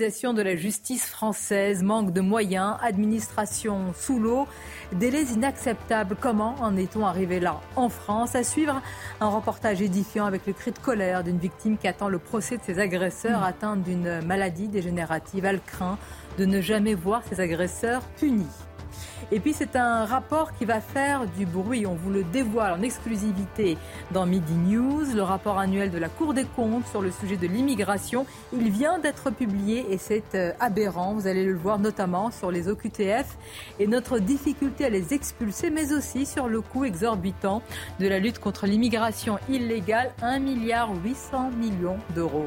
de la justice française, manque de moyens, administration sous l'eau, délais inacceptables. Comment en est-on arrivé là en France? À suivre un reportage édifiant avec le cri de colère d'une victime qui attend le procès de ses agresseurs atteints d'une maladie dégénérative. Elle craint de ne jamais voir ses agresseurs punis. Et puis c'est un rapport qui va faire du bruit. On vous le dévoile en exclusivité dans Midi News, le rapport annuel de la Cour des comptes sur le sujet de l'immigration. Il vient d'être publié et c'est euh, aberrant. Vous allez le voir notamment sur les OQTF et notre difficulté à les expulser, mais aussi sur le coût exorbitant de la lutte contre l'immigration illégale, 1 milliard 800 millions d'euros.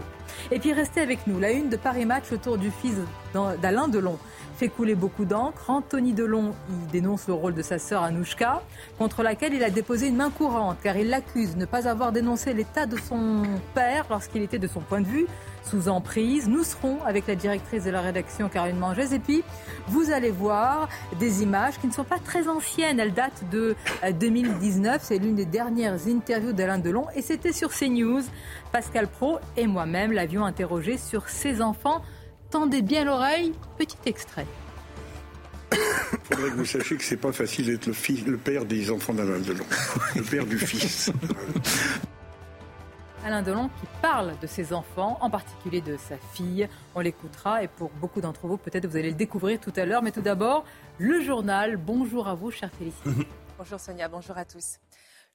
Et puis restez avec nous, la une de Paris Match autour du fils d'Alain Delon fait couler beaucoup d'encre. Anthony Delon il dénonce le rôle de sa sœur Anouchka, contre laquelle il a déposé une main courante, car il l'accuse de ne pas avoir dénoncé l'état de son père lorsqu'il était de son point de vue sous emprise. Nous serons avec la directrice de la rédaction, Caroline Mangès. Et puis, vous allez voir des images qui ne sont pas très anciennes. Elles datent de 2019. Euh, C'est l'une des dernières interviews d'Alain Delon. Et c'était sur CNews. Pascal Pro et moi-même l'avions interrogé sur ses enfants Tendez bien l'oreille, petit extrait. Il faudrait que vous sachiez que c'est pas facile d'être le, fils, le père des enfants d'Alain Delon, le père du fils. Alain Delon qui parle de ses enfants, en particulier de sa fille. On l'écoutera et pour beaucoup d'entre vous, peut-être vous allez le découvrir tout à l'heure. Mais tout d'abord, le journal. Bonjour à vous, chère Félicité. bonjour Sonia, bonjour à tous.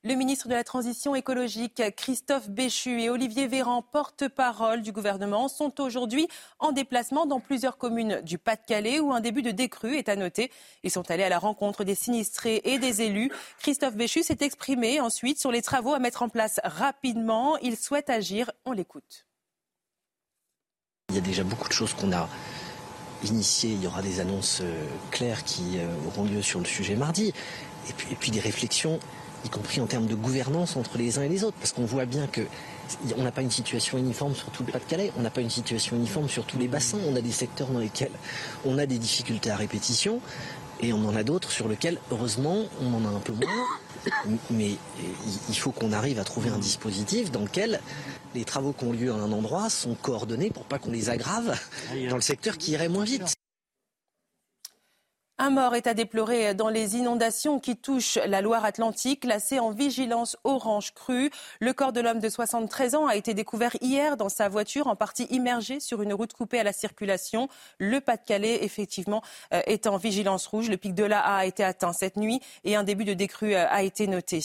Le ministre de la Transition écologique, Christophe Béchu, et Olivier Véran, porte-parole du gouvernement, sont aujourd'hui en déplacement dans plusieurs communes du Pas-de-Calais où un début de décrue est à noter. Ils sont allés à la rencontre des sinistrés et des élus. Christophe Béchu s'est exprimé ensuite sur les travaux à mettre en place rapidement. Il souhaite agir. On l'écoute. Il y a déjà beaucoup de choses qu'on a initiées. Il y aura des annonces euh, claires qui euh, auront lieu sur le sujet mardi. Et puis, et puis des réflexions y compris en termes de gouvernance entre les uns et les autres, parce qu'on voit bien que on n'a pas une situation uniforme sur tout le Pas-de-Calais, on n'a pas une situation uniforme sur tous les bassins, on a des secteurs dans lesquels on a des difficultés à répétition, et on en a d'autres sur lesquels, heureusement, on en a un peu moins. Mais il faut qu'on arrive à trouver un dispositif dans lequel les travaux qui ont lieu à un endroit sont coordonnés pour pas qu'on les aggrave dans le secteur qui irait moins vite. Un mort est à déplorer dans les inondations qui touchent la Loire-Atlantique, classée en vigilance orange crue. Le corps de l'homme de 73 ans a été découvert hier dans sa voiture, en partie immergée sur une route coupée à la circulation. Le Pas-de-Calais, effectivement, euh, est en vigilance rouge. Le pic de la A a été atteint cette nuit et un début de décrue euh, a été noté.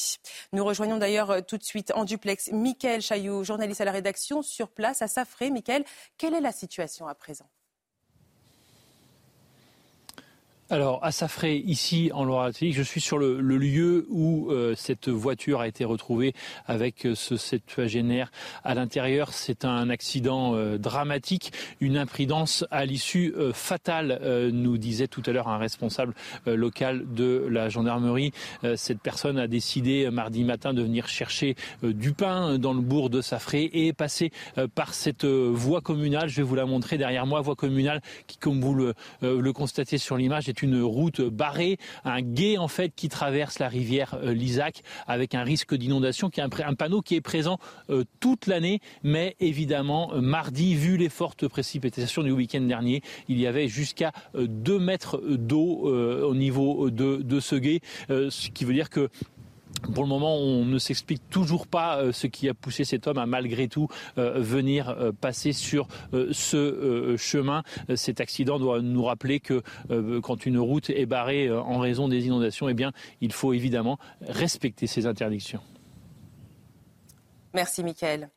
Nous rejoignons d'ailleurs euh, tout de suite en duplex Mickaël Chaillot, journaliste à la rédaction, sur place à Safré. Mickaël, quelle est la situation à présent? Alors, à Safré, ici en Loire-Atlantique, je suis sur le, lieu où euh, cette voiture a été retrouvée avec euh, ce septuagénaire à l'intérieur. C'est un accident euh, dramatique, une imprudence à l'issue fatale, nous disait tout à l'heure un responsable local de la gendarmerie. cette personne a décidé mardi matin de venir chercher du pain dans le bourg de Safré et est passé par cette voie communale. Je vais vous la montrer derrière moi, voie communale qui, comme vous le, le constatez sur l'image, est une route barrée, un gué en fait qui traverse la rivière euh, Lisac avec un risque d'inondation qui est un, panneau qui est présent euh, toute l'année, mais évidemment euh, mardi, vu les fortes précipitations du week-end dernier, il y avait jusqu'à 2 mètres d'eau au niveau de, de ce gué, ce qui veut dire que pour le moment, on ne s'explique toujours pas euh, ce qui a poussé cet homme à malgré tout euh, venir euh, passer sur ce chemin. Cet accident doit nous rappeler que quand une route est barrée en raison des inondations, eh bien, il faut évidemment respecter ces interdictions. Merci, Michael.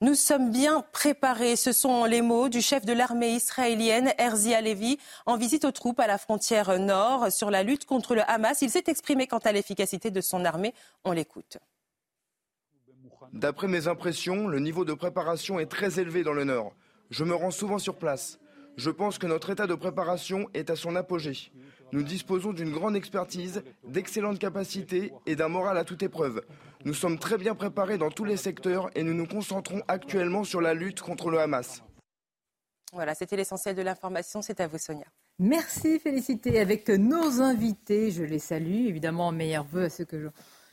Nous sommes bien préparés. Ce sont les mots du chef de l'armée israélienne, Herzi Alevi, en visite aux troupes à la frontière nord sur la lutte contre le Hamas. Il s'est exprimé quant à l'efficacité de son armée. On l'écoute. D'après mes impressions, le niveau de préparation est très élevé dans le Nord. Je me rends souvent sur place. Je pense que notre état de préparation est à son apogée. Nous disposons d'une grande expertise, d'excellentes capacités et d'un moral à toute épreuve. Nous sommes très bien préparés dans tous les secteurs et nous nous concentrons actuellement sur la lutte contre le Hamas. Voilà, c'était l'essentiel de l'information. C'est à vous, Sonia. Merci, félicité avec nos invités. Je les salue, évidemment, meilleurs vœux à ceux que je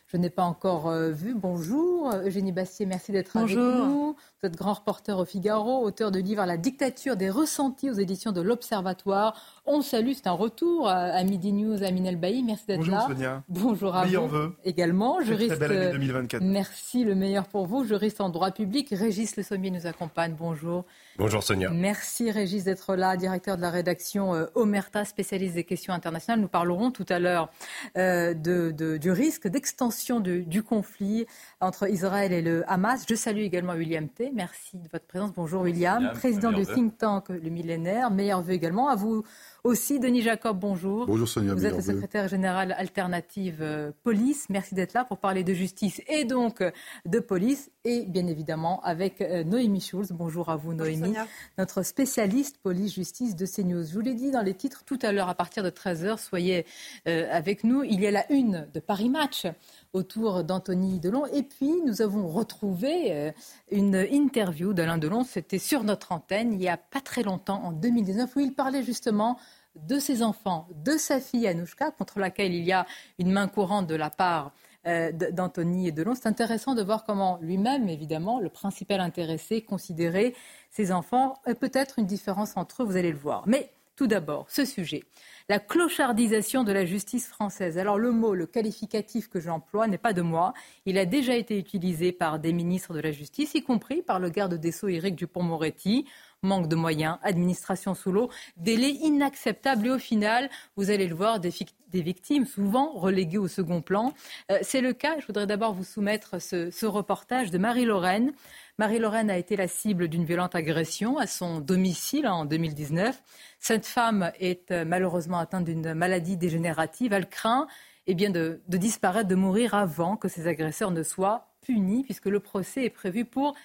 je n'ai pas encore euh, vu. Bonjour, Eugénie Bastier, merci d'être avec nous. Vous êtes grand reporter au Figaro, auteur de livre La dictature des ressentis aux éditions de l'Observatoire. On salue, c'est un retour à, Midi News, à Minel Bailly. Merci d'être là. Bonjour Sonia. Bonjour à Meilleur vous. Vœu. Également, juriste. Très belle année 2024. Merci, le meilleur pour vous. Juriste en droit public, Régis Le Sommier nous accompagne. Bonjour. Bonjour Sonia. Merci Régis d'être là, directeur de la rédaction euh, Omerta, spécialiste des questions internationales. Nous parlerons tout à l'heure euh, de, du risque d'extension du conflit entre Israël et le Hamas. Je salue également William T. Merci de votre présence. Bonjour William, président du think tank Le Millénaire. Meilleur vœu également à vous aussi. Denis Jacob, bonjour. Bonjour Sonia. Vous êtes le secrétaire général alternative euh, police. Merci d'être là pour parler de justice et donc euh, de police. Et bien évidemment avec euh, Noémie Schulz. Bonjour à vous Noémie, notre spécialiste police-justice de CNews. Je vous l'ai dit dans les titres tout à l'heure à partir de 13h. Soyez avec nous. Il y a la une de Paris Match autour d'Anthony Delon. Et puis, nous avons retrouvé une interview d'Alain Delon. C'était sur notre antenne il n'y a pas très longtemps, en 2019, où il parlait justement de ses enfants, de sa fille Anouchka, contre laquelle il y a une main courante de la part euh, d'Anthony Delon. C'est intéressant de voir comment lui-même, évidemment, le principal intéressé, considérait ses enfants. Et peut-être une différence entre eux, vous allez le voir. Mais tout d'abord, ce sujet, la clochardisation de la justice française. Alors le mot, le qualificatif que j'emploie n'est pas de moi. Il a déjà été utilisé par des ministres de la Justice, y compris par le garde des Sceaux Éric Dupont-Moretti manque de moyens, administration sous l'eau, délai inacceptable et au final, vous allez le voir, des, victimes souvent reléguées au second plan. Euh, c'est le cas, je voudrais d'abord vous soumettre ce, reportage de Marie-Lorraine. Marie-Lorraine a été la cible d'une violente agression à son domicile en 2019. Cette femme est euh, malheureusement atteinte d'une maladie dégénérative. Elle craint eh bien, de, de disparaître, de mourir avant que ses agresseurs ne soient punis, puisque le procès est prévu pour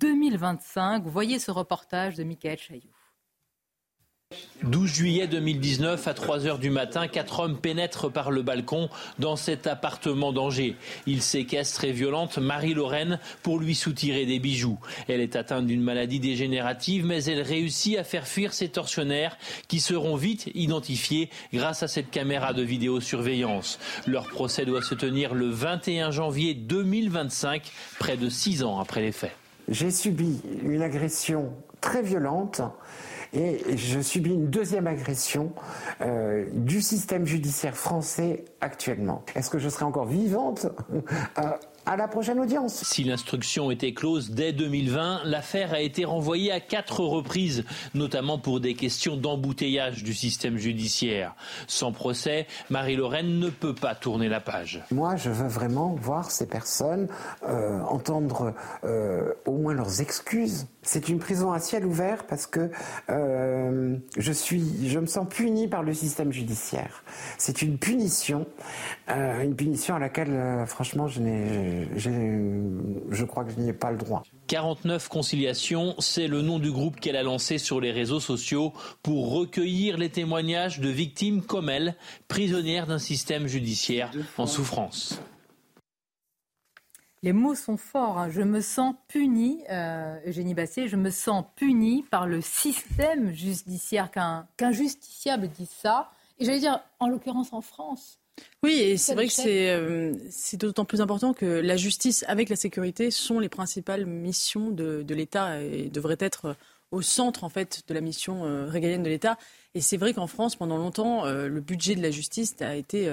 2025. Voyez ce reportage de Michael Chailloux. 12 juillet 2019, à 3 heures du matin, quatre hommes pénètrent par le balcon dans cet appartement d'Angers. Ils séquestrent et violentent Marie-Lorraine pour lui soutirer des bijoux. Elle est atteinte d'une maladie dégénérative, mais elle réussit à faire fuir ses tortionnaires qui seront vite identifiés grâce à cette caméra de vidéosurveillance. Leur procès doit se tenir le 21 janvier 2025, près de six ans après les faits j'ai subi une agression très violente et je subis une deuxième agression euh, du système judiciaire français actuellement. Est-ce que je serai encore vivante? Euh, à la prochaine audience. Si l'instruction était close dès 2020, l'affaire a été renvoyée à quatre reprises, notamment pour des questions d'embouteillage du système judiciaire. Sans procès, Marie-Lorraine ne peut pas tourner la page. Moi, je veux vraiment voir ces personnes, euh, entendre euh, au moins leurs excuses. C'est une prison à ciel ouvert parce que euh, je suis, je me sens puni par le système judiciaire. C'est une punition, une punition à laquelle, franchement, je n'ai je crois que je n'y ai pas le droit. 49 conciliations, c'est le nom du groupe qu'elle a lancé sur les réseaux sociaux pour recueillir les témoignages de victimes comme elle, prisonnières d'un système judiciaire en souffrance. Les mots sont forts. Hein. Je me sens puni, euh, Eugénie Bassier, je me sens puni par le système judiciaire. Qu'un justiciable dise ça, et j'allais dire, en l'occurrence en France. Oui, et c'est vrai que euh, c'est d'autant plus important que la justice avec la sécurité sont les principales missions de, l'État et devraient être au centre en fait de la mission euh, régalienne de l'État. Et c'est vrai qu'en France, pendant longtemps, euh, le budget de la justice a été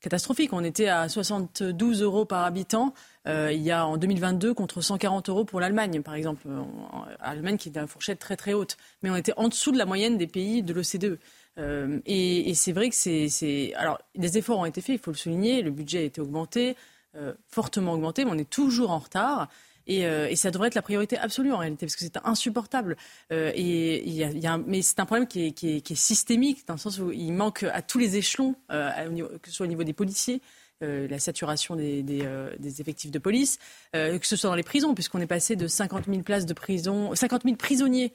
catastrophique. On était à 72 euros par habitant il y a en 2022 contre 140 euros pour l'Allemagne, par exemple. L'Allemagne qui est une fourchette très très haute. Mais on était en dessous de la moyenne des pays de l'OCDE. Euh, et, c'est vrai que c'est. Alors, des efforts ont été faits, il faut le souligner. Le budget a été augmenté, euh, fortement augmenté, mais on est toujours en retard. Euh, et, ça devrait être la priorité absolue en réalité, parce que c'est insupportable. et y a, mais c'est un problème qui est, qui, est, systémique, dans le sens où il manque à tous les échelons, que ce soit au niveau des policiers, la saturation des, des, effectifs de police, que ce soit dans les prisons, puisqu'on est passé de 50 000 places de prison, 50 000 prisonniers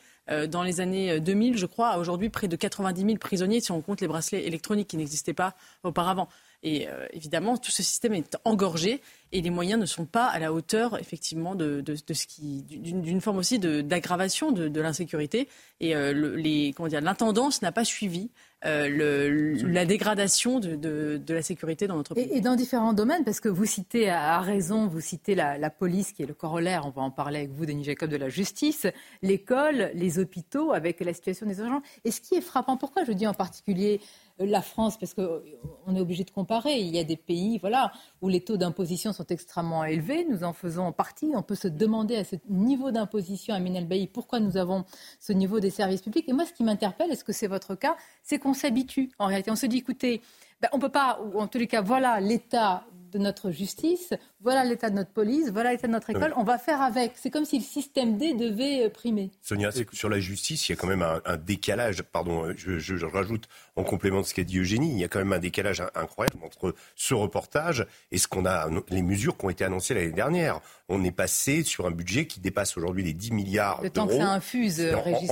dans les années 2000, je crois, à aujourd'hui près de 90 000 prisonniers si on compte les bracelets électroniques qui n'existaient pas auparavant. Et euh, évidemment, tout ce système est engorgé et les moyens ne sont pas à la hauteur, effectivement, de, ce qui, d'une forme aussi d'aggravation de, l'insécurité. Et euh, les, comment dire, l'intendance n'a pas suivi euh, le, la dégradation de, la sécurité dans notre pays. Et, dans différents domaines, parce que vous citez à, raison, vous citez la, la, police qui est le corollaire, on va en parler avec vous, Denis Jacob, de la justice, l'école, les hôpitaux, avec la situation des agents. Et ce qui est frappant, pourquoi je dis en particulier la France, parce qu'on est obligé de comparer. Il y a des pays voilà, où les taux d'imposition sont extrêmement élevés. Nous en faisons partie. On peut se demander à ce niveau d'imposition à Minel pourquoi nous avons ce niveau des services publics. Et moi, ce qui m'interpelle, est-ce que c'est votre cas, c'est qu'on s'habitue. En réalité, on se dit, écoutez, ben, on ne peut pas, ou en tous les cas, voilà l'état de notre justice, voilà l'état de notre police, voilà l'état de notre école, on va faire avec. C'est comme si le système D devait euh, primer. Sonia, sur la justice, il y a quand même un, décalage, pardon, euh, je, rajoute en complément de ce qu'a dit Eugénie, il y a quand même un décalage incroyable entre ce reportage et ce qu'on a, les mesures qui ont été annoncées l'année dernière. On est passé sur un budget qui dépasse aujourd'hui les 10 milliards d'euros. Le temps que ça infuse, Régis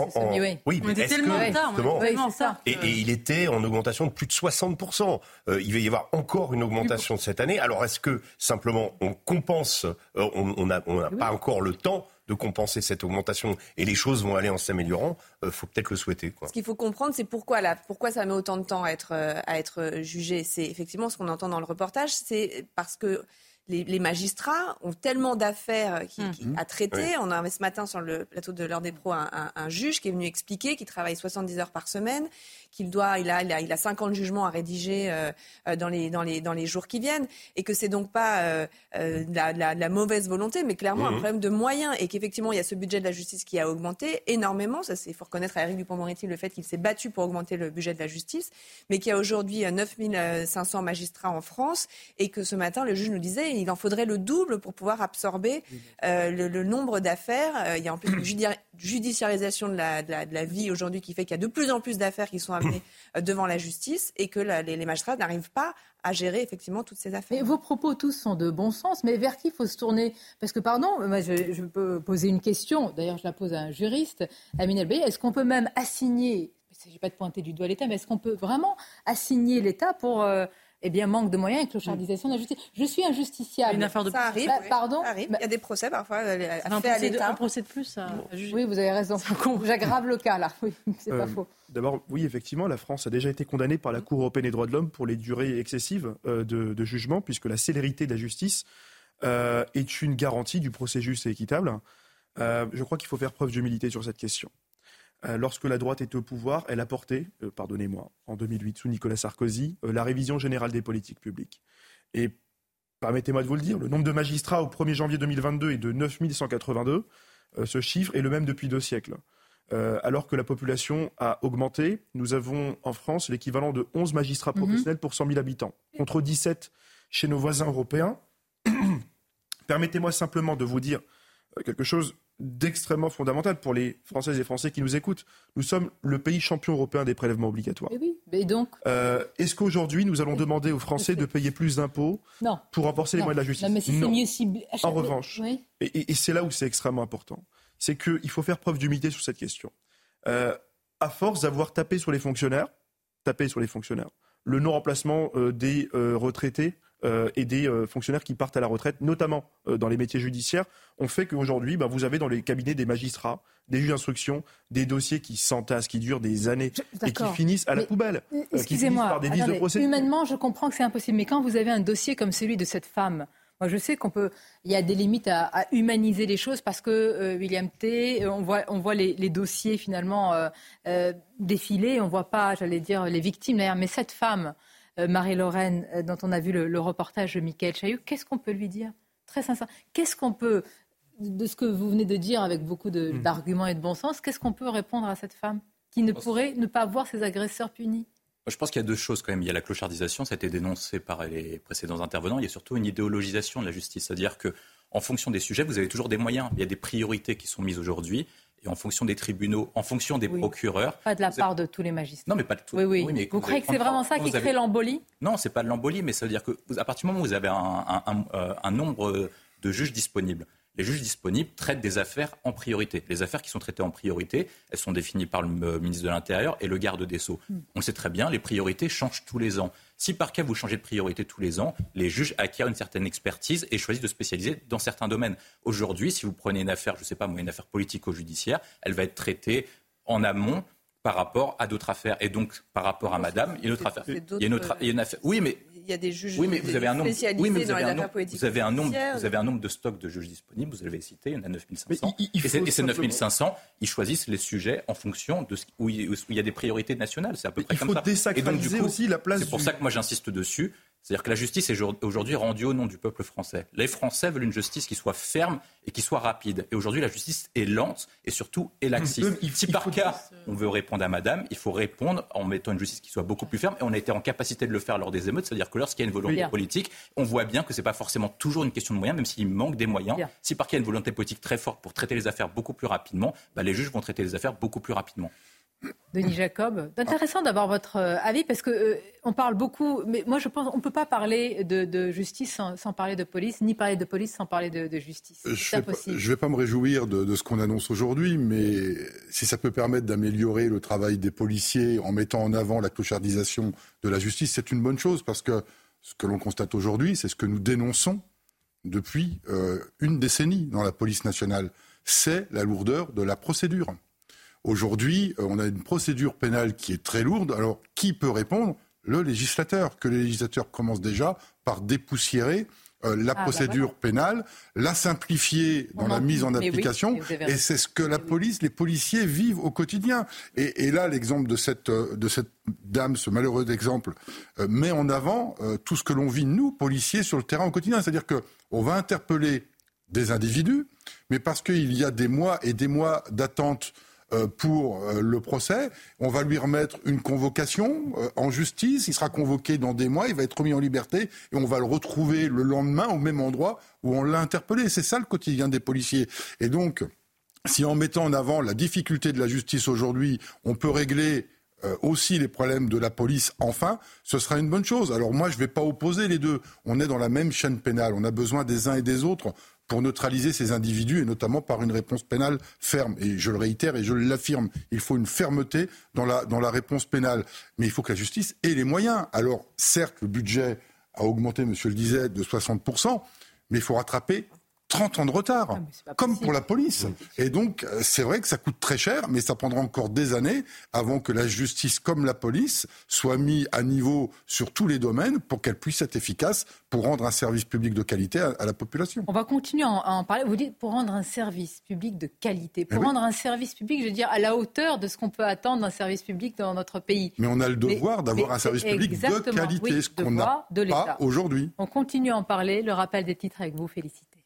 Oui, mais on était tellement en ça. Et, il était en augmentation de plus de 60%. Euh, il va y avoir encore une augmentation cette année. Alors est-ce que simplement on compense, euh, on n'a pas encore le temps de compenser cette augmentation et les choses vont aller en s'améliorant, il euh, faut peut-être le souhaiter. Ce qu'il faut comprendre, c'est pourquoi, pourquoi ça met autant de temps à être, euh, à être jugé. C'est effectivement ce qu'on entend dans le reportage, c'est parce que les, magistrats ont tellement d'affaires mmh. à traiter. On a ce matin sur le plateau de l'heure des pros un, un, juge qui est venu expliquer qu'il travaille 70 heures par semaine, qu'il doit, il a, il a, 50 jugements à rédiger euh, euh, dans, les, dans, les, dans les jours qui viennent, et que c'est donc pas euh, la, la, mauvaise volonté, mais clairement un mhm. problème de moyens, et qu'effectivement il y a ce budget de la justice qui a augmenté énormément. Ça, il faut reconnaître à Eric Dupond-Moretti le fait qu'il s'est battu pour augmenter le budget de la justice, mais qu'il y a aujourd'hui 9500 magistrats en France, et que ce matin le juge nous disait il en faudrait le double pour pouvoir absorber le, le, nombre d'affaires. il y a en plus une judiciarisation de la, de la, de la vie aujourd'hui qui fait qu'il y a de plus en plus d'affaires qui sont euh, devant la justice et que les, magistrats n'arrivent pas à gérer effectivement toutes ces affaires. vos propos tous sont de bon sens, mais vers qui faut se tourner? Parce que, pardon, moi, je, peux poser une question, d'ailleurs je la pose à un juriste, Amine Elbey, est-ce qu'on peut même assigner, il ne s'agit pas de pointer du doigt l'État, mais est-ce qu'on peut vraiment assigner l'État pour... Euh, eh bien, manque de moyens et clochardisation de la justice. Je suis injusticiable. Une affaire de ça arrive. Bah, pardon. Ça arrive. Il y a des procès parfois euh, un, procès de, un procès de plus à, Oui, vous avez raison. J'aggrave le cas là. Oui, c'est pas euh, faux. D'abord, oui, effectivement, la France a déjà été condamnée par la Cour européenne des droits de l'homme pour les durées excessives euh, de, jugement, puisque la célérité de la justice est une garantie du procès juste et équitable. je crois qu'il faut faire preuve d'humilité sur cette question. Euh, lorsque la droite était au pouvoir, elle a porté, euh, pardonnez-moi, en 2008, sous Nicolas Sarkozy, euh, la révision générale des politiques publiques. Et permettez-moi de vous le dire, le nombre de magistrats au 1er janvier 2022 est de 9182. ce chiffre est le même depuis deux siècles. alors que la population a augmenté, nous avons en France l'équivalent de 11 magistrats mhm. professionnels pour 100 000 habitants, contre 17 chez nos voisins européens. Permettez-moi simplement de vous dire quelque chose d'extrêmement fondamental pour les Françaises et Français qui nous écoutent. Nous sommes le pays champion européen des prélèvements obligatoires. Et oui, mais donc. Euh, est-ce qu'aujourd'hui nous allons demander aux Français de payer plus d'impôts pour renforcer les moyens de la justice? Non, mais c'est mieux ciblé. En revanche, et, c'est là où c'est extrêmement important, c'est qu'il faut faire preuve d'humilité sur cette question. Euh, à force d'avoir tapé sur les fonctionnaires, tapé sur les fonctionnaires, le non-remplacement euh, des retraités euh, et des euh, fonctionnaires qui partent à la retraite, notamment euh, dans les métiers judiciaires, ont fait qu'aujourd'hui, bah, vous avez dans les cabinets des magistrats, des juges d'instruction, des dossiers qui s'entassent, qui durent des années et qui finissent à la poubelle. Excusez-moi, humainement, je comprends que c'est impossible, mais quand vous avez un dossier comme celui de cette femme, moi, je sais qu'on peut. Il y a des limites à, humaniser les choses parce que William T. On voit, on voit les, dossiers finalement défiler. On voit pas, j'allais dire, les victimes d'ailleurs. Mais cette femme euh, Marie-Lorraine, euh, dont on a vu le, reportage de Michael Chailloux, qu'est-ce qu'on peut lui dire? Très sincèrement, qu'est-ce qu'on peut, de ce que vous venez de dire avec beaucoup hmm. d'arguments et de bon sens, qu'est-ce qu'on peut répondre à cette femme qui ne pourrait ne pas voir ses agresseurs punis? Je pense qu'il y a deux choses quand même. Il y a la clochardisation, ça a été dénoncé par les précédents intervenants. Il y a surtout une idéologisation de la justice. C'est-à-dire que, en fonction des sujets, vous avez toujours des moyens. Il y a des priorités qui sont mises aujourd'hui. Et en fonction des tribunaux, en fonction des procureurs. Pas de la part de tous les magistrats. Non, mais pas de tous. Oui, oui. mais vous, croyez que c'est vraiment ça qui crée l'embolie? Non, c'est pas de l'embolie, mais ça veut dire qu'à partir du moment où vous avez un, un nombre de juges disponibles, les juges disponibles traitent des affaires en priorité. Les affaires qui sont traitées en priorité, elles sont définies par le euh, ministre de l'Intérieur et le garde des Sceaux. Hmm. On le sait très bien, les priorités changent tous les ans. Si par cas vous changez de priorité tous les ans, les juges acquièrent une certaine expertise et choisissent de spécialiser dans certains domaines. Aujourd'hui, si vous prenez une affaire, je ne sais pas moi, une affaire politico-judiciaire, elle va être traitée en amont par rapport à d'autres affaires. Et donc, par rapport à madame, il y a une autre affaire. Il y a une autre, il y a une affaire. Oui, mais y a des juges oui, mais vous avez un nombre, oui, mais vous avez un nombre, vous avez un nombre, vous avez un nombre de stocks de juges disponibles. Vous l'avez cité, il y en a 9500. et, ces 9500, ils choisissent les sujets en fonction de ce, où, il, y a des priorités nationales. C'est à peu près comme ça. Il faut désacraliser aussi la place. C'est pour ça que moi j'insiste dessus. C'est-à-dire que la justice est aujourd'hui rendue au nom du peuple français. Les Français veulent une justice qui soit ferme et qui soit rapide. Et aujourd'hui, la justice est lente et surtout est laxiste. si par cas, on veut répondre à madame, il faut répondre en mettant une justice qui soit beaucoup plus ferme. Et on a été en capacité de le faire lors des émeutes. C'est-à-dire que lorsqu'il y a une volonté politique, on voit bien que ce n'est pas forcément toujours une question de moyens, même s'il manque des moyens. Si par cas, il y a une volonté politique très forte pour traiter les affaires beaucoup plus rapidement, bah, les juges vont traiter les affaires beaucoup plus rapidement. Denis Jacob, intéressant d'avoir votre euh, avis parce que euh, on parle beaucoup, mais moi je pense qu'on ne peut pas parler de, justice sans, parler de police, ni parler de police sans parler de, justice. Je ne vais, pas me réjouir de, ce qu'on annonce aujourd'hui, mais si ça peut permettre d'améliorer le travail des policiers en mettant en avant la clochardisation de la justice, c'est une bonne chose parce que ce que l'on constate aujourd'hui, c'est ce que nous dénonçons depuis euh, une décennie dans la police nationale, c'est la lourdeur de la procédure. Aujourd'hui, euh, on a une procédure pénale qui est très lourde. Alors, qui peut répondre? Le législateur. Que le législateur commence déjà par dépoussiérer euh, la ah, bah procédure pénale, la simplifier dans la mise en application. et c'est ce que la police, les policiers vivent au quotidien. Et, là, l'exemple de cette, euh, de cette dame, ce malheureux exemple, met en avant tout ce que l'on vit, nous, policiers, sur le terrain au quotidien. C'est-à-dire qu'on va interpeller des individus, mais parce qu'il y a des mois et des mois d'attente pour euh, le procès. On va lui remettre une convocation euh, en justice. Il sera convoqué dans des mois. Il va être remis en liberté et on va le retrouver le lendemain au même endroit où on l'a interpellé. C'est ça le quotidien des policiers. Et donc, si en mettant en avant la difficulté de la justice aujourd'hui, on peut régler aussi les problèmes de la police, enfin, ce sera une bonne chose. Alors moi, je ne vais pas opposer les deux. On est dans la même chaîne pénale. On a besoin des uns et des autres pour neutraliser ces individus et notamment par une réponse pénale ferme. Et je le réitère et je l'affirme, il faut une fermeté dans la, dans la réponse pénale. Mais il faut que la justice ait les moyens. Alors, certes, le budget a augmenté, monsieur le disait, de 60%, mais il faut rattraper 30 ans de retard, ah, comme pour la police. Et donc, euh, c'est vrai que ça coûte très cher, mais ça prendra encore des années avant que la justice, comme la police, soit mis à niveau sur tous les domaines pour qu'elle puisse être efficace pour rendre un service public de qualité à, la population. On va continuer à en, parler. Vous dites pour rendre un service public de qualité, pour rendre un service public, je veux dire, à la hauteur de ce qu'on peut attendre d'un service public dans notre pays. Mais on a le devoir d'avoir un service public de qualité, ce qu'on n'a pas aujourd'hui. On continue à en parler. Le rappel des titres avec vous, félicite.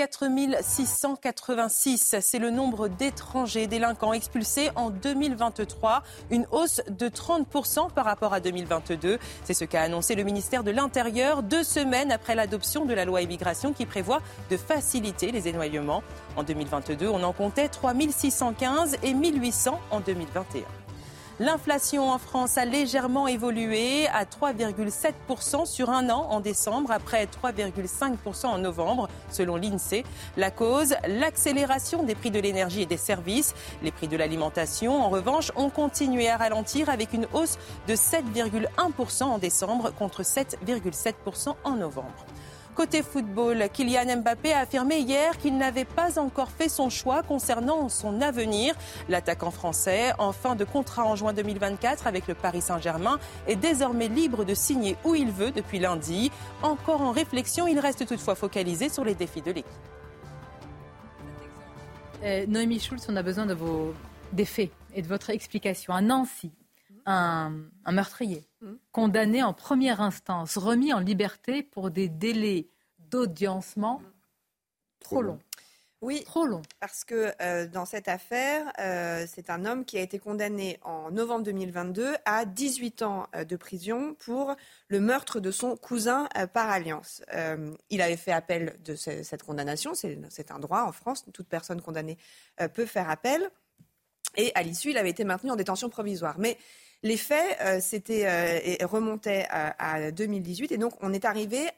4686, c'est le nombre d'étrangers délinquants expulsés en 2023, une hausse de 30% par rapport à 2022. C'est ce qu'a annoncé le ministère de l'Intérieur deux semaines après l'adoption de la loi immigration qui prévoit de faciliter les éloignements. En 2022, on en comptait 3615 et 1800 en 2021. L'inflation en France a légèrement évolué à 3,7% sur un an en décembre, après 3,5% en novembre, selon l'INSEE. La cause, l'accélération des prix de l'énergie et des services. Les prix de l'alimentation, en revanche, ont continué à ralentir avec une hausse de 7,1% en décembre contre 7,7% en novembre. Côté football, Kylian Mbappé a affirmé hier qu'il n'avait pas encore fait son choix concernant son avenir. L'attaquant français, en fin de contrat en juin 2024 avec le Paris Saint-Germain, est désormais libre de signer où il veut depuis lundi. Encore en réflexion, il reste toutefois focalisé sur les défis de l'équipe. Euh, Noémie Schulz, on a besoin de vos faits et de votre explication. À Nancy, un, meurtrier mm. condamné en première instance, remis en liberté pour des délais d'audiencement trop longs. Oui. Trop long. Parce que euh, dans cette affaire, euh, c'est un homme qui a été condamné en novembre 2022 à 18 ans euh, de prison pour le meurtre de son cousin par alliance. il avait fait appel de cette condamnation, c'est un droit en France, toute personne condamnée peut faire appel. Et à l'issue, il avait été maintenu en détention provisoire. Mais les faits remontaient à 2018 et donc on est arrivé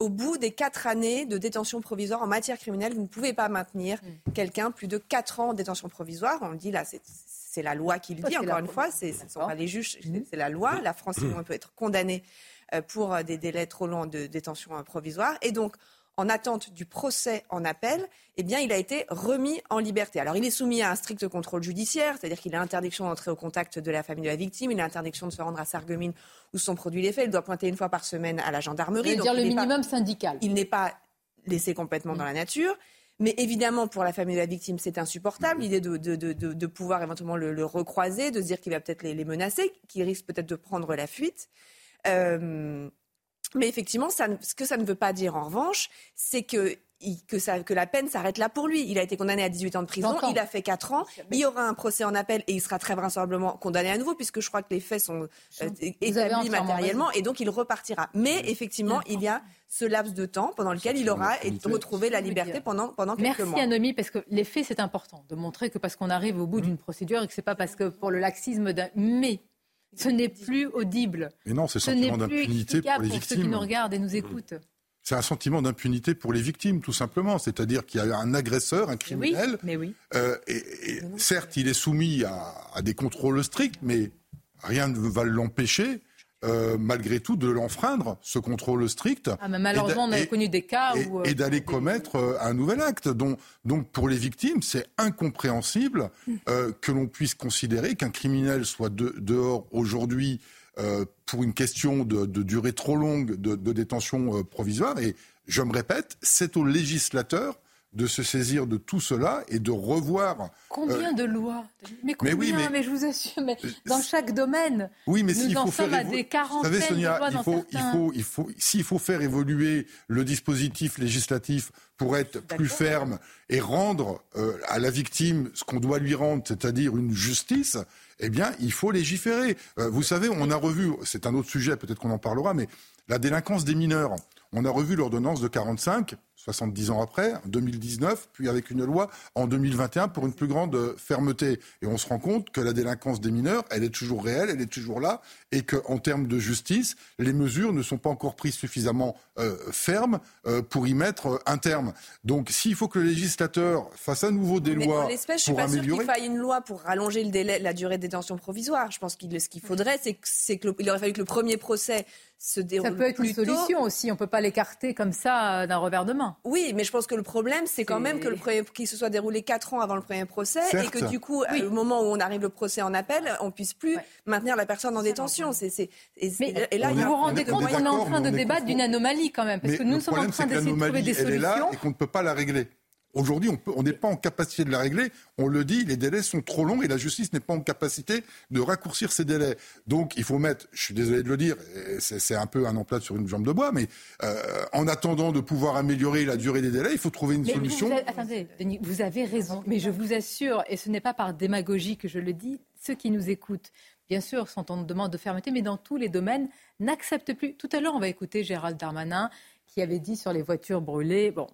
au bout des quatre années de détention provisoire en matière criminelle, vous ne pouvez pas maintenir mm. quelqu'un plus de quatre ans en détention provisoire. On le dit là, c'est la loi qui le dit, encore une fois, ce ne sont pas les juges, mm. c'est la loi. La France peut être condamnée euh, pour euh, des délais trop longs de détention euh, provisoire. Et donc, en attente du procès en appel, eh bien, il a été remis en liberté. Alors, il est soumis à un strict contrôle judiciaire, c'est-à-dire qu'il a interdiction d'entrer au contact de la famille de la victime, il a interdiction de se rendre à Sarreguemines où sont produits les faits, il doit pointer une fois par semaine à la gendarmerie. C'est-à-dire le minimum syndical. Il n'est pas laissé complètement dans la nature. Mais évidemment, pour la famille de la victime, c'est insupportable l'idée de, de, pouvoir éventuellement le, recroiser, de se dire qu'il va peut-être les, menacer, qu'il risque peut-être de prendre la fuite. Euh, mais effectivement, ce que ça ne veut pas dire en revanche, c'est que que, la peine s'arrête là pour lui. Il a été condamné à 18 ans de prison, il a fait 4 ans, il y aura un procès en appel et il sera très vraisemblablement condamné à nouveau puisque je crois que les faits sont euh, établis matériellement et donc il repartira. Mais effectivement, il y a ce laps de temps pendant lequel il aura retrouvé la liberté pendant, pendant quelques Merci mois. Merci Anomie, parce que les faits, c'est important de montrer que parce qu'on arrive au bout d'une procédure et que c'est pas parce que pour le laxisme d'un... Mais ce n'est plus audible. Mais non, c'est sentiment d'impunité pour les victimes. Pour ceux qui nous regardent et nous écoutent. C'est un sentiment d'impunité pour les victimes, tout simplement. C'est-à-dire qu'il y a un agresseur, un criminel. Mais oui. Euh, et, certes, il est soumis à, à, des contrôles stricts, mais rien ne va l'empêcher euh, malgré tout, de l'enfreindre, ce contrôle strict. Ah, malheureusement, on a connu des cas où... Et, euh, d'aller commettre euh, un nouvel acte. Donc, donc pour les victimes, c'est incompréhensible hmm. que l'on puisse considérer qu'un criminel soit dehors aujourd'hui pour une question de, durée trop longue de, de détention provisoire. Et je me répète, c'est au législateur de se saisir de tout cela et de revoir. Combien euh, de lois Mais combien mais, oui, mais, je vous assure, mais dans chaque domaine, oui, mais nous en faut sommes à des quarantaines savez, Sonia, de lois il faut, il faut, il faut, s'il faut faire évoluer le dispositif législatif pour être plus ferme et rendre euh, à la victime ce qu'on doit lui rendre, c'est-à-dire une justice, eh bien, il faut légiférer. Euh, vous savez, on a revu, c'est un autre sujet, peut-être qu'on en parlera, mais la délinquance des mineurs. On a revu l'ordonnance de 45 70 ans après, en 2019, puis avec une loi en 2021 pour une plus grande euh, fermeté. Et on se rend compte que la délinquance des mineurs, elle est toujours réelle, elle est toujours là, et qu'en termes de justice, les mesures ne sont pas encore prises suffisamment euh, fermes euh, pour y mettre un terme. Donc s'il faut que le législateur fasse à nouveau des lois pour je suis pas sûr qu'il faille une loi pour rallonger le délai, la durée de détention provisoire. Je pense qu'il ce qu'il faudrait, c'est qu'il aurait fallu que le premier procès se déroule Ça peut être une solution aussi. On ne peut pas l'écarter comme ça d'un revers de main. Oui, mais je pense que le problème, c'est quand même que le premier, qu'il se soit déroulé quatre ans avant le premier procès et que du coup, au moment où on arrive le procès en appel, on puisse plus maintenir la personne en détention. C'est, et, là, vous vous rendez compte qu'on est en train de débattre d'une anomalie quand même, parce que nous sommes en train d'essayer de trouver des solutions. Elle est là et qu'on ne peut pas la régler. Aujourd'hui, on n'est pas en capacité de la régler. On le dit, les délais sont trop longs et la justice n'est pas en capacité de raccourcir ces délais. Donc, il faut mettre, je suis désolé de le dire, c'est un peu un emploi sur une jambe de bois, mais euh, en attendant de pouvoir améliorer la durée des délais, il faut trouver une solution. Vous attendez, vous avez raison, mais je vous assure, et ce n'est pas par démagogie que je le dis, ceux qui nous écoutent, bien sûr, sont en demande de fermeté, mais dans tous les domaines, n'acceptent plus. Tout à l'heure, on va écouter Gérald Darmanin qui avait dit sur les voitures brûlées, bon,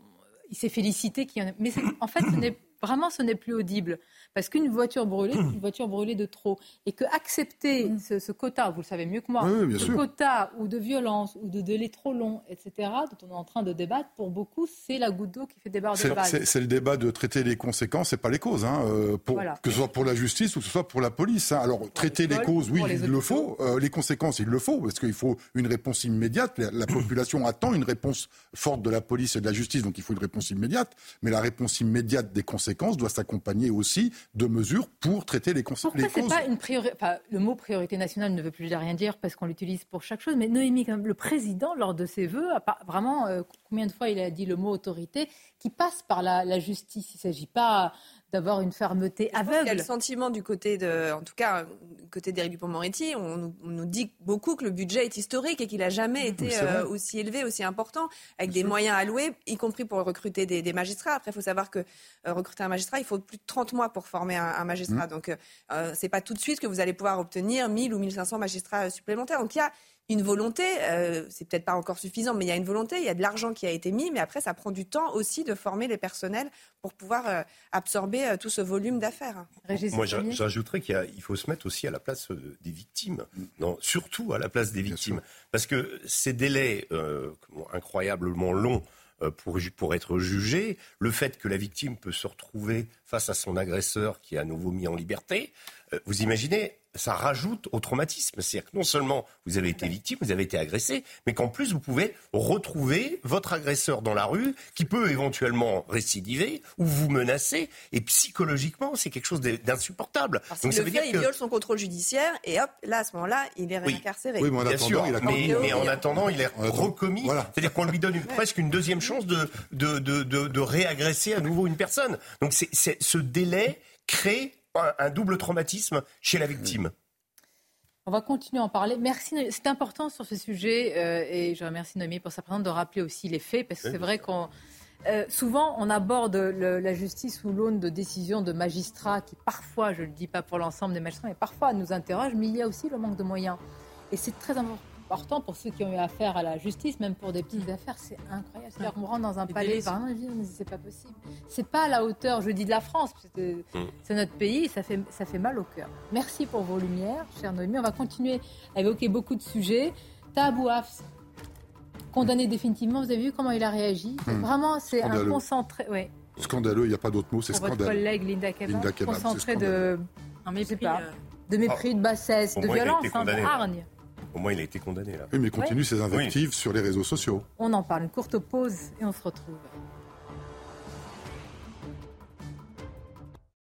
il s'est félicité qu'il y en a. Mais en fait, ce Vraiment, ce n'est plus audible. Parce qu'une voiture brûlée, c'est une voiture brûlée de trop. Et que accepter ce, quota, vous le savez mieux que moi, ce quota ou de violence ou de délai trop long, etc., dont on est en train de débattre, pour beaucoup, c'est la goutte d'eau qui fait déborder le vase. C'est le débat de traiter les conséquences et pas les causes. Hein, euh, Que ce soit pour la justice ou que ce soit pour la police. Hein. Alors, traiter les, causes, oui, il le faut. Euh, les conséquences, il le faut, parce qu'il faut une réponse immédiate. La, la population attend une réponse forte de la police et de la justice, donc il faut une réponse immédiate. Mais la réponse immédiate des conséquences, doit s'accompagner aussi de mesures pour traiter les, conséquences. Pourquoi Pas une le mot priorité nationale ne veut plus rien dire parce qu'on l'utilise pour chaque chose, mais Noémie, le président, lors de ses vœux, vraiment, euh, combien de fois il a dit le mot autorité, qui passe par la, justice. Il ne s'agit pas d'avoir une fermeté aveugle. Il y a le sentiment du côté de, en tout cas, du côté d'Éric Dupond-Moretti, on, nous dit beaucoup que le budget est historique et qu'il n'a jamais été euh, aussi élevé, aussi important, avec des moyens alloués, y compris pour recruter des, magistrats. Après, il faut savoir que euh, recruter un magistrat, il faut plus de 30 mois pour former un, magistrat. Mmh. Donc, euh, c'est pas tout de suite que vous allez pouvoir obtenir 1000 ou 1500 magistrats supplémentaires. Donc, il y a une volonté, euh, c'est peut-être pas encore suffisant, mais il y a une volonté, il y a de l'argent qui a été mis, mais après, ça prend du temps aussi de former les personnels pour pouvoir euh, absorber euh, tout ce volume d'affaires. Moi, j'ajouterais qu'il faut se mettre aussi à la place des victimes, non, surtout à la place des victimes, parce que ces délais incroyablement longs pour, pour être jugés, le fait que la victime peut se retrouver face à son agresseur qui est à nouveau mis en liberté, vous imaginez ça rajoute au traumatisme. C'est-à-dire que non seulement vous avez été victime, vous avez été agressé, mais qu'en plus vous pouvez retrouver votre agresseur dans la rue, qui peut éventuellement récidiver ou vous menacer. Et psychologiquement, c'est quelque chose d'insupportable. Donc ça veut dire il viole son contrôle judiciaire et hop, là à ce moment-là, il est réincarcéré. Oui, mais en attendant, il a mais, en attendant, il est recommis. C'est-à-dire qu'on lui donne presque une deuxième chance de, de, de, de, réagresser à nouveau une personne. Donc c'est ce délai crée un double traumatisme chez la victime. On va continuer à en parler. Merci. C'est important sur ce sujet euh, et je remercie Noémie pour sa présence de rappeler aussi les faits parce que c'est vrai qu'on euh, souvent on aborde la justice sous l'aune de décisions de magistrats qui parfois, je ne le dis pas pour l'ensemble des magistrats, mais parfois nous interrogent. Mais il y a aussi le manque de moyens et c'est très important important pour ceux qui ont eu affaire à la justice, même pour des petites affaires, c'est incroyable. C'est-à-dire qu'on rentre dans un palais, c'est pas possible. C'est pas à la hauteur, je dis, de la France, mm. c'est notre pays, ça fait, ça fait mal au cœur. Merci pour vos lumières, chère Noémie. On va continuer à évoquer beaucoup de sujets. Tabou condamné définitivement, vous avez vu comment il a réagi mm. Vraiment, c'est un concentré. Ouais. Scandaleux, il n'y a pas d'autre mot, c'est scandaleux. Votre collègue Linda Kebab, concentré de, un mépris, pas, euh. de mépris, de bassesse, de violence, hein, de hargne. Au moins, il a été condamné là. Oui, mais il continue ses invectives sur les réseaux sociaux. On en parle. Une courte pause et on se retrouve.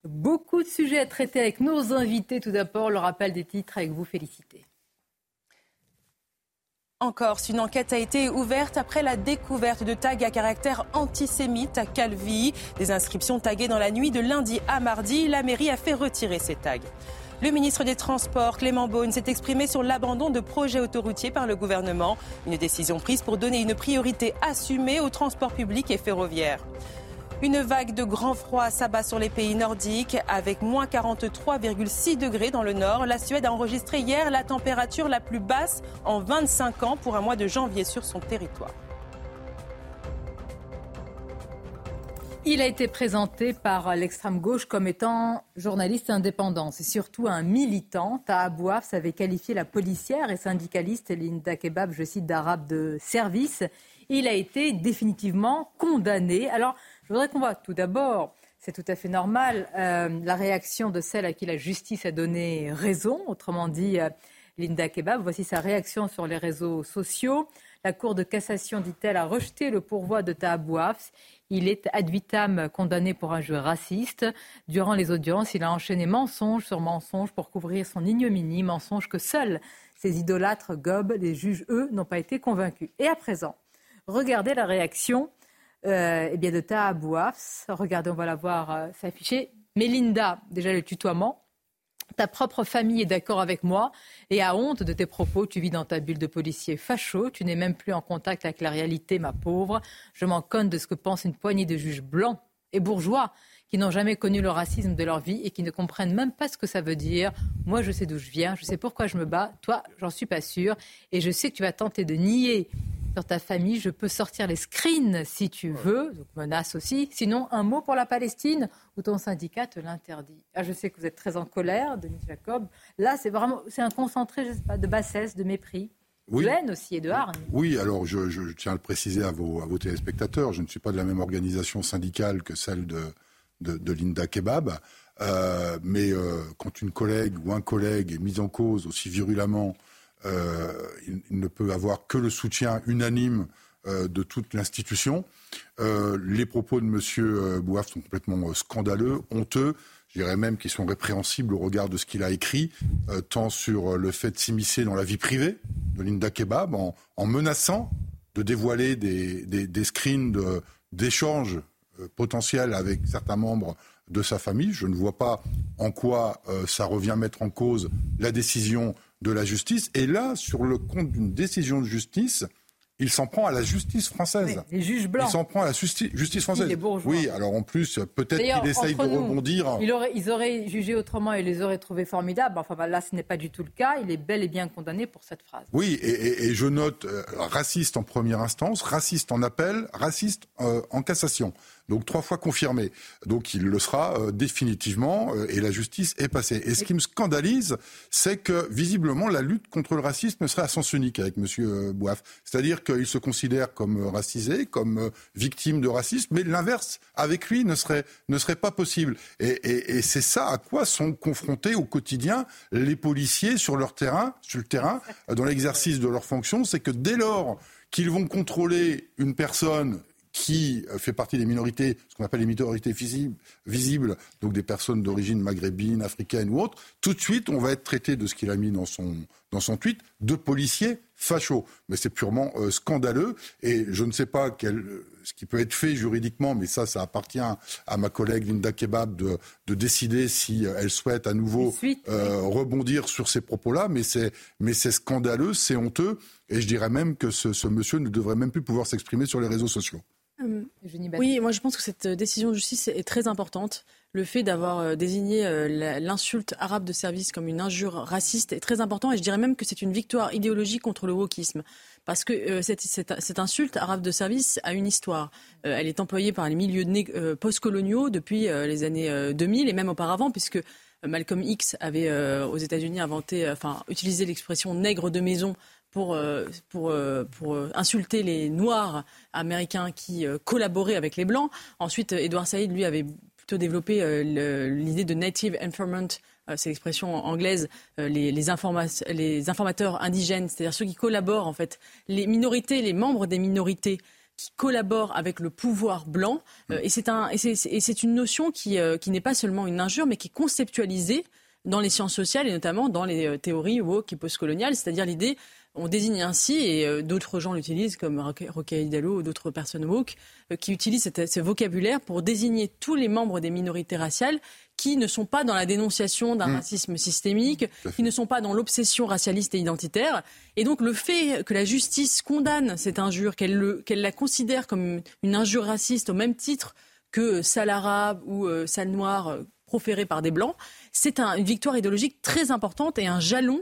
Beaucoup de sujets à traiter avec nos invités. Tout d'abord, le rappel des titres avec vous, Félicité. En Corse, une enquête a été ouverte après la découverte de tags à caractère antisémite à Calvi. Des inscriptions taguées dans la nuit de lundi à mardi. La mairie a fait retirer ces tags. Le ministre des Transports, Clément Beaune, s'est exprimé sur l'abandon de projets autoroutiers par le gouvernement. Une décision prise pour donner une priorité assumée aux transports publics et ferroviaires. Une vague de grand froid s'abat sur les pays nordiques avec moins 43,6 degrés dans le nord. La Suède a enregistré hier la température la plus basse en 25 ans pour un mois de janvier sur son territoire. Il a été présenté par l'extrême gauche comme étant journaliste indépendant. C'est surtout un militant. Tahabouaf avait qualifié la policière et syndicaliste Linda Kebab, je cite, d'arabe de service. Il a été définitivement condamné. Alors, je voudrais qu'on voit tout d'abord, c'est tout à fait normal, euh, la réaction de celle à qui la justice a donné raison, autrement dit euh, Linda Kebab. Voici sa réaction sur les réseaux sociaux. La Cour de cassation, dit-elle, a rejeté le pourvoi de Tahabouaf. Il est ad vitam condamné pour un jeu raciste. Durant les audiences, il a enchaîné mensonge sur mensonge pour couvrir son ignominie, mensonge que seuls ces idolâtres gobent. Les juges, eux, n'ont pas été convaincus. Et à présent, regardez la réaction euh, eh bien de Regardez, on va la voir euh, s'afficher. Mélinda, déjà le tutoiement, ta propre famille est d'accord avec moi et a honte de tes propos. Tu vis dans ta bulle de policier facho. Tu n'es même plus en contact avec la réalité, ma pauvre. Je m'en conne de ce que pense une poignée de juges blancs et bourgeois qui n'ont jamais connu le racisme de leur vie et qui ne comprennent même pas ce que ça veut dire. Moi, je sais d'où je viens, je sais pourquoi je me bats. Toi, j'en suis pas sûre. Et je sais que tu vas tenter de nier sur ta famille. Je peux sortir les screens si tu veux, donc menace aussi. Sinon, un mot pour la Palestine ou ton syndicat te l'interdit. Ah, je sais que vous êtes très en colère, Denis Jacob. Là, c'est vraiment c'est un concentré pas, de bassesse, de mépris. De haine aussi et de hargne. Oui, alors je, tiens à le préciser à vos, à vos téléspectateurs. Je ne suis pas de la même organisation syndicale que celle de, de, Linda Kebab. Euh, mais euh, quand une collègue ou un collègue est mis en cause aussi virulemment euh, il, ne peut avoir que le soutien unanime euh, de toute l'institution. Euh, les propos de M. Bouaf sont complètement scandaleux, honteux. Je dirais même qu'ils sont répréhensibles au regard de ce qu'il a écrit, tant sur le fait de s'immiscer dans la vie privée de Linda Kebab, en, menaçant de dévoiler des, screens d'échanges potentiels avec certains membres de sa famille. Je ne vois pas en quoi euh, ça revient mettre en cause la décision de la justice. Et là, sur le compte d'une décision de justice, il s'en prend à la justice française. les juges blancs. Il s'en prend à la justice française. Oui, alors en plus, peut-être qu'il essaye de rebondir. ils auraient jugé autrement et les auraient trouvés formidables. Enfin, là, ce n'est pas du tout le cas. Il est bel et bien condamné pour cette phrase. Oui, et, je note euh, raciste en première instance, raciste en appel, raciste euh, en cassation. Donc trois fois confirmé. Donc il le sera euh, définitivement euh, et la justice est passée. Et ce qui me scandalise, c'est que visiblement la lutte contre le racisme serait à sens unique avec Monsieur euh, Bouaf. C'est-à-dire qu'il se considère comme racisé, comme victime de racisme, mais l'inverse avec lui ne serait ne serait pas possible. Et, et, et c'est ça à quoi sont confrontés au quotidien les policiers sur leur terrain, sur le terrain, dans l'exercice de leurs fonctions, c'est que dès lors qu'ils vont contrôler une personne qui fait partie des minorités, ce qu'on appelle les minorités visibles, donc des personnes d'origine maghrébine, africaine ou autre, tout de suite, on va être traité de ce qu'il a mis dans son, dans son tweet, de policiers fachos. Mais c'est purement euh, scandaleux et je ne sais pas quel, ce qui peut être fait juridiquement, mais ça, ça appartient à ma collègue Linda Kebab de, de décider si elle souhaite à nouveau euh, rebondir sur ces propos-là. Mais c'est, mais c'est scandaleux, c'est honteux et je dirais même que ce, ce monsieur ne devrait même plus pouvoir s'exprimer sur les réseaux sociaux. Euh, oui, moi je pense que cette décision de justice est très importante. Le fait d'avoir euh, désigné euh, l'insulte arabe de service comme une injure raciste est très important et je dirais même que c'est une victoire idéologique contre le wokisme. Parce que cette, cette, insulte arabe de service a une histoire. elle est employée par les milieux postcoloniaux depuis les années 2000 et même auparavant, puisque Malcolm X avait aux États-Unis inventé, enfin utilisé l'expression nègre de maison pour, euh, pour, euh, pour euh, insulter les Noirs américains qui collaboraient avec les Blancs. Ensuite, Edward Said, lui, avait plutôt développé l'idée de native informant c'est l'expression anglaise, les, les, les, informateurs indigènes, c'est-à-dire ceux qui collaborent en fait, les minorités, les membres des minorités qui collaborent avec le pouvoir blanc. et c'est un, une notion qui, qui n'est pas seulement une injure, mais qui est conceptualisée dans les sciences sociales et notamment dans les théories woke et postcoloniales, c'est-à-dire l'idée on désigne ainsi, et euh, d'autres gens l'utilisent, comme Roca Hidalgo ou d'autres personnes woke, euh, qui utilisent ce vocabulaire pour désigner tous les membres des minorités raciales qui ne sont pas dans la dénonciation d'un mmh. racisme systémique, qui ne sont pas dans l'obsession racialiste et identitaire. Et donc le fait que la justice condamne cette injure, qu'elle la considère comme une injure raciste au même titre que sale arabe ou euh, sale noir proféré par des blancs, c'est une victoire idéologique très importante et un jalon euh,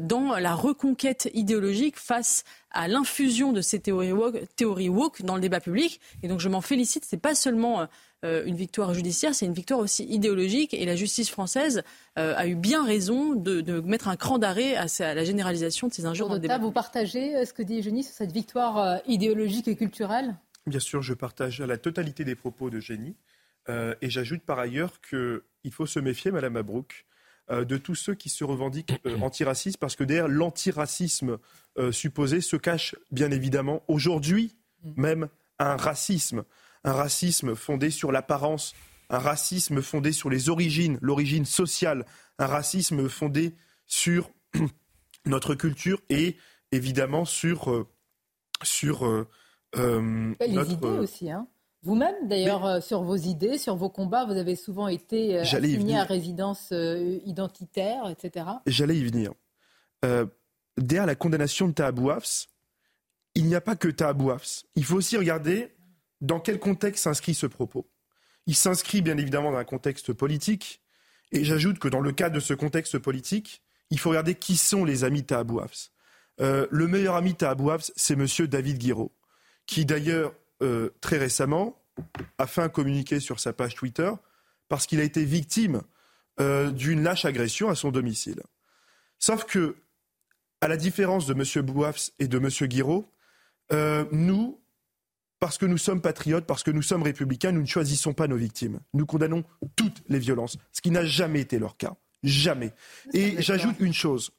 dans la reconquête idéologique face à l'infusion de ces théories woke, dans le débat public. Et donc je m'en félicite. Ce n'est pas seulement euh, une victoire judiciaire, c'est une victoire aussi idéologique. Et la justice française euh, a eu bien raison de, mettre un cran d'arrêt à, la généralisation de ces injures dans le débat. Vous partagez ce que dit Eugénie sur cette victoire idéologique et culturelle? Bien sûr, je partage la totalité des propos de Génie. et j'ajoute par ailleurs qu'il faut se méfier, Madame Mabrouk, euh, de tous ceux qui se revendiquent euh, antiracistes, parce que derrière l'antiracisme euh, supposé se cache bien évidemment aujourd'hui même un racisme, un racisme fondé sur l'apparence, un racisme fondé sur les origines, l'origine sociale, un racisme fondé sur notre culture et évidemment sur sur les idées aussi, hein. Vous-même, d'ailleurs, euh, sur vos idées, sur vos combats, vous avez souvent été euh, assigné à résidence euh, identitaire, etc. J'allais y venir. derrière la condamnation de Tahabouafs, il n'y a pas que Tahabouafs. Il faut aussi regarder dans quel contexte s'inscrit ce propos. Il s'inscrit bien évidemment dans un contexte politique, et j'ajoute que dans le cadre de ce contexte politique, il faut regarder qui sont les amis Tahabouafs. le meilleur ami Tahabouafs, c'est M. David Guiraud, qui d'ailleurs euh, très récemment, a fait un communiqué sur sa page Twitter parce qu'il a été victime euh, d'une lâche agression à son domicile. Sauf que, à la différence de M. Bouafs et de M. Guiraud, euh, nous, parce que nous sommes patriotes, parce que nous sommes républicains, nous ne choisissons pas nos victimes. Nous condamnons toutes les violences, ce qui n'a jamais été leur cas. Jamais. Et j'ajoute une chose,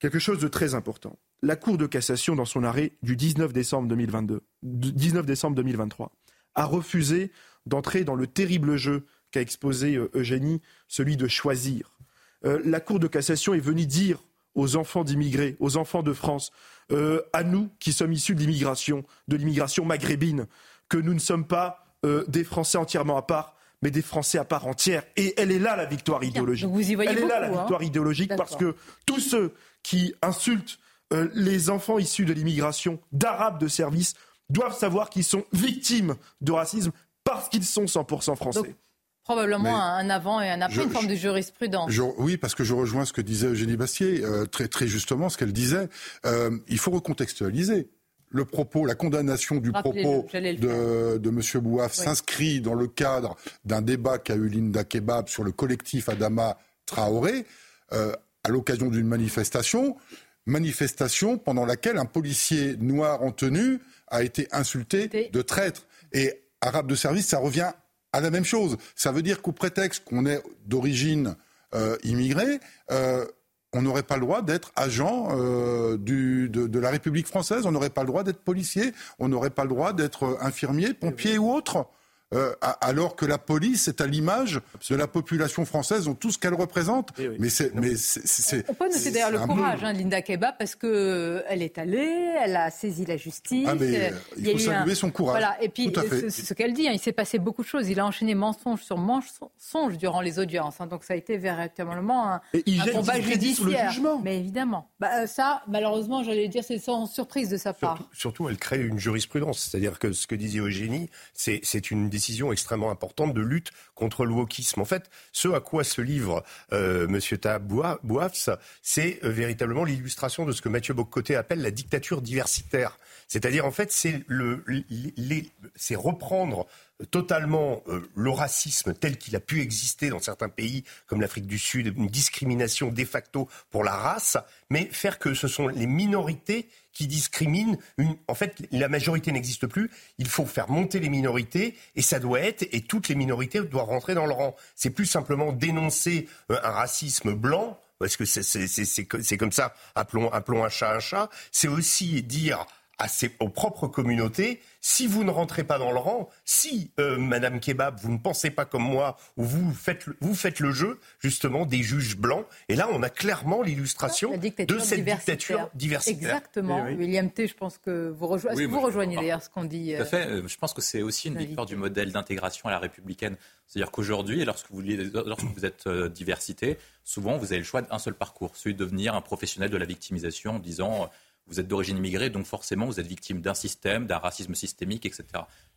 quelque chose de très important la Cour de cassation, dans son arrêt du 19 décembre 2022, 19 décembre 2023, a refusé d'entrer dans le terrible jeu qu'a exposé euh, Eugénie, celui de choisir. Euh, la Cour de cassation est venue dire aux enfants d'immigrés, aux enfants de France, euh, à nous qui sommes issus de l'immigration, de l'immigration maghrébine, que nous ne sommes pas des Français entièrement à part, mais des Français à part entière. Et elle est là la victoire idéologique. vous y voyez elle est là la hein. victoire idéologique parce que tous ceux qui insultent euh, les enfants issus de l'immigration, d'arabes de service, doivent savoir qu'ils sont victimes de racisme parce qu'ils sont 100% français. Donc, probablement Mais un avant et un après, je- une forme de jurisprudence. Je- oui, parce que je rejoins ce que disait Eugénie Bastier, euh, très, très justement ce qu'elle disait. Euh, il faut recontextualiser. Le propos, la condamnation du propos de, de M. Bouaf Oui. s'inscrit dans le cadre d'un débat qu'a eu Linda Kebab sur le collectif Adama Traoré euh, à l'occasion d'une manifestation. Manifestation pendant laquelle un policier noir en tenue a été insulté de traître. Et arabe de service, ça revient à la même chose. Ça veut dire qu'au prétexte qu'on est d'origine euh, immigrée, euh, on n'aurait pas le droit d'être agent euh, du, de, de la République française, on n'aurait pas le droit d'être policier, on n'aurait pas le droit d'être infirmier, pompier ou autre. Euh, alors que la police est à l'image de la population française, dans tout ce qu'elle représente. Mais c'est, mais c'est, c'est- On peut noter d'ailleurs le un courage hein, de Linda Keba parce que euh, elle est allée, elle a saisi la justice. Ah, mais, euh, il faut saluer son courage. Voilà, et puis ce qu'elle dit. hein, il s'est passé beaucoup de choses. Il a enchaîné mensonge sur mensonge durant les audiences. hein, donc ça a été véritablement un, Et il un combat discrédit sur le judiciaire. jugement. Mais évidemment, Bah, ça, malheureusement, j'allais dire, c'est sans surprise de sa part. Surtout, elle crée une jurisprudence. C'est-à-dire que ce que disait Eugénie, c'est c'est une décision extrêmement importante de lutte contre le wokisme. En fait, ce à quoi se livre euh, M. C'est euh, véritablement l'illustration de ce que Mathieu Bocoté appelle la dictature diversitaire. C'est-à-dire, en fait, c'est reprendre totalement euh, le racisme tel qu'il a pu exister dans certains pays comme l'Afrique du Sud, une discrimination de facto pour la race, mais faire que ce sont les minorités qui discriminent. En fait, la majorité n'existe plus. Il faut faire monter les minorités et ça doit être et toutes les minorités doivent rentrer dans le rang. C'est plus simplement dénoncer euh, un racisme blanc parce que c'est comme ça. Appelons, appelons un chat un chat. C'est aussi dire à ses, aux propres communautés, si vous ne rentrez pas dans le rang, si, euh, Madame Kebab, vous ne pensez pas comme moi, ou vous faites, le- vous faites le jeu, justement, des juges blancs, et là, on a clairement l'illustration de cette diversitaire. dictature diversitaire. Exactement. Oui. William T, je pense que vous rejoignez. Est-ce Oui, que moi, vous je- rejoignez ah, d'ailleurs ce qu'on dit Tout à euh, fait. Euh, Je pense que c'est aussi une victoire du modèle d'intégration à la républicaine. C'est-à-dire qu'aujourd'hui, lorsque vous, lorsque vous êtes euh, diversité, souvent vous avez le choix d'un seul parcours, celui de devenir un professionnel de la victimisation en disant euh, vous êtes d'origine immigrée, donc forcément vous êtes victime d'un système, d'un racisme systémique, etc.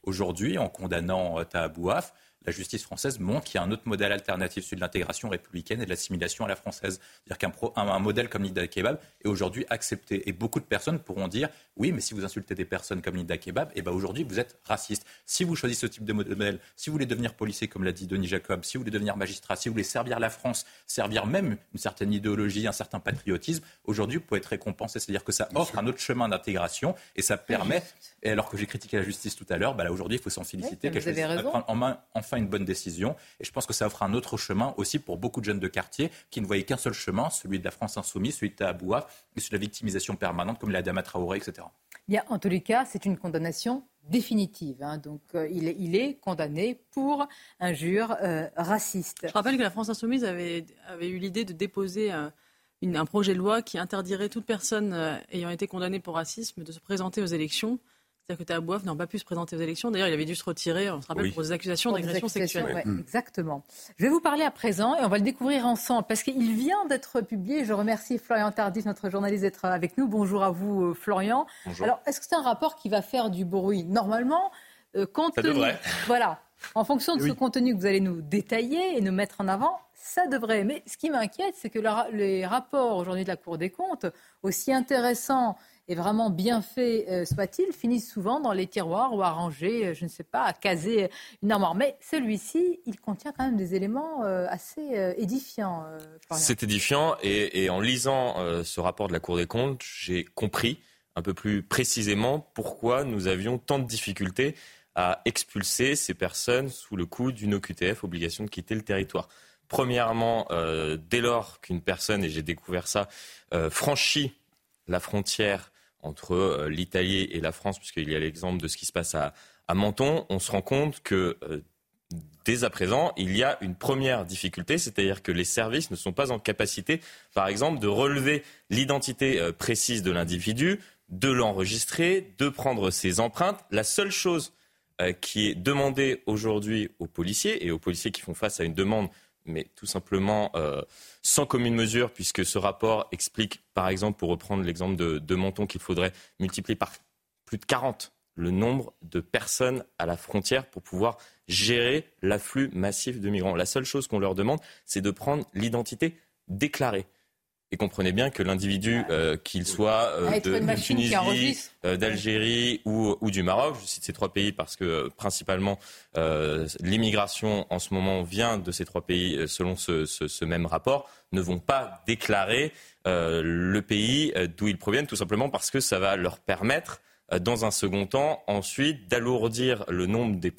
Aujourd'hui, en condamnant euh, Tahabouaf, la justice française montre qu'il y a un autre modèle alternatif, celui de l'intégration républicaine et de l'assimilation à la française. C'est-à-dire qu'un un, un modèle comme Linda Kebab est aujourd'hui accepté. Et beaucoup de personnes pourront dire oui, mais si vous insultez des personnes comme Linda Kebab, eh ben aujourd'hui vous êtes raciste. Si vous choisissez ce type de modèle, si vous voulez devenir policier, comme l'a dit Denis Jacob, si vous voulez devenir magistrat, si vous voulez servir la France, servir même une certaine idéologie, un certain patriotisme, aujourd'hui vous pouvez être récompensé. C'est-à-dire que ça offre un autre chemin d'intégration et ça permet. Et alors que j'ai critiqué la justice tout à l'heure, bah là aujourd'hui il faut s'en féliciter. Oui, qu'elle vous avez choisisse raison. prendre en main enfin une bonne décision. Et je pense que ça offre un autre chemin aussi pour beaucoup de jeunes de quartier qui ne voyaient qu'un seul chemin, celui de la France insoumise, celui de Tahabouaf, et celui de la victimisation permanente comme la Dama Traoré, etc. Il y a, en tous les cas, c'est une condamnation définitive. hein. donc, euh, il, est, il est condamné pour injure euh, raciste. Je rappelle que la France Insoumise avait, avait eu l'idée de déposer euh, une- un projet de loi qui interdirait toute personne euh, ayant été condamnée pour racisme de se présenter aux élections. C'est-à-dire que Tahabouaf n'a pas pu se présenter aux élections. D'ailleurs, il avait dû se retirer, on se rappelle, Oui. pour des accusations d'agression sexuelle. ouais, Exactement. Je vais vous parler à présent et on va le découvrir ensemble parce qu'il vient d'être publié. Je remercie Florian Tardif, notre journaliste, d'être avec nous. Bonjour à vous, euh, Florian. Bonjour. Alors, est-ce que c'est un rapport qui va faire du bruit Normalement, euh, compte Ça tenu- devrait. Voilà. En fonction de Oui. ce contenu que vous allez nous détailler et nous mettre en avant, ça devrait. Mais ce qui m'inquiète, c'est que les rapports aujourd'hui de la Cour des comptes, aussi intéressants et vraiment bien faits euh, soient-ils, finissent souvent dans les tiroirs ou à ranger, euh, je ne sais pas, à caser une armoire. Mais celui-ci, il contient quand même des éléments euh, assez euh, édifiants. euh. C'est édifiant et, en lisant euh, ce rapport de la Cour des comptes, j'ai compris un peu plus précisément pourquoi nous avions tant de difficultés à expulser ces personnes sous le coup d'une OQTF, obligation de quitter le territoire. Premièrement, euh, dès lors qu'une personne, et j'ai découvert ça, euh, franchit la frontière entre euh, l'Italie et la France, puisqu'il y a l'exemple de ce qui se passe à, Menton, on se rend compte que euh, dès à présent, il y a une première difficulté, c'est-à-dire que les services ne sont pas en capacité, par exemple, de relever l'identité euh, précise de l'individu, de l'enregistrer, de prendre ses empreintes. La seule chose qui est demandé aujourd'hui aux policiers et aux policiers qui font face à une demande, mais tout simplement euh, sans commune mesure, puisque ce rapport explique, par exemple, pour reprendre l'exemple de, de Menton, qu'il faudrait multiplier par plus de 40 le nombre de personnes à la frontière pour pouvoir gérer l'afflux massif de migrants. La seule chose qu'on leur demande, c'est de prendre l'identité déclarée. Et comprenez bien que l'individu, euh, qu'il soit euh, de, Tunisie, euh, d'Algérie ou, ou, du Maroc, je cite ces trois pays parce que principalement l'immigration en ce moment vient de ces trois pays selon ce, ce, ce même rapport, ne vont pas déclarer le pays d'où ils proviennent, tout simplement parce que ça va leur permettre dans un second temps, ensuite, d'alourdir le nombre des,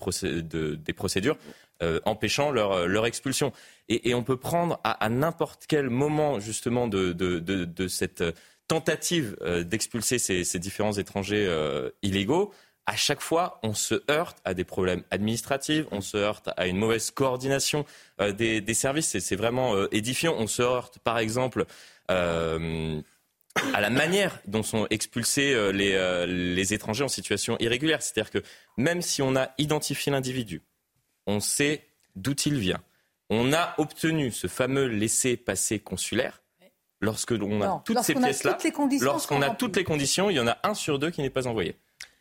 des procédures, euh, empêchant leur, leur expulsion. Et, et, on peut prendre à, à n'importe quel moment, justement, de, de, de, de cette tentative euh, d'expulser ces, ces, différents étrangers euh, illégaux, à chaque fois, on se heurte à des problèmes administratifs, on se heurte à une mauvaise coordination euh, des, des, services. C'est vraiment euh, édifiant. On se heurte, par exemple, euh, à la manière dont sont expulsés euh, les, euh, les étrangers en situation irrégulière. C'est-à-dire que même si on a identifié l'individu, on sait d'où il vient, on a obtenu ce fameux laissez-passer consulaire, lorsque l'on a toutes ces pièces-là, lorsqu'on a toutes les conditions, il y en a un sur deux qui n'est pas envoyé.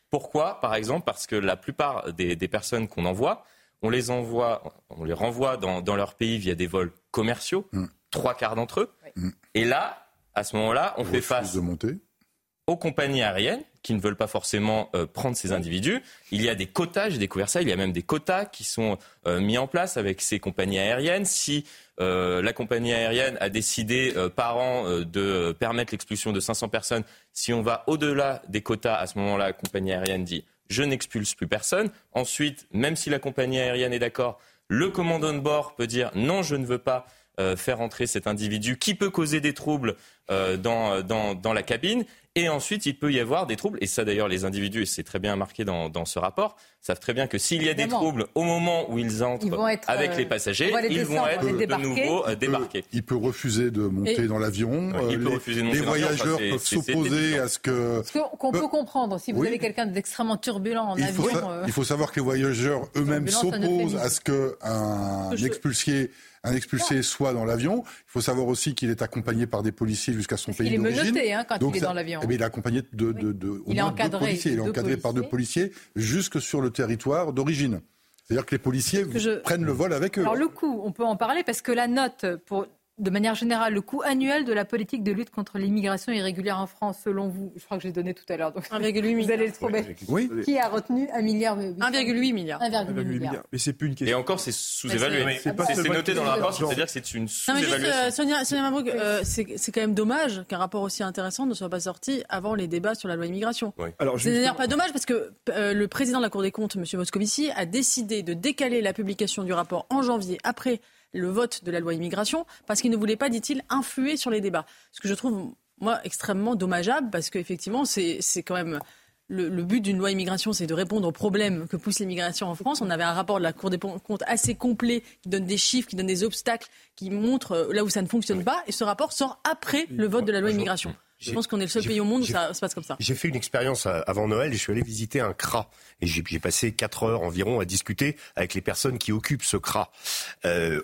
Pourquoi? Par exemple, parce que la plupart des, des personnes qu'on envoie, on les envoie, on les renvoie dans, dans, leur pays via des vols commerciaux, mm. trois quarts d'entre eux. Mm. Et là, à ce moment-là, on, fait face de monter. aux compagnies aériennes qui ne veulent pas forcément euh, prendre ces individus. Il y a des quotas, j'ai découvert ça, il y a même des quotas qui sont euh, mis en place avec ces compagnies aériennes. Si euh, la compagnie aérienne a décidé par an de permettre l'expulsion de 500 personnes, si on va au-delà des quotas, à ce moment-là, la compagnie aérienne dit je n'expulse plus personne. Ensuite, même si la compagnie aérienne est d'accord, le commandant de bord peut dire non, je ne veux pas faire entrer cet individu qui peut causer des troubles euh, dans, dans, dans, la cabine. Et ensuite, il peut y avoir des troubles. Et ça, d'ailleurs, les individus, et c'est très bien marqué dans, dans, ce rapport, savent très bien que s'il y a des troubles au moment où ils entrent ils avec les passagers, ils vont être de nouveau euh, débarqués. Il peut refuser de monter et... dans l'avion. il peut refuser de monter les voyageurs peuvent s'opposer à ce que... Ce qu'on peut comprendre, si vous oui. avez quelqu'un d'extrêmement turbulent en il avion... Faut euh... Il faut savoir que les voyageurs eux-mêmes s'opposent à ce qu'un expulsier un expulsé soit dans l'avion. Il faut savoir aussi qu'il est accompagné par des policiers jusqu'à son pays d'origine. Il est menotté hein, quand Donc, il est dans l'avion. Eh il est accompagné de, de, de au il moins est encadré, deux policiers. Il est encadré policiers. par deux policiers jusque sur le territoire d'origine. C'est-à-dire que les policiers je... prennent le vol avec eux. Alors le coup, on peut en parler parce que la note pour de manière générale, le coût annuel de la politique de lutte contre l'immigration irrégulière en France, selon vous, je crois que j'ai donné tout à l'heure, 1,8 milliard. Vous allez le trouver. Oui. Qui a retenu 1 milliard 1,8 milliard. 1,8 milliard. Mais c'est plus une question. Et encore, c'est sous-évalué. C'est noté dans le rapport, c'est-à-dire que c'est une sous-évaluation. Euh, Sonia, Sonia Mabrouk, euh, c'est quand même dommage qu'un rapport aussi intéressant ne soit pas sorti avant les débats sur la loi immigration. Oui. C'est d'ailleurs pas dommage parce que euh, le président de la Cour des comptes, M. Moscovici, a décidé de décaler la publication du rapport en janvier après le vote de la loi immigration parce qu'il ne voulait pas, dit-il, influer sur les débats. Ce que je trouve, moi, extrêmement dommageable parce qu'effectivement, c'est quand même. Le, le but d'une loi immigration, c'est de répondre aux problèmes que pousse l'immigration en France. On avait un rapport de la Cour des comptes assez complet qui donne des chiffres, qui donne des obstacles, qui montre là où ça ne fonctionne pas. Et ce rapport sort après le vote de la loi immigration. Je pense qu'on est le seul pays au monde où ça se passe comme ça. J'ai fait une expérience avant Noël je suis allé visiter un CRA. Et j'ai passé quatre heures environ à discuter avec les personnes qui occupent ce CRA. Euh,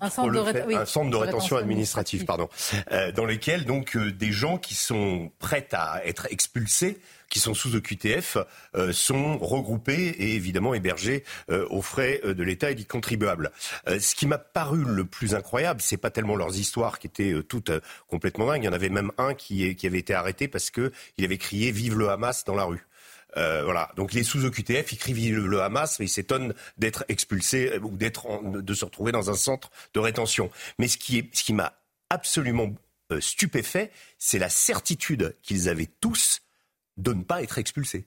un centre, le de, fait, oui, un centre de rétention administrative, pardon, euh, dans lequel donc euh, des gens qui sont prêts à être expulsés, qui sont sous OQTF, euh, sont regroupés et évidemment hébergés euh, aux frais de l'État et du contribuable. Euh, ce qui m'a paru le plus incroyable, c'est pas tellement leurs histoires qui étaient toutes complètement dingues. Il y en avait même un qui, qui avait été arrêté parce que il avait crié "Vive le Hamas" dans la rue. Euh, voilà. Donc les sous OQTF, ils crient le, le Hamas, mais ils s'étonnent d'être expulsés ou d'être de se retrouver dans un centre de rétention. Mais ce qui est, ce qui m'a absolument euh, stupéfait, c'est la certitude qu'ils avaient tous de ne pas être expulsés.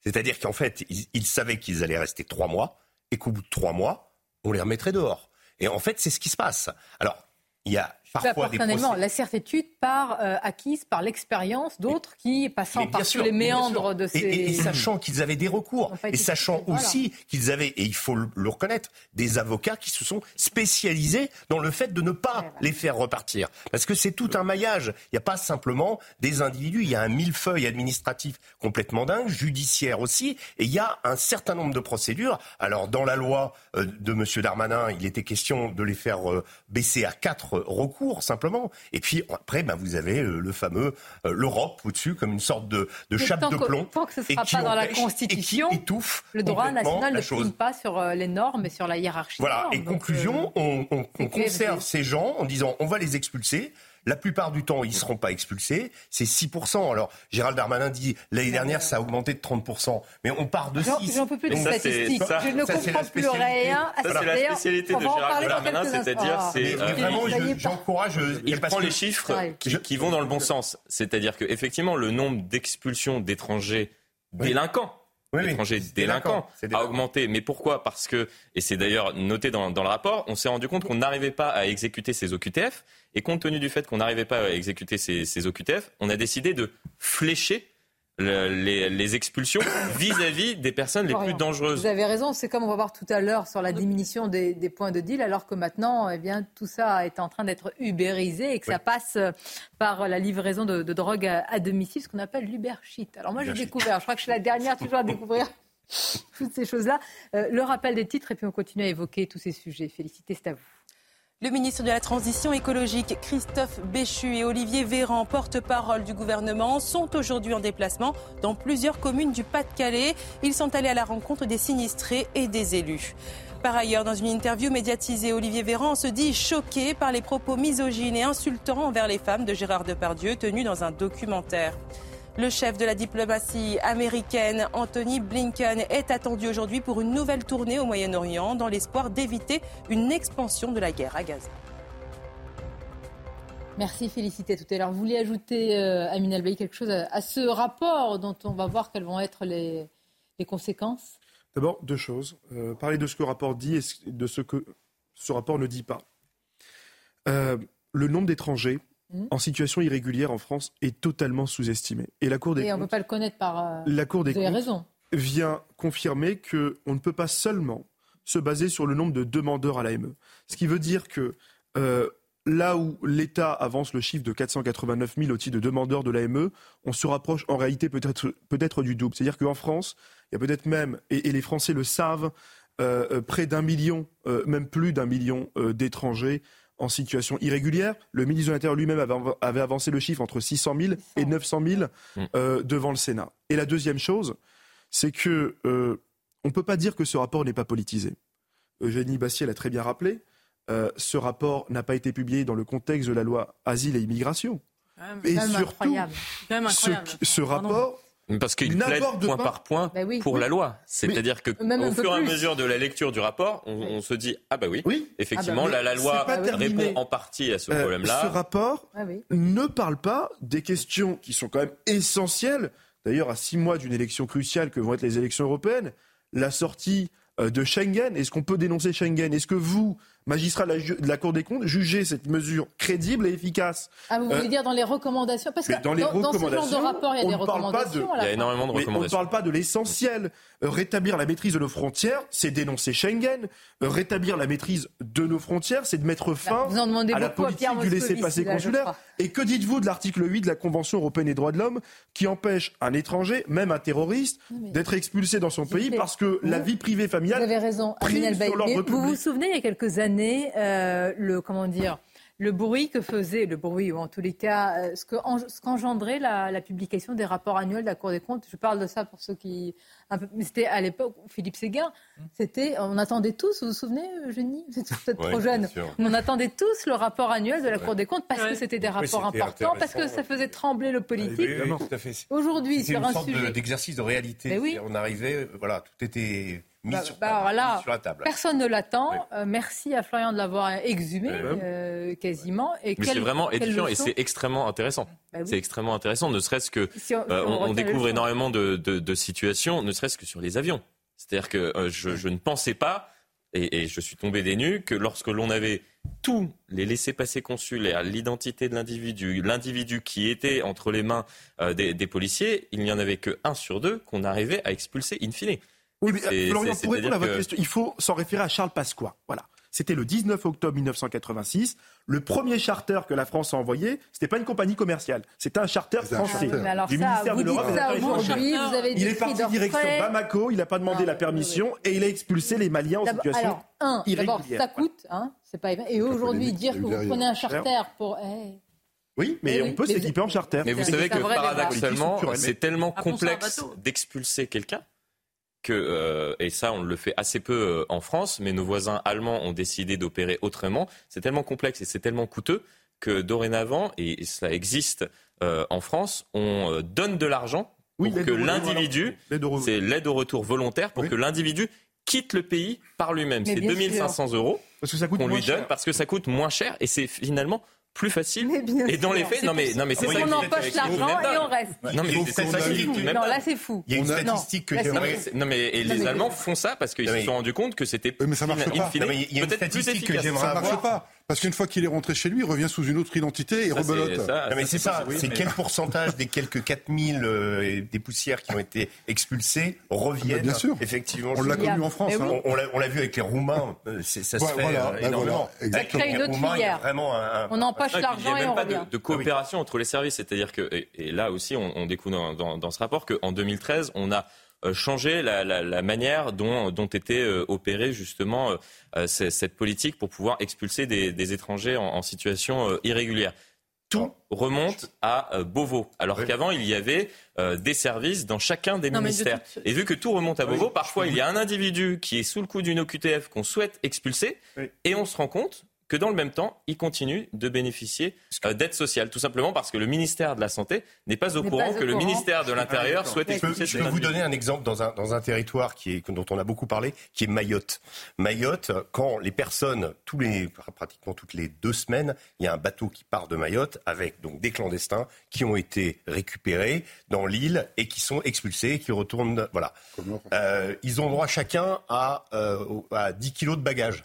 C'est-à-dire qu'en fait, ils, ils savaient qu'ils allaient rester trois mois et qu'au bout de trois mois, on les remettrait dehors. Et en fait, c'est ce qui se passe. Alors, il y a parfois des personnellement, la certitude par euh, acquise par l'expérience d'autres qui, passant par tous les méandres de ces... Et, sachant qu'ils avaient des recours, et sachant aussi qu'ils avaient, et il faut le reconnaître, des avocats qui se sont spécialisés dans le fait de ne pas les faire repartir. Parce que c'est tout un maillage. Il n'y a pas simplement des individus, il y a un millefeuille administratif complètement dingue, judiciaire aussi, et il y a un certain nombre de procédures. Alors, dans la loi euh, de M. Darmanin, il était question de les faire euh, baisser à quatre recours, simplement. Et puis, après, ben, vous avez euh, le fameux l'Europe au-dessus, comme une sorte de, de chape de plomb. tant que ce ne sera pas dans la Constitution, le droit national ne prime pas sur les normes, mais sur la hiérarchie. Voilà, et conclusion, on, on conserve ces gens en disant on va les expulser. La plupart du temps, ils ne seront pas expulsés. C'est 6%. Alors, Gérald Darmanin dit l'année dernière, ça a augmenté de 30%. Mais on part de 6. J'en peux plus de statistiques. je ne comprends plus rien. Ça, c'est la spécialité de Gérald Darmanin, c'est-à-dire, c'est. Euh, vraiment, j'encourage. il prend les chiffres qui, vont dans le bon sens. C'est-à-dire qu'effectivement, le nombre d'expulsions d'étrangers délinquants oui, étrangers délinquants a augmenté. Mais pourquoi? Parce que, et c'est d'ailleurs noté dans, dans, le rapport, on s'est rendu compte qu'on n'arrivait pas à exécuter ces OQTF. Et compte tenu du fait qu'on n'arrivait pas à exécuter ces, ces OQTF, on a décidé de flécher les, expulsions vis-à-vis des personnes les plus dangereuses. Vous avez raison, c'est comme on va voir tout à l'heure sur la diminution des, points de deal, alors que maintenant, eh bien, tout ça est en train d'être ubérisé et que ça passe par la livraison de, drogue à, domicile, ce qu'on appelle l'uber Alors moi, j'ai découvert, je crois que je suis la dernière toujours à découvrir toutes ces choses-là. Euh, le rappel des titres et puis on continue à évoquer tous ces sujets. Félicité, c'est à vous. Le ministre de la Transition écologique, Christophe Béchu et Olivier Véran, porte-parole du gouvernement, sont aujourd'hui en déplacement dans plusieurs communes du Pas-de-Calais. Ils sont allés à la rencontre des sinistrés et des élus. Par ailleurs, dans une interview médiatisée, Olivier Véran se dit choqué par les propos misogynes et insultants envers les femmes de Gérard Depardieu tenus dans un documentaire. Le chef de la diplomatie américaine, Anthony Blinken, est attendu aujourd'hui pour une nouvelle tournée au Moyen-Orient dans l'espoir d'éviter une expansion de la guerre à Gaza. Merci Félicité tout à l'heure. Vous voulez ajouter, euh, Amine Albaï, quelque chose à, ce rapport dont on va voir quelles vont être les, conséquences? D'abord, deux choses. Euh, parler de ce que le rapport dit et de ce que ce rapport ne dit pas. Euh, le nombre d'étrangers Mmh. en situation irrégulière en France est totalement sous-estimé. Et la Cour des on ne peut pas le connaître par. Euh, la Cour des comptes vient confirmer qu'on ne peut pas seulement se baser sur le nombre de demandeurs à l'AME. Ce qui veut dire que euh, là où l'État avance le chiffre de 489 000 au titre de demandeurs de l'AME, on se rapproche en réalité peut-être peut du double. C'est-à-dire qu'en France, il y a peut-être même, et, les Français le savent, euh, près d'un million, même plus d'un million d'étrangers en situation irrégulière. Le ministre de l'Intérieur lui-même avait, avancé le chiffre entre 600 000 et 900 000 mm. euh, devant le Sénat. Et la deuxième chose, c'est que euh, on ne peut pas dire que ce rapport n'est pas politisé. Eugénie Bastier l'a très bien rappelé. Euh, ce rapport n'a pas été publié dans le contexte de la loi Asile et Immigration. et surtout, ce, rapport parce qu'il plaide point par point bah pour la loi. C'est-à-dire que au fur et à mesure de la lecture du rapport, on, se dit ah bah oui, effectivement, ah bah la, loi répond en partie à ce euh, problème-là. Ce rapport ah ne parle pas des questions qui sont quand même essentielles. D'ailleurs, à six mois d'une élection cruciale que vont être les élections européennes, la sortie euh, de Schengen. Est-ce qu'on peut dénoncer Schengen? Est-ce que vous, magistrat de la, Cour des comptes, jugez cette mesure crédible et efficace Ah, vous voulez euh, dire dans les recommandations Parce que dans, les recommandations, ce genre de rapport, il y a des recommandations. il y a énormément de recommandations. on ne parle pas de l'essentiel. Euh, rétablir la maîtrise de nos frontières, c'est dénoncer Schengen. rétablir la maîtrise de nos frontières, c'est de mettre bah, fin à la politique du laisser-passer consulaire. Et que dites-vous de l'article 8 de la Convention européenne des droits de l'homme qui empêche un étranger, même un terroriste, d'être expulsé dans son pays parce que la vie privée familiale. Vous avez raison, Vous vous souvenez, il y a quelques années, euh, le comment le bruit que faisait, le bruit, ou en tous les cas, euh, ce qu'engendrait la, publication des rapports annuels de la Cour des comptes. Je parle de ça pour ceux qui. Un peu, c'était à l'époque, Philippe Séguin, c'était, on attendait tous, vous vous souvenez, Eugénie? Vous êtes peut-être trop jeune. On attendait tous le rapport annuel de la Cour des comptes parce que c'était des rapports importants, parce que ça faisait trembler le politique. Aujourd'hui, sur une un sorte d'exercice de réalité. On arrivait, voilà, tout était bah, bah, sur, la table. Personne ne l'attend. Euh, merci à Florian de l'avoir exhumé euh, quasiment. Et Mais c'est vraiment édifiant et c'est extrêmement intéressant. Bah c'est extrêmement intéressant, ne serait-ce que euh, on, découvre énormément de, de, situations, ne serait-ce que sur les avions. C'est-à-dire que je, je, ne pensais pas et, je suis tombé des nues, que lorsque l'on avait tous les laissés-passer consulaires, l'identité de l'individu, l'individu qui était entre les mains euh, des, policiers, il n'y en avait que un sur deux qu'on arrivait à expulser in fine. Oui, mais euh, Florian, pour répondre à votre question, il faut s'en référer à Charles Pasqua. Voilà. C'était le 19 octobre 1986. Le premier charter que la France a envoyé, c'était pas une compagnie commerciale, c'était un charter français. alors du ministère de l'Europe. Il est parti direction Bamako, il n'a pas demandé la permission et il a expulsé les Maliens en situation alors, un, D'abord, ça coûte, hein, c'est pas Et aujourd'hui, dire que vous prenez un charter pour. Eh. Oui, mais eh on peut s'équiper en charter. Mais vous savez que paradoxalement, c'est tellement complexe d'expulser quelqu'un que, euh, et ça on le fait assez peu euh, en France, mais nos voisins allemands ont décidé d'opérer autrement. C'est tellement complexe et c'est tellement coûteux que dorénavant, et cela existe euh, en France, on donne de l'argent pour que l'individu, c'est l'aide au retour volontaire, pour que l'individu quitte le pays par lui-même. C'est 2500 euros qu'on lui donne parce que ça coûte moins cher et c'est finalement plus facile. et dans les faits, non mais non mais c'est ça. On empoche l'argent et on reste. Non mais c'est ça Non là c'est fou. Il y a une statistique que j'aimerais. Non mais et les Allemands font ça parce qu'ils se sont rendus compte que c'était. Mais ça marche pas. Il y a une statistique que j'aimerais avoir. Ça marche pas. Parce qu'une fois qu'il est rentré chez lui, il revient sous une autre identité et rebelote. Non, mais c'est ça. c'est quel pourcentage des quelques 4000 euh, des poussières qui ont été expulsées reviennent Bien sûr. Effectivement. On l'a connu en France. Hein. On, l'a vu avec les Roumains. Euh, ça se fait voilà, énormément. Voilà, ça crée une autre filière. Vraiment un, on empoche l'argent et on revient. Il n'y a même pas de, coopération entre les services. C'est-à-dire que, et, là aussi, on, découvre dans, dans ce rapport qu'en 2013, on a changer la, manière dont, dont était euh, opérée justement euh, cette politique pour pouvoir expulser des, étrangers en, situation irrégulière. Tout remonte à Beauvau. Alors qu'avant, il y avait des services dans chacun des ministères. Et vu que tout remonte à Beauvau, parfois, il y a un individu qui est sous le coup d'une OQTF qu'on souhaite expulser, et on se rend compte que dans le même temps, il continue de bénéficier euh, d'aide sociale, tout simplement parce que le ministère de la Santé n'est pas au courant que le ministère de l'Intérieur souhaite expulser. Je peux vous donner un exemple dans un, dans un territoire qui est, dont on a beaucoup parlé, qui est Mayotte. Mayotte, quand les personnes, tous les, pratiquement toutes les deux semaines, il y a un bateau qui part de Mayotte avec donc des clandestins qui ont été récupérés dans l'île et qui sont expulsés, qui retournent. Voilà. Euh, ils ont droit chacun à, euh, à 10 kilos de bagages.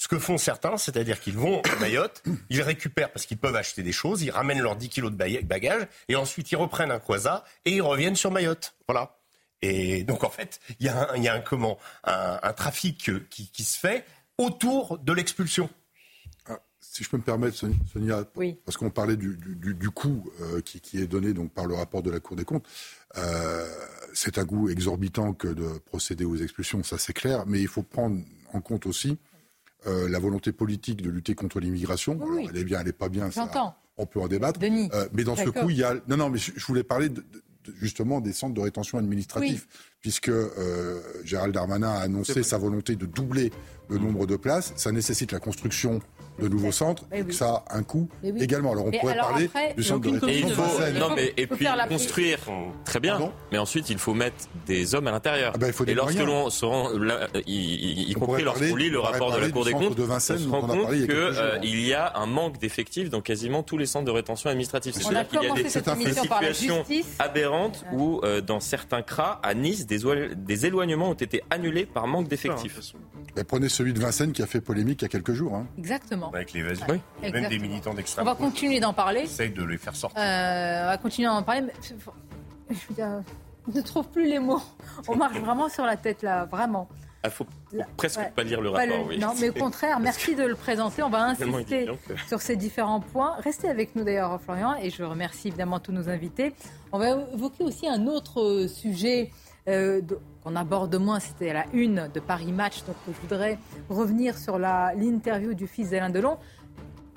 Ce que font certains, c'est-à-dire qu'ils vont à Mayotte, ils récupèrent parce qu'ils peuvent acheter des choses, ils ramènent leurs 10 kilos de bagages et ensuite ils reprennent un croisat et ils reviennent sur Mayotte. Voilà. Et donc en fait, il y a un, y a un comment, un, trafic qui, se fait autour de l'expulsion. Ah, si je peux me permettre, Sonia, parce qu'on parlait du, du, coût euh, qui, qui, est donné donc, par le rapport de la Cour des comptes, euh, c'est un coût exorbitant que de procéder aux expulsions, ça c'est clair, mais il faut prendre en compte aussi euh, la volonté politique de lutter contre l'immigration. Elle est bien, elle n'est pas bien. Ça, on peut en débattre. Euh, mais dans ce coup, il y a. Non, non, mais je, voulais parler justement des centres de rétention administratif, puisque euh, Gérald Darmanin a annoncé sa volonté de doubler le nombre de places. Ça nécessite la construction de nouveaux centres, et ça a un coût également. Alors on pourrait parler du centre de rétention. non, mais, et puis construire, très bien, mais ensuit il faut mettre des hommes à l'intérieur. Ah ben, et lorsque l'on se rend, y, compris lorsqu'on lit le rapport de la Cour des comptes, de on se rend compte qu'il euh, y a un manque d'effectifs dans quasiment tous les centres de rétention administrative. C'est-à-dire qu'il y a des, situations aberrantes où, euh, dans certains CRA, à Nice, des, éloignements ont été annulés par manque d'effectifs. Prenez celui de Vincennes qui a fait polémique il y a quelques jours. Hein. Avec l'évasion. Oui. Même des militants d'extrême. On va continuer d'en parler. Essaye de les faire sortir. Euh, on va continuer d'en parler. Je ne trouve plus les mots. On marche vraiment sur la tête là, vraiment. Il ah, faut, presque pas lire le rapport, oui. Non, mais au contraire, merci de le présenter. On va insister sur ces différents points. Restez avec nous d'ailleurs, Florian, et je remercie évidemment tous nos invités. On va évoquer aussi un autre sujet euh, qu'on aborde moins, c'était à la une de Paris Match. Donc je voudrais revenir sur l'interview du fils d'Alain Delon.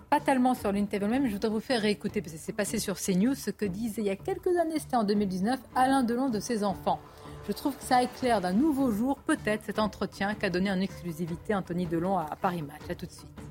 Pas tellement sur l'interview même, je voudrais vous faire réécouter, parce que c'est passé sur CNews, ce que disait il y a quelques années, c'était en 2019, Alain Delon de ses enfants. Je trouve que ça éclaire d'un nouveau jour, peut-être, cet entretien qu'a donné en exclusivité Anthony Delon à Paris Match. A tout de suite.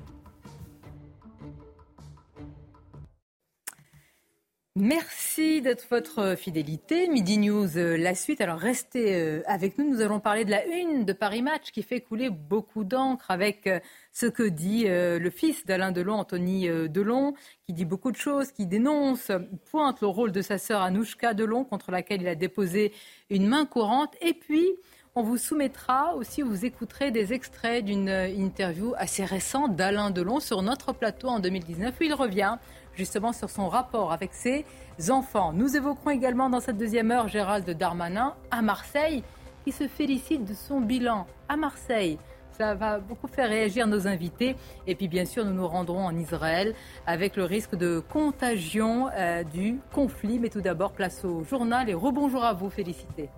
Merci de votre fidélité. Midi News, euh, la suite. Alors restez euh, avec nous. Nous allons parler de la une de Paris Match qui fait couler beaucoup d'encre avec euh, ce que dit le fils d'Alain Delon, Anthony Delon, qui dit beaucoup de choses, qui dénonce, pointe le rôle de sa sœur Anouchka Delon, contre laquelle il a déposé une main courante. Et puis, On vous soumettra aussi, vous écouterez des extraits d'une interview assez récente d'Alain Delon sur notre plateau en 2019 où il revient justement sur son rapport avec ses enfants. Nous évoquerons également dans cette deuxième heure Gérald Darmanin à Marseille qui se félicite de son bilan à Marseille. Ça va beaucoup faire réagir nos invités. Et puis bien sûr, nous nous rendrons en Israël avec le risque de contagion euh, du conflit. Mais tout d'abord, place au journal et rebonjour à vous, félicité.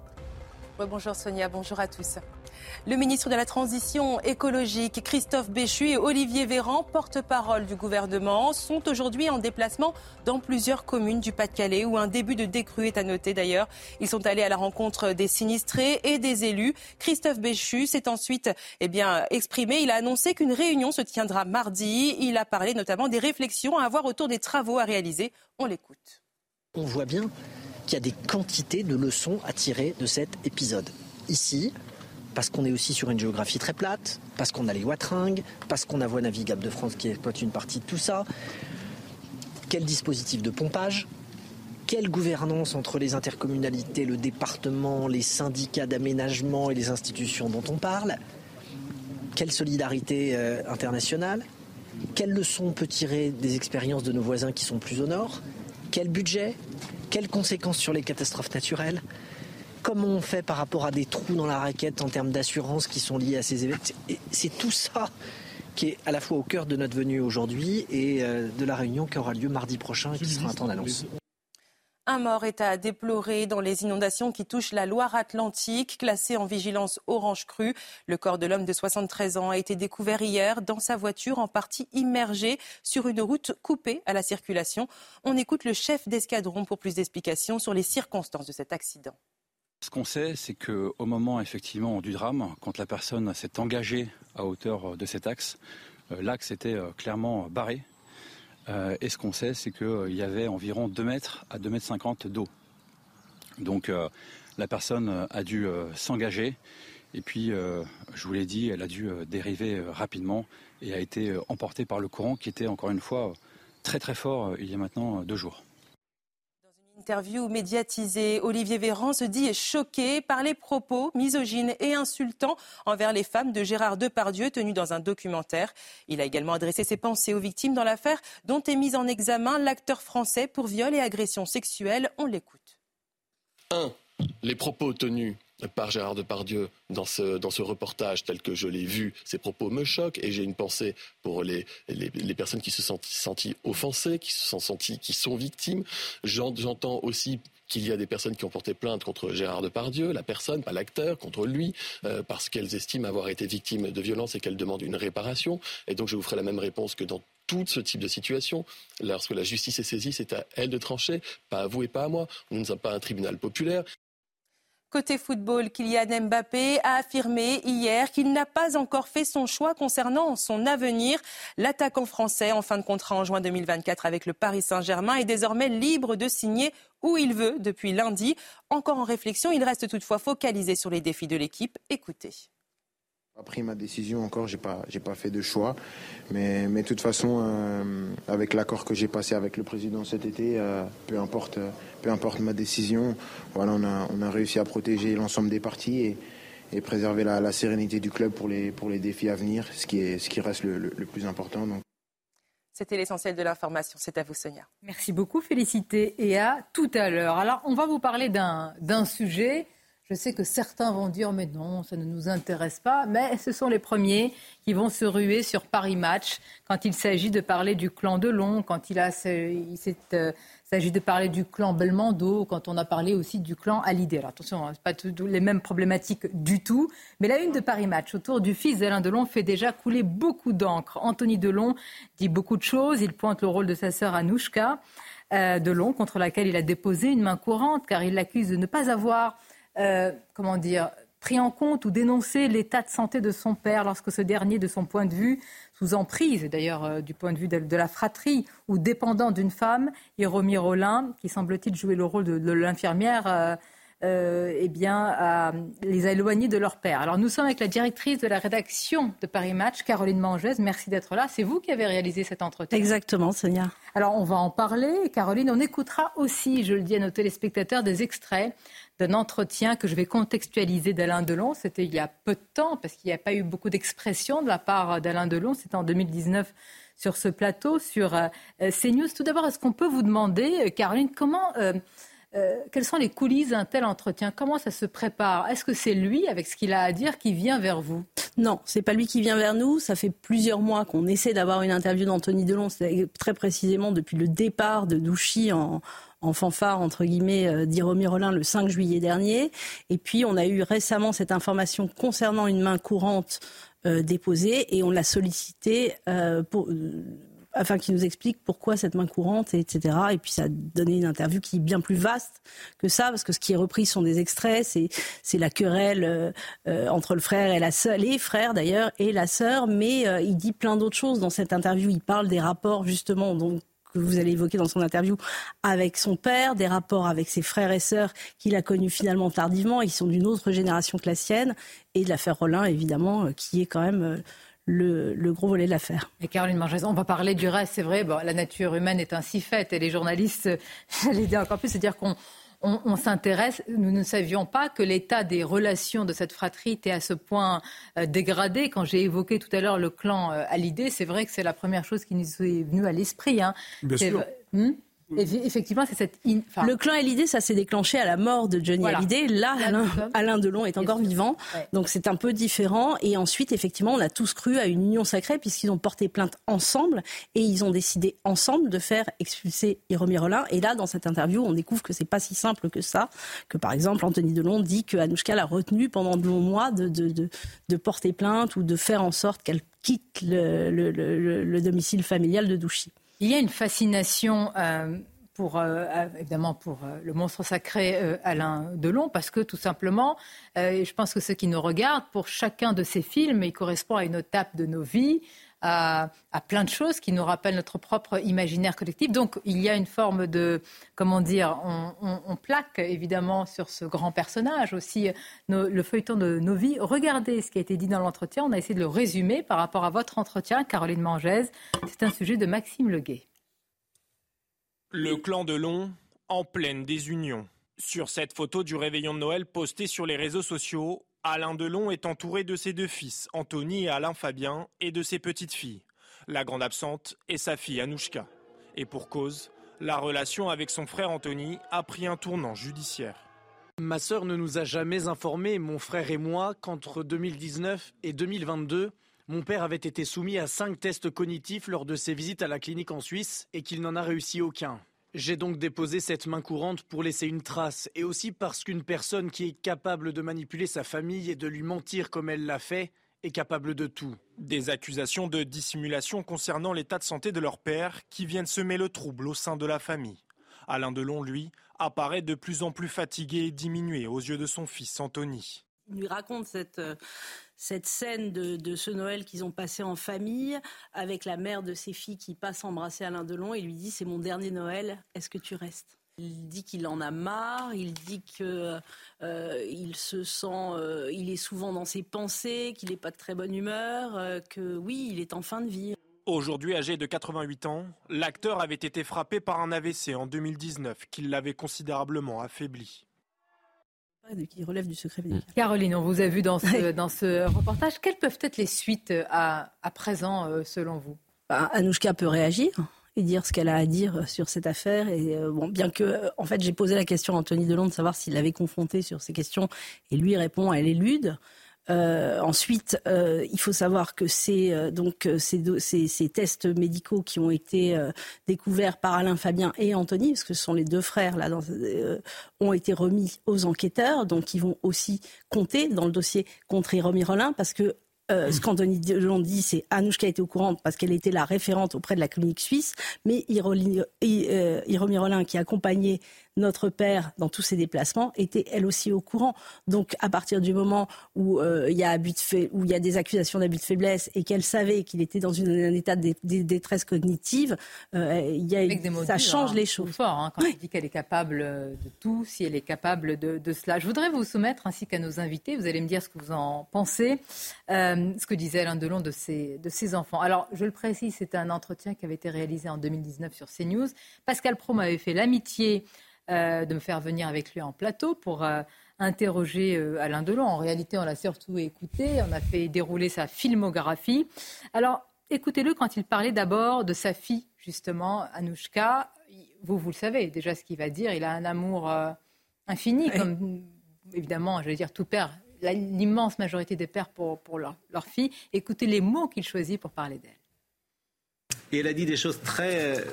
Bonjour Sonia, bonjour à tous. Le ministre de la Transition écologique, Christophe Béchu et Olivier Véran, porte-parole du gouvernement, sont aujourd'hui en déplacement dans plusieurs communes du Pas-de-Calais où un début de décrue est à noter d'ailleurs. Ils sont allés à la rencontre des sinistrés et des élus. Christophe Béchu s'est ensuite eh bien, exprimé. Il a annoncé qu'une réunion se tiendra mardi. Il a parlé notamment des réflexions à avoir autour des travaux à réaliser. On l'écoute. On voit bien qu'il y a des quantités de leçons à tirer de cet épisode. Ici, parce qu'on est aussi sur une géographie très plate, parce qu'on a les Watringues, parce qu'on a Voie navigable de France qui exploite une partie de tout ça. Quel dispositif de pompage? Quelle gouvernance entre les intercommunalités, le département, les syndicats d'aménagement et les institutions dont on parle? Quelle solidarité euh, internationale? Quelles leçons on peut tirer des expériences de nos voisins qui sont plus au nord? Quel budget? Quelles conséquences sur les catastrophes naturelles? Comment on fait par rapport à des trous dans la raquette en termes d'assurance qui sont liés à ces événements? C'est tout ça qui est à la fois au cœur de notre venue aujourd'hui et euh, de la réunion qui aura lieu mardi prochain et qui sera un temps d'annonce. Un mort est à déplorer dans les inondations qui touchent la Loire-Atlantique, classée en vigilance orange crue. Le corps de l'homme de 73 ans a été découvert hier dans sa voiture, en partie immergée sur une route coupée à la circulation. On écoute le chef d'escadron pour plus d'explications sur les circonstances de cet accident. Ce qu'on sait, c'est qu'au moment effectivement du drame, quand la personne s'est engagée à hauteur de cet axe, euh, l'axe était euh, clairement barré. Euh, et ce qu'on sait, c'est qu'il y avait environ 2 mètres à 2 mètres 50 d'eau. Donc la personne a dû s'engager. Et puis, je vous l'ai dit, elle a dû dériver rapidement et a été emportée par le courant qui était encore une fois très très fort il y a maintenant deux jours interview médiatisée, Olivier Véran se dit choqué par les propos misogynes et insultants envers les femmes de Gérard Depardieu tenus dans un documentaire. Il a également adressé ses pensées aux victimes dans l'affaire dont est mis en examen l'acteur français pour viol et agression sexuelle. On l'écoute. 1. Les propos tenus par Gérard Depardieu dans ce, dans ce reportage tel que je l'ai vu. Ces propos me choquent et j'ai une pensée pour les, les, personnes qui se sont senties offensées, qui se sont senties, qui sont victimes. J'entends aussi qu'il y a des personnes qui ont porté plainte contre Gérard Depardieu, la personne, pas l'acteur, contre lui, euh, parce qu'elles estiment avoir été victimes de violences et qu'elles demandent une réparation. Et donc je vous ferai la même réponse que dans tout ce type de situation. Lorsque la justice est saisie, c'est à elle de trancher, pas à vous et pas à moi. Nous ne sommes pas un tribunal populaire. Côté football, Kylian Mbappé a affirmé hier qu'il n'a pas encore fait son choix concernant son avenir. L'attaquant français en fin de contrat en juin 2024 avec le Paris Saint-Germain est désormais libre de signer où il veut depuis lundi. Encore en réflexion, il reste toutefois focalisé sur les défis de l'équipe. Écoutez pas pris ma décision encore, j'ai pas j'ai pas fait de choix, mais mais de toute façon euh, avec l'accord que j'ai passé avec le président cet été, euh, peu importe peu importe ma décision, voilà on a on a réussi à protéger l'ensemble des parties et, et préserver la, la, sérénité du club pour les pour les défis à venir, ce qui est ce qui reste le, le, plus important. Donc. C'était l'essentiel de l'information. C'est à vous, Sonia. Merci beaucoup, Félicité. Et à tout à l'heure. Alors, on va vous parler d'un sujet je sais que certains vont dire mais non, ça ne nous intéresse pas, mais ce sont les premiers qui vont se ruer sur Paris Match quand il s'agit de parler du clan Delon, quand il, euh, s'agit de parler du clan Belmondo, quand on a parlé aussi du clan Hallyday. Alors attention, hein, ce pas tout, les mêmes problématiques du tout, mais la une de Paris Match autour du fils d'Alain Delon fait déjà couler beaucoup d'encre. Anthony Delon dit beaucoup de choses, il pointe le rôle de sa sœur Anouchka. Euh, Delon, contre laquelle il a déposé une main courante, car il l'accuse de ne pas avoir euh, comment dire, pris en compte ou dénoncé l'état de santé de son père lorsque ce dernier, de son point de vue, sous emprise, d'ailleurs euh, du point de vue de, la fratrie, ou dépendant d'une femme, Hiromi Rollin, qui semble-t-il jouer le rôle de, l'infirmière, eh bien, les a éloignés de leur père. Alors nous sommes avec la directrice de la rédaction de Paris Match, Caroline Mangès. Merci d'être là. C'est vous qui avez réalisé cet entretien. Exactement, Sonia. Alors on va en parler. Caroline, on écoutera aussi, je le dis à nos téléspectateurs, des extraits d'un entretien que je vais contextualiser d'Alain Delon. C'était il y a peu de temps, parce qu'il n'y a pas eu beaucoup d'expressions de la part d'Alain Delon. C'était en 2019 sur ce plateau, sur euh, CNews. Tout d'abord, est-ce qu'on peut vous demander, euh, Caroline, comment... Euh, quelles sont les coulisses d'un tel entretien? Comment ça se prépare? Est-ce que c'est lui, avec ce qu'il a à dire, qui vient vers vous? Non, c'est pas lui qui vient vers nous. Ça fait plusieurs mois qu'on essaie d'avoir une interview d'Anthony Delon, très précisément depuis le départ de Douchy en, fanfare, entre guillemets, euh, d'Iromi Rollin le 5 juillet dernier. Et puis, on a eu récemment cette information concernant une main courante euh, déposée et on l'a sollicité euh, pour afin qu'il nous explique pourquoi cette main courante, etc. Et puis ça a donné une interview qui est bien plus vaste que ça, parce que ce qui est repris sont des extraits, c'est, la querelle entre le frère et la sœur, les frères d'ailleurs, et la sœur, mais il dit plein d'autres choses dans cette interview. Il parle des rapports justement donc que vous allez évoquer dans son interview avec son père, des rapports avec ses frères et sœurs qu'il a connus finalement tardivement, ils sont d'une autre génération que la sienne, et de l'affaire Rollin, évidemment, euh, qui est quand même le, gros volet de l'affaire. Et Caroline Mangès, on va parler du reste, c'est vrai, bon, la nature humaine est ainsi faite, et les journalistes, j'allais dire encore plus, c'est-à-dire qu'on on, s'intéresse. Nous ne savions pas que l'état des relations de cette fratrie était à ce point euh, dégradé. Quand j'ai évoqué tout à l'heure le clan euh, Hallyday, c'est vrai que c'est la première chose qui nous est venue à l'esprit. Hein. Bien sûr. Hmm? Effectivement, c'est cette. Le clan Hallyday, ça s'est déclenché à la mort de Johnny Hallyday. Là, Alain, Delon est encore vivant. Donc c'est un peu différent. Et ensuite, effectivement, on a tous cru à une union sacrée puisqu'ils ont porté plainte ensemble et ils ont décidé ensemble de faire expulser Hiromi Rollin. Et là, dans cette interview, on découvre que c'est pas si simple que ça. Que par exemple, Anthony Delon dit que Anouchka l'a retenu pendant de longs mois de, de, de, porter plainte ou de faire en sorte qu'elle quitte le, le, le domicile familial de Douchy. Il y a une fascination euh, pour, euh, évidemment, pour euh, le monstre sacré Alain Delon, parce que tout simplement, je pense que ceux qui nous regardent, pour chacun de ces films, il correspond à une étape de nos vies, à, plein de choses qui nous rappellent notre propre imaginaire collectif. Donc il y a une forme de, comment dire, on, plaque évidemment sur ce grand personnage aussi le feuilleton de nos vies. Regardez ce qui a été dit dans l'entretien. On a essayé de le résumer par rapport à votre entretien, Caroline Mangès. C'est un sujet de Maxime Leguet. Le clan de Long en pleine désunion. Sur cette photo du réveillon de Noël postée sur les réseaux sociaux, Alain Delon est entouré de ses deux fils, Anthony et Alain Fabien, et de ses petites filles. La grande absente est sa fille Anouchka. Et pour cause, la relation avec son frère Anthony a pris un tournant judiciaire. Ma sœur ne nous a jamais informé, mon frère et moi, qu'entre 2019 et 2022, mon père avait été soumis à cinq tests cognitifs lors de ses visites à la clinique en Suisse et qu'il n'en a réussi aucun. J'ai donc déposé cette main courante pour laisser une trace et aussi parce qu'une personne qui est capable de manipuler sa famille et de lui mentir comme elle l'a fait est capable de tout. Des accusations de dissimulation concernant l'état de santé de leur père qui viennent semer le trouble au sein de la famille. Alain Delon, lui, apparaît de plus en plus fatigué et diminué aux yeux de son fils Anthony. Il lui raconte cette, euh, cette scène de, ce Noël qu'ils ont passé en famille, avec la mère de ses filles qui passe embrasser Alain Delon et lui dit c'est mon dernier Noël, est-ce que tu restes? Il dit qu'il en a marre, il dit que euh, il se sent, euh, il est souvent dans ses pensées, qu'il n'est pas de très bonne humeur, euh, que oui, il est en fin de vie. Aujourd'hui âgé de 88 ans, l'acteur avait été frappé par un AVC en 2019 qui l'avait considérablement affaibli qui relève du secret médical. Caroline, on vous a vu dans ce, dans ce reportage. Quelles peuvent être les suites euh, à, à présent, euh, selon vous? Bah, Anouchka peut réagir et dire ce qu'elle a à dire sur cette affaire. Et euh, bon, bien que, en fait, j'ai posé la question à Anthony Delon de savoir s'il l'avait confronté sur ces questions, et lui répond, elle élude. Euh, ensuite, euh, il faut savoir que c'est euh, donc ces, ces, ces, tests médicaux qui ont été découverts par Alain Fabien et Anthony, parce que ce sont les deux frères là, dans, ont été remis aux enquêteurs, donc ils vont aussi compter dans le dossier contre Romy Rollin, parce que euh, ce qu'Anthony Delon dit, c'est Anouchka était au courant parce qu'elle était la référente auprès de la clinique suisse, mais Hiromi Rollin, qui accompagnait notre père, dans tous ses déplacements, était elle aussi au courant. Donc, à partir du moment où euh, il y a où il y a des accusations d'abus de faiblesse et qu'elle savait qu'il était dans une, un état de, détresse cognitive, euh, y a, ça change hein, les choses. Fort, hein, quand elle dit qu'elle est capable de tout, si elle est capable de, cela. Je voudrais vous soumettre, ainsi qu'à nos invités, vous allez me dire ce que vous en pensez, euh, ce que disait Alain Delon de ses, de ses enfants. Alors, je le précise, c'est un entretien qui avait été réalisé en 2019 sur CNews. Pascal Pro m'avait fait l'amitié euh, de me faire venir avec lui en plateau pour euh, interroger euh, Alain Delon. En réalité, on l'a surtout écouté, on a fait dérouler sa filmographie. Alors, écoutez-le quand il parlait d'abord de sa fille, justement, Anouchka. Vous, vous le savez déjà ce qu'il va dire. Il a un amour infini, comme évidemment, je vais dire, tout père, l'immense majorité des pères pour, pour leur, leur fille. Écoutez les mots qu'il choisit pour parler d'elle. Et elle a dit des choses très,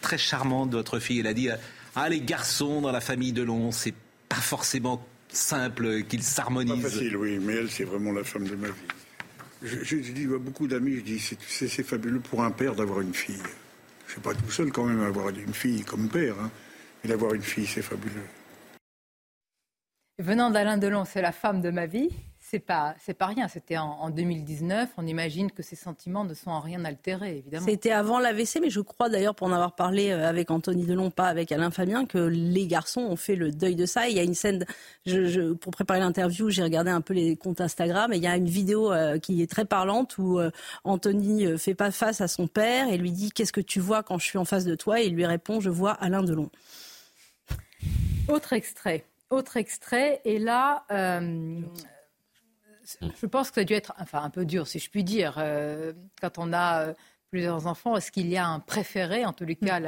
très charmantes de votre fille. Elle a dit ah, les garçons dans la famille de Delon, c'est pas forcément simple qu'ils s'harmonisent. Pas facile, oui, mais elle, c'est vraiment la femme de ma vie. Je, dis à beaucoup d'amis, je dis, c'est fabuleux pour un père d'avoir une fille. Je suis pas tout seul quand même à avoir une fille comme père, hein, mais d'avoir une fille, c'est fabuleux. Venant d'Alain Delon, c'est la femme de ma vie c'est pas c'est pas rien. C'était en, 2019. On imagine que ces sentiments ne sont en rien altérés, évidemment. C'était avant l'AVC, mais je crois d'ailleurs, pour en avoir parlé euh, avec Anthony Delon, pas avec Alain Fabien, que les garçons ont fait le deuil de ça. il y a une scène, je, pour préparer l'interview, j'ai regardé un peu les comptes Instagram, et il y a une vidéo euh, qui est très parlante où euh, Anthony fait pas face à son père et lui dit qu'est-ce que tu vois quand je suis en face de toi, et il lui répond je vois Alain Delon. Autre extrait. Autre extrait, et là, je pense que ça a dû être enfin, un peu dur, si je puis dire. Euh, quand on a euh, plusieurs enfants, est-ce qu'il y a un préféré, en tous les cas,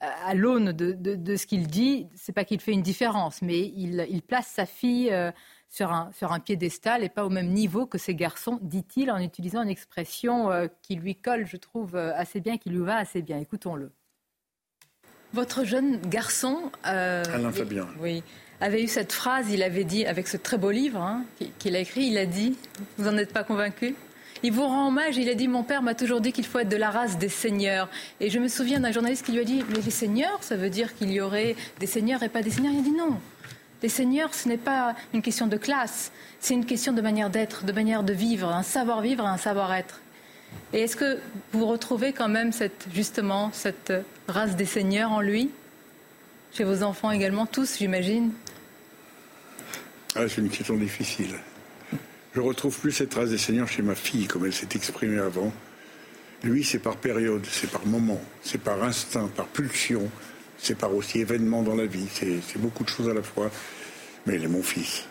à l'aune de, ce qu'il dit C'est pas qu'il fait une différence, mais il, place sa fille euh, sur, un, sur un piédestal et pas au même niveau que ses garçons, dit-il, en utilisant une expression qui lui colle, je trouve, assez bien, qui lui va assez bien. Écoutons-le. Votre jeune garçon. Alain Fabien. Oui avait eu cette phrase, il avait dit, avec ce très beau livre hein, qu'il a écrit, il a dit, vous n'en êtes pas convaincu? Il vous rend hommage, il a dit Mon père m'a toujours dit qu'il faut être de la race des seigneurs. Et je me souviens d'un journaliste qui lui a dit Mais les seigneurs, ça veut dire qu'il y aurait des seigneurs et pas des seigneurs? Il a dit Non. Les seigneurs, ce n'est pas une question de classe, c'est une question de manière d'être, de manière de vivre, un savoir-vivre un savoir-être. Et est-ce que vous retrouvez quand même cette, justement cette race des seigneurs en lui? Chez vos enfants également, tous, j'imagine? Ah, c'est une question difficile. Je retrouve plus cette trace des seigneurs chez ma fille, comme elle s'est exprimée avant. Lui, c'est par période, c'est par moment, c'est par instinct, par pulsion, c'est par aussi événement dans la vie. C'est beaucoup de choses à la fois. Mais il est mon fils.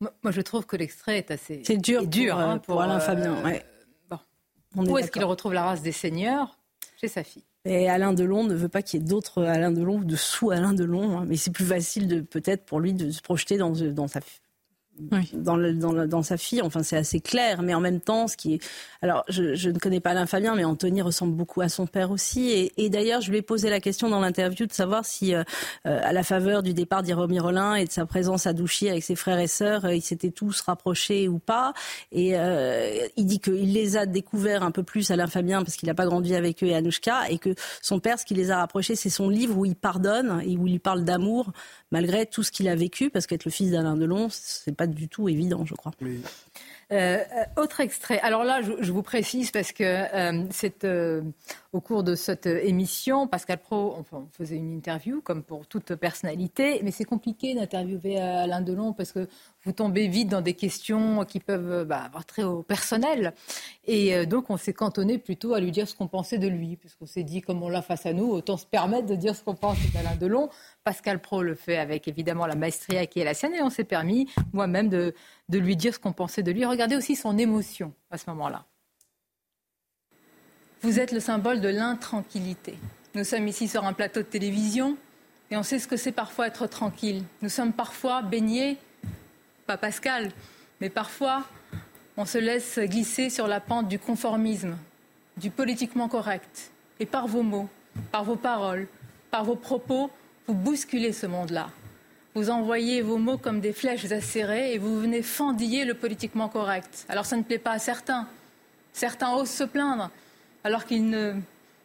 Moi, je trouve que l'extrait est assez. C'est dur, dur hein, pour, Alain euh, Fabien. Où est-ce qu'il retrouve la race des seigneurs? Chez sa fille. Et Alain Delon ne veut pas qu'il y ait d'autres Alain Delon ou de sous Alain Delon, hein. mais c'est plus facile de peut-être pour lui de se projeter dans, dans sa dans, dans, dans, sa fille. Enfin, c'est assez clair, mais en même temps, ce qui est. Alors, je, je, ne connais pas Alain Fabien, mais Anthony ressemble beaucoup à son père aussi. Et, d'ailleurs, je lui ai posé la question dans l'interview de savoir si, euh, euh, à la faveur du départ d'Iromi Rollin et de sa présence à Douchy avec ses frères et sœurs, euh, ils s'étaient tous rapprochés ou pas. Et il dit qu'il les a découverts un peu plus, Alain Fabien, parce qu'il n'a pas grandi avec eux et Anouchka, et que son père, ce qui les a rapprochés, c'est son livre où il pardonne et où il parle d'amour malgré tout ce qu'il a vécu, parce qu'être le fils d'Alain Delon, c'est pas du tout évident, je crois. Euh, autre extrait. Alors là, je, vous précise parce que euh, c'est euh, au cours de cette émission, Pascal Pro, enfin, on faisait une interview comme pour toute personnalité, mais c'est compliqué d'interviewer Alain Delon parce que vous tombez vite dans des questions qui peuvent bah, avoir trait au personnel. Et donc, on s'est cantonné plutôt à lui dire ce qu'on pensait de lui, puisqu'on s'est dit, comme on l'a face à nous, autant se permettre de dire ce qu'on pense d'Alain Delon. Pascal Pro le fait avec évidemment la maestria qui est la sienne, et on s'est permis moi-même de, de lui dire ce qu'on pensait de lui. Regardez aussi son émotion à ce moment-là. Vous êtes le symbole de l'intranquillité. Nous sommes ici sur un plateau de télévision et on sait ce que c'est parfois être tranquille. Nous sommes parfois baignés, pas Pascal, mais parfois on se laisse glisser sur la pente du conformisme, du politiquement correct. Et par vos mots, par vos paroles, par vos propos, vous bousculez ce monde-là. vous envoyez vos mots comme des flèches acérées et vous venez fendiller le politiquement correct. Alors ça ne plaît pas à certains. Certains osent se plaindre, alors qu'ils ne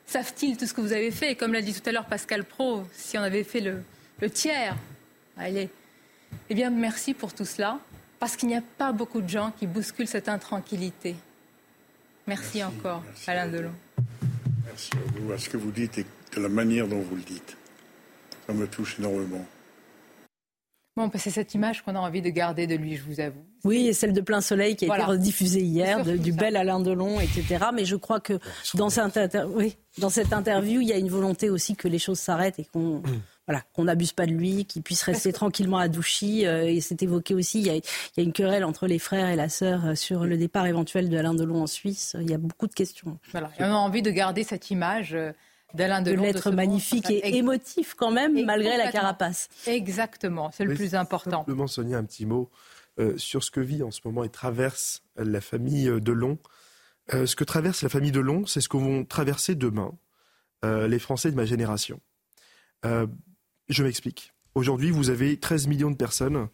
savent-ils tout ce que vous avez fait. Comme l'a dit tout à l'heure Pascal Pro, si on avait fait le, tiers, allez. Eh bien, merci pour tout cela, parce qu'il n'y a pas beaucoup de gens qui bousculent cette intranquillité. Merci, encore, Alain Delon. Merci à vous, à ce que vous dites et de la manière dont vous le dites. Ça me touche énormément. Bon, c'est cette image qu'on a envie de garder de lui, je vous avoue. Oui, et celle de plein soleil qui a été rediffusée hier, du bel Alain Delon, etc. Mais je crois que dans cette, oui, dans cette interview, il y a une volonté aussi que les choses s'arrêtent et qu'on voilà, qu'on n'abuse pas de lui, qu'il puisse rester tranquillement à Douchy. Euh, et c'est évoqué aussi, il y, a, il y, a, une querelle entre les frères et la sœur euh, sur le départ éventuel de Alain Delon en Suisse. Il y a beaucoup de questions. Voilà. on a envie de garder cette image. Euh, d'Alain Delon. De l'être magnifique et émotif quand même, malgré la carapace. Exactement, c'est le plus important. Simplement, Sonia, un petit mot sur ce que vit en ce moment et traverse la famille Delon. ce que traverse la famille Delon, c'est ce que vont traverser demain les Français de ma génération. Je m'explique. Aujourd'hui, vous avez 13 millions de personnes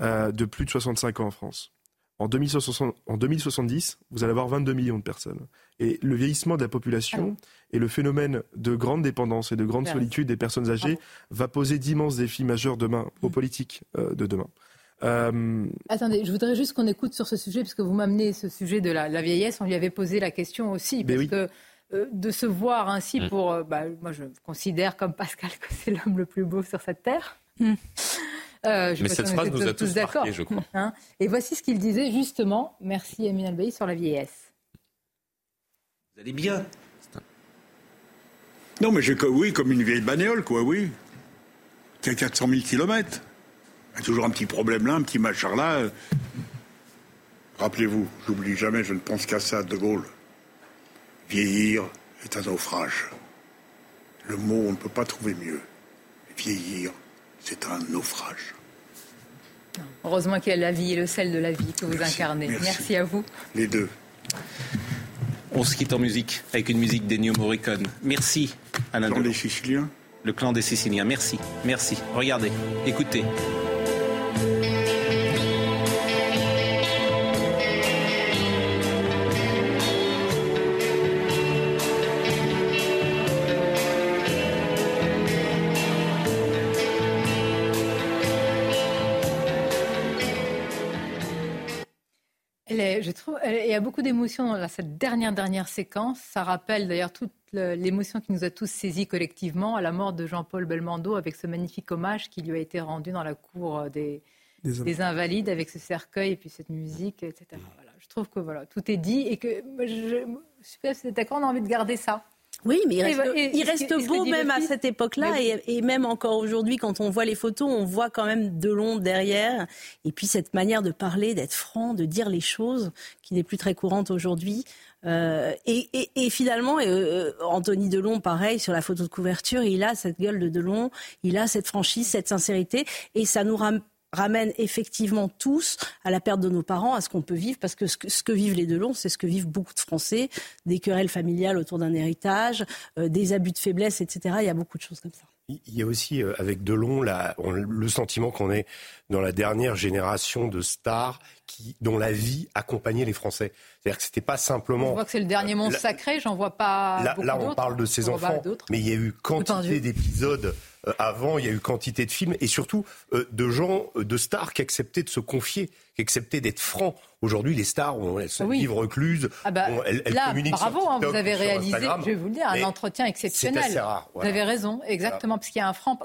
euh, de plus de 65 ans en France. En, 2070, vous allez avoir 22 millions de personnes. Et le vieillissement de la population et le phénomène de grande dépendance et de grande solitude des personnes âgées va poser d'immenses défis majeurs demain aux politiques euh, de demain. Euh, Attendez, je voudrais juste qu'on écoute sur ce sujet, puisque vous m'amenez ce sujet de la, vieillesse. On lui avait posé la question aussi, ben parce que de se voir ainsi mm. pour... Euh, bah, moi, je considère comme Pascal que c'est l'homme le plus beau sur cette terre. Mm. Euh, Mais cette phrase nous a tous, marqués, je crois. Hein. Et voici ce qu'il disait justement, merci Emile Albaï, sur la vieillesse. Vous allez bien Non, mais oui, comme une vieille bagnole, quoi, oui. Qui a 400 000 kilomètres. Il y a toujours un petit problème là, un petit machin là. Rappelez-vous, j'oublie jamais, je ne pense qu'à ça, De Gaulle. Vieillir est un naufrage. Le mot, on ne peut pas trouver mieux. Vieillir, c'est un naufrage. Heureusement qu'il y a la vie et le sel de la vie que vous incarnez. Merci. à vous. Les deux. On se quitte en musique avec une musique d'Ennio Morricone. Merci, Alain. Le clan des Siciliens Le clan des Siciliens. Merci. Merci. Regardez, écoutez. A beaucoup d'émotions dans cette dernière, dernière séquence. Ça rappelle d'ailleurs toute l'émotion qui nous a tous saisis collectivement à la mort de Jean-Paul Belmondo avec ce magnifique hommage qui lui a été rendu dans la cour des, des, Invalides avec ce cercueil et puis cette musique, etc. Voilà, je trouve que voilà, tout est dit et que je, je suis d'accord, on a envie de garder ça. Oui, mais il reste, beau même à cette époque-là et, même encore aujourd'hui, quand on voit les photos, on voit quand même Delon derrière. Et puis cette manière de parler, d'être franc, de dire les choses, qui n'est plus très courante aujourd'hui. Euh, et, finalement, euh, Anthony Delon, pareil, sur la photo de couverture, il a cette gueule de Delon, il a cette franchise, cette sincérité, et ça nous ramène ramène effectivement tous à la perte de nos parents, à ce qu'on peut vivre, parce que ce, que vivent les Delon, c'est ce que vivent beaucoup de Français, des querelles familiales autour d'un héritage, euh, des abus de faiblesse, etc. Il y a beaucoup de choses comme ça. Il y a aussi euh, avec Delon le sentiment qu'on est dans la dernière génération de stars qui, dont la vie accompagnait les Français. C'est-à-dire que c'était pas simplement. Je vois que c'est le dernier monstre sacré, j'en vois pas. Là, là on parle de ses enfants, mais il y a eu quantité d'épisodes euh, avant, il y a eu quantité de films et surtout euh, de gens, euh, de stars qui acceptaient de se confier, qui acceptaient d'être francs. Aujourd'hui, les stars, elles sont ah recluses, ah bah, elles, là, bravo, hein, vous avez réalisé, je vais vous le dire, un entretien exceptionnel. Assez rare, Vous avez raison, exactement, parce qu'il y a un franc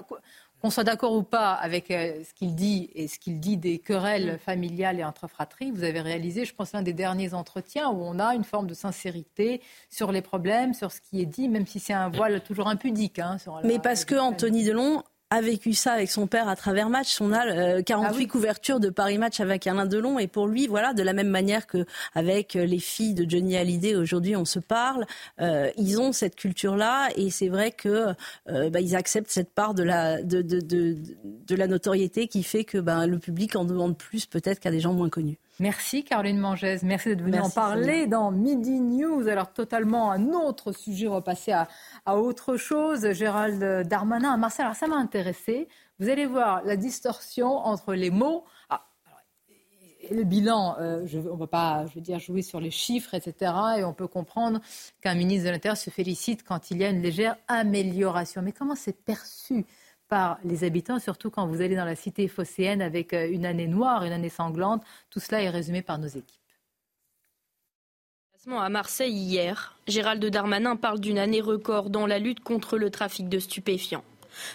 qu'on soit d'accord ou pas avec euh, ce qu'il dit et ce qu'il dit des querelles mm. familiales et entre fratries, vous avez réalisé, je pense, l'un des derniers entretiens où on a une forme de sincérité sur les problèmes, sur ce qui est dit, même si c'est un voile toujours impudique. Hein, Mais parce que Anthony Delon a vécu ça avec son père à travers match. On a 48 couvertures de Paris Match avec Alain Delon et pour lui, voilà, de la même manière que avec les filles de Johnny Hallyday aujourd'hui, on se parle. Euh, ils ont cette culture-là et c'est vrai que euh, bah, ils acceptent cette part de la de, de, de, de la notoriété qui fait que bah, le public en demande plus peut-être qu'à des gens moins connus. Merci Caroline Mangès, merci d'être venue en parler dans Midi News. Alors totalement un autre sujet, on va passer à, à autre chose. Gérald Darmanin à Marseille, alors ça m'a intéressé. Vous allez voir la distorsion entre les mots. Ah, le bilan, euh, je, on ne va pas, je veux dire, jouer sur les chiffres, etc. Et on peut comprendre qu'un ministre de l'Intérieur se félicite quand il y a une légère amélioration. Mais comment c'est perçu par les habitants, surtout quand vous allez dans la cité phocéenne avec euh, une année noire, une année sanglante Tout cela est résumé par nos équipes. À Marseille hier, Gérald Darmanin parle d'une année record dans la lutte contre le trafic de stupéfiants.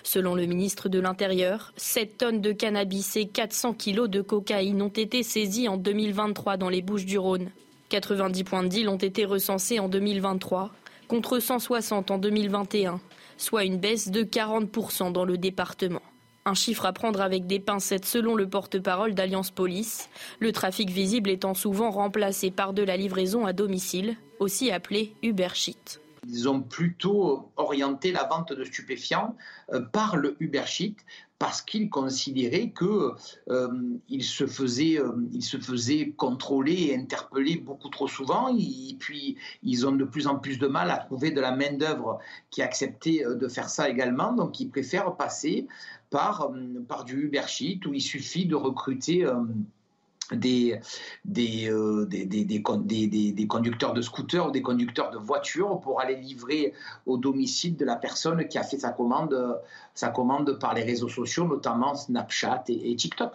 Selon le ministre de l'Intérieur, 7 tonnes de cannabis et 400 kilos de cocaïne ont été saisis en 2023 dans les Bouches-du-Rhône. 90 points de deal ont été recensés en 2023, contre 160 en 2021, soit une baisse de 40% dans le département. Un chiffre à prendre avec des pincettes selon le porte-parole d'Alliance Police, le trafic visible étant souvent remplacé par de la livraison à domicile, aussi appelée Uber Sheet ils ont plutôt orienté la vente de stupéfiants euh, par le Uber Sheet parce qu'ils considéraient qu'ils euh, se faisaient euh, se faisaient contrôler et interpeller beaucoup trop souvent. Et puis ils ont de plus en plus de mal à trouver de la main d'œuvre qui acceptait de faire ça également. Donc ils préfèrent passer par par du Uber où il suffit de recruter des, des, euh, des, des, des, conducteurs de scooters ou des conducteurs de voitures pour aller livrer au domicile de la personne qui a fait sa commande, sa commande par les réseaux sociaux, notamment Snapchat et, TikTok.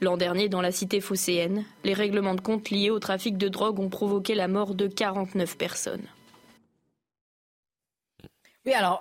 L'an dernier, dans la cité phocéenne, les règlements de compte liés au trafic de drogue ont provoqué la mort de 49 personnes. Oui, alors,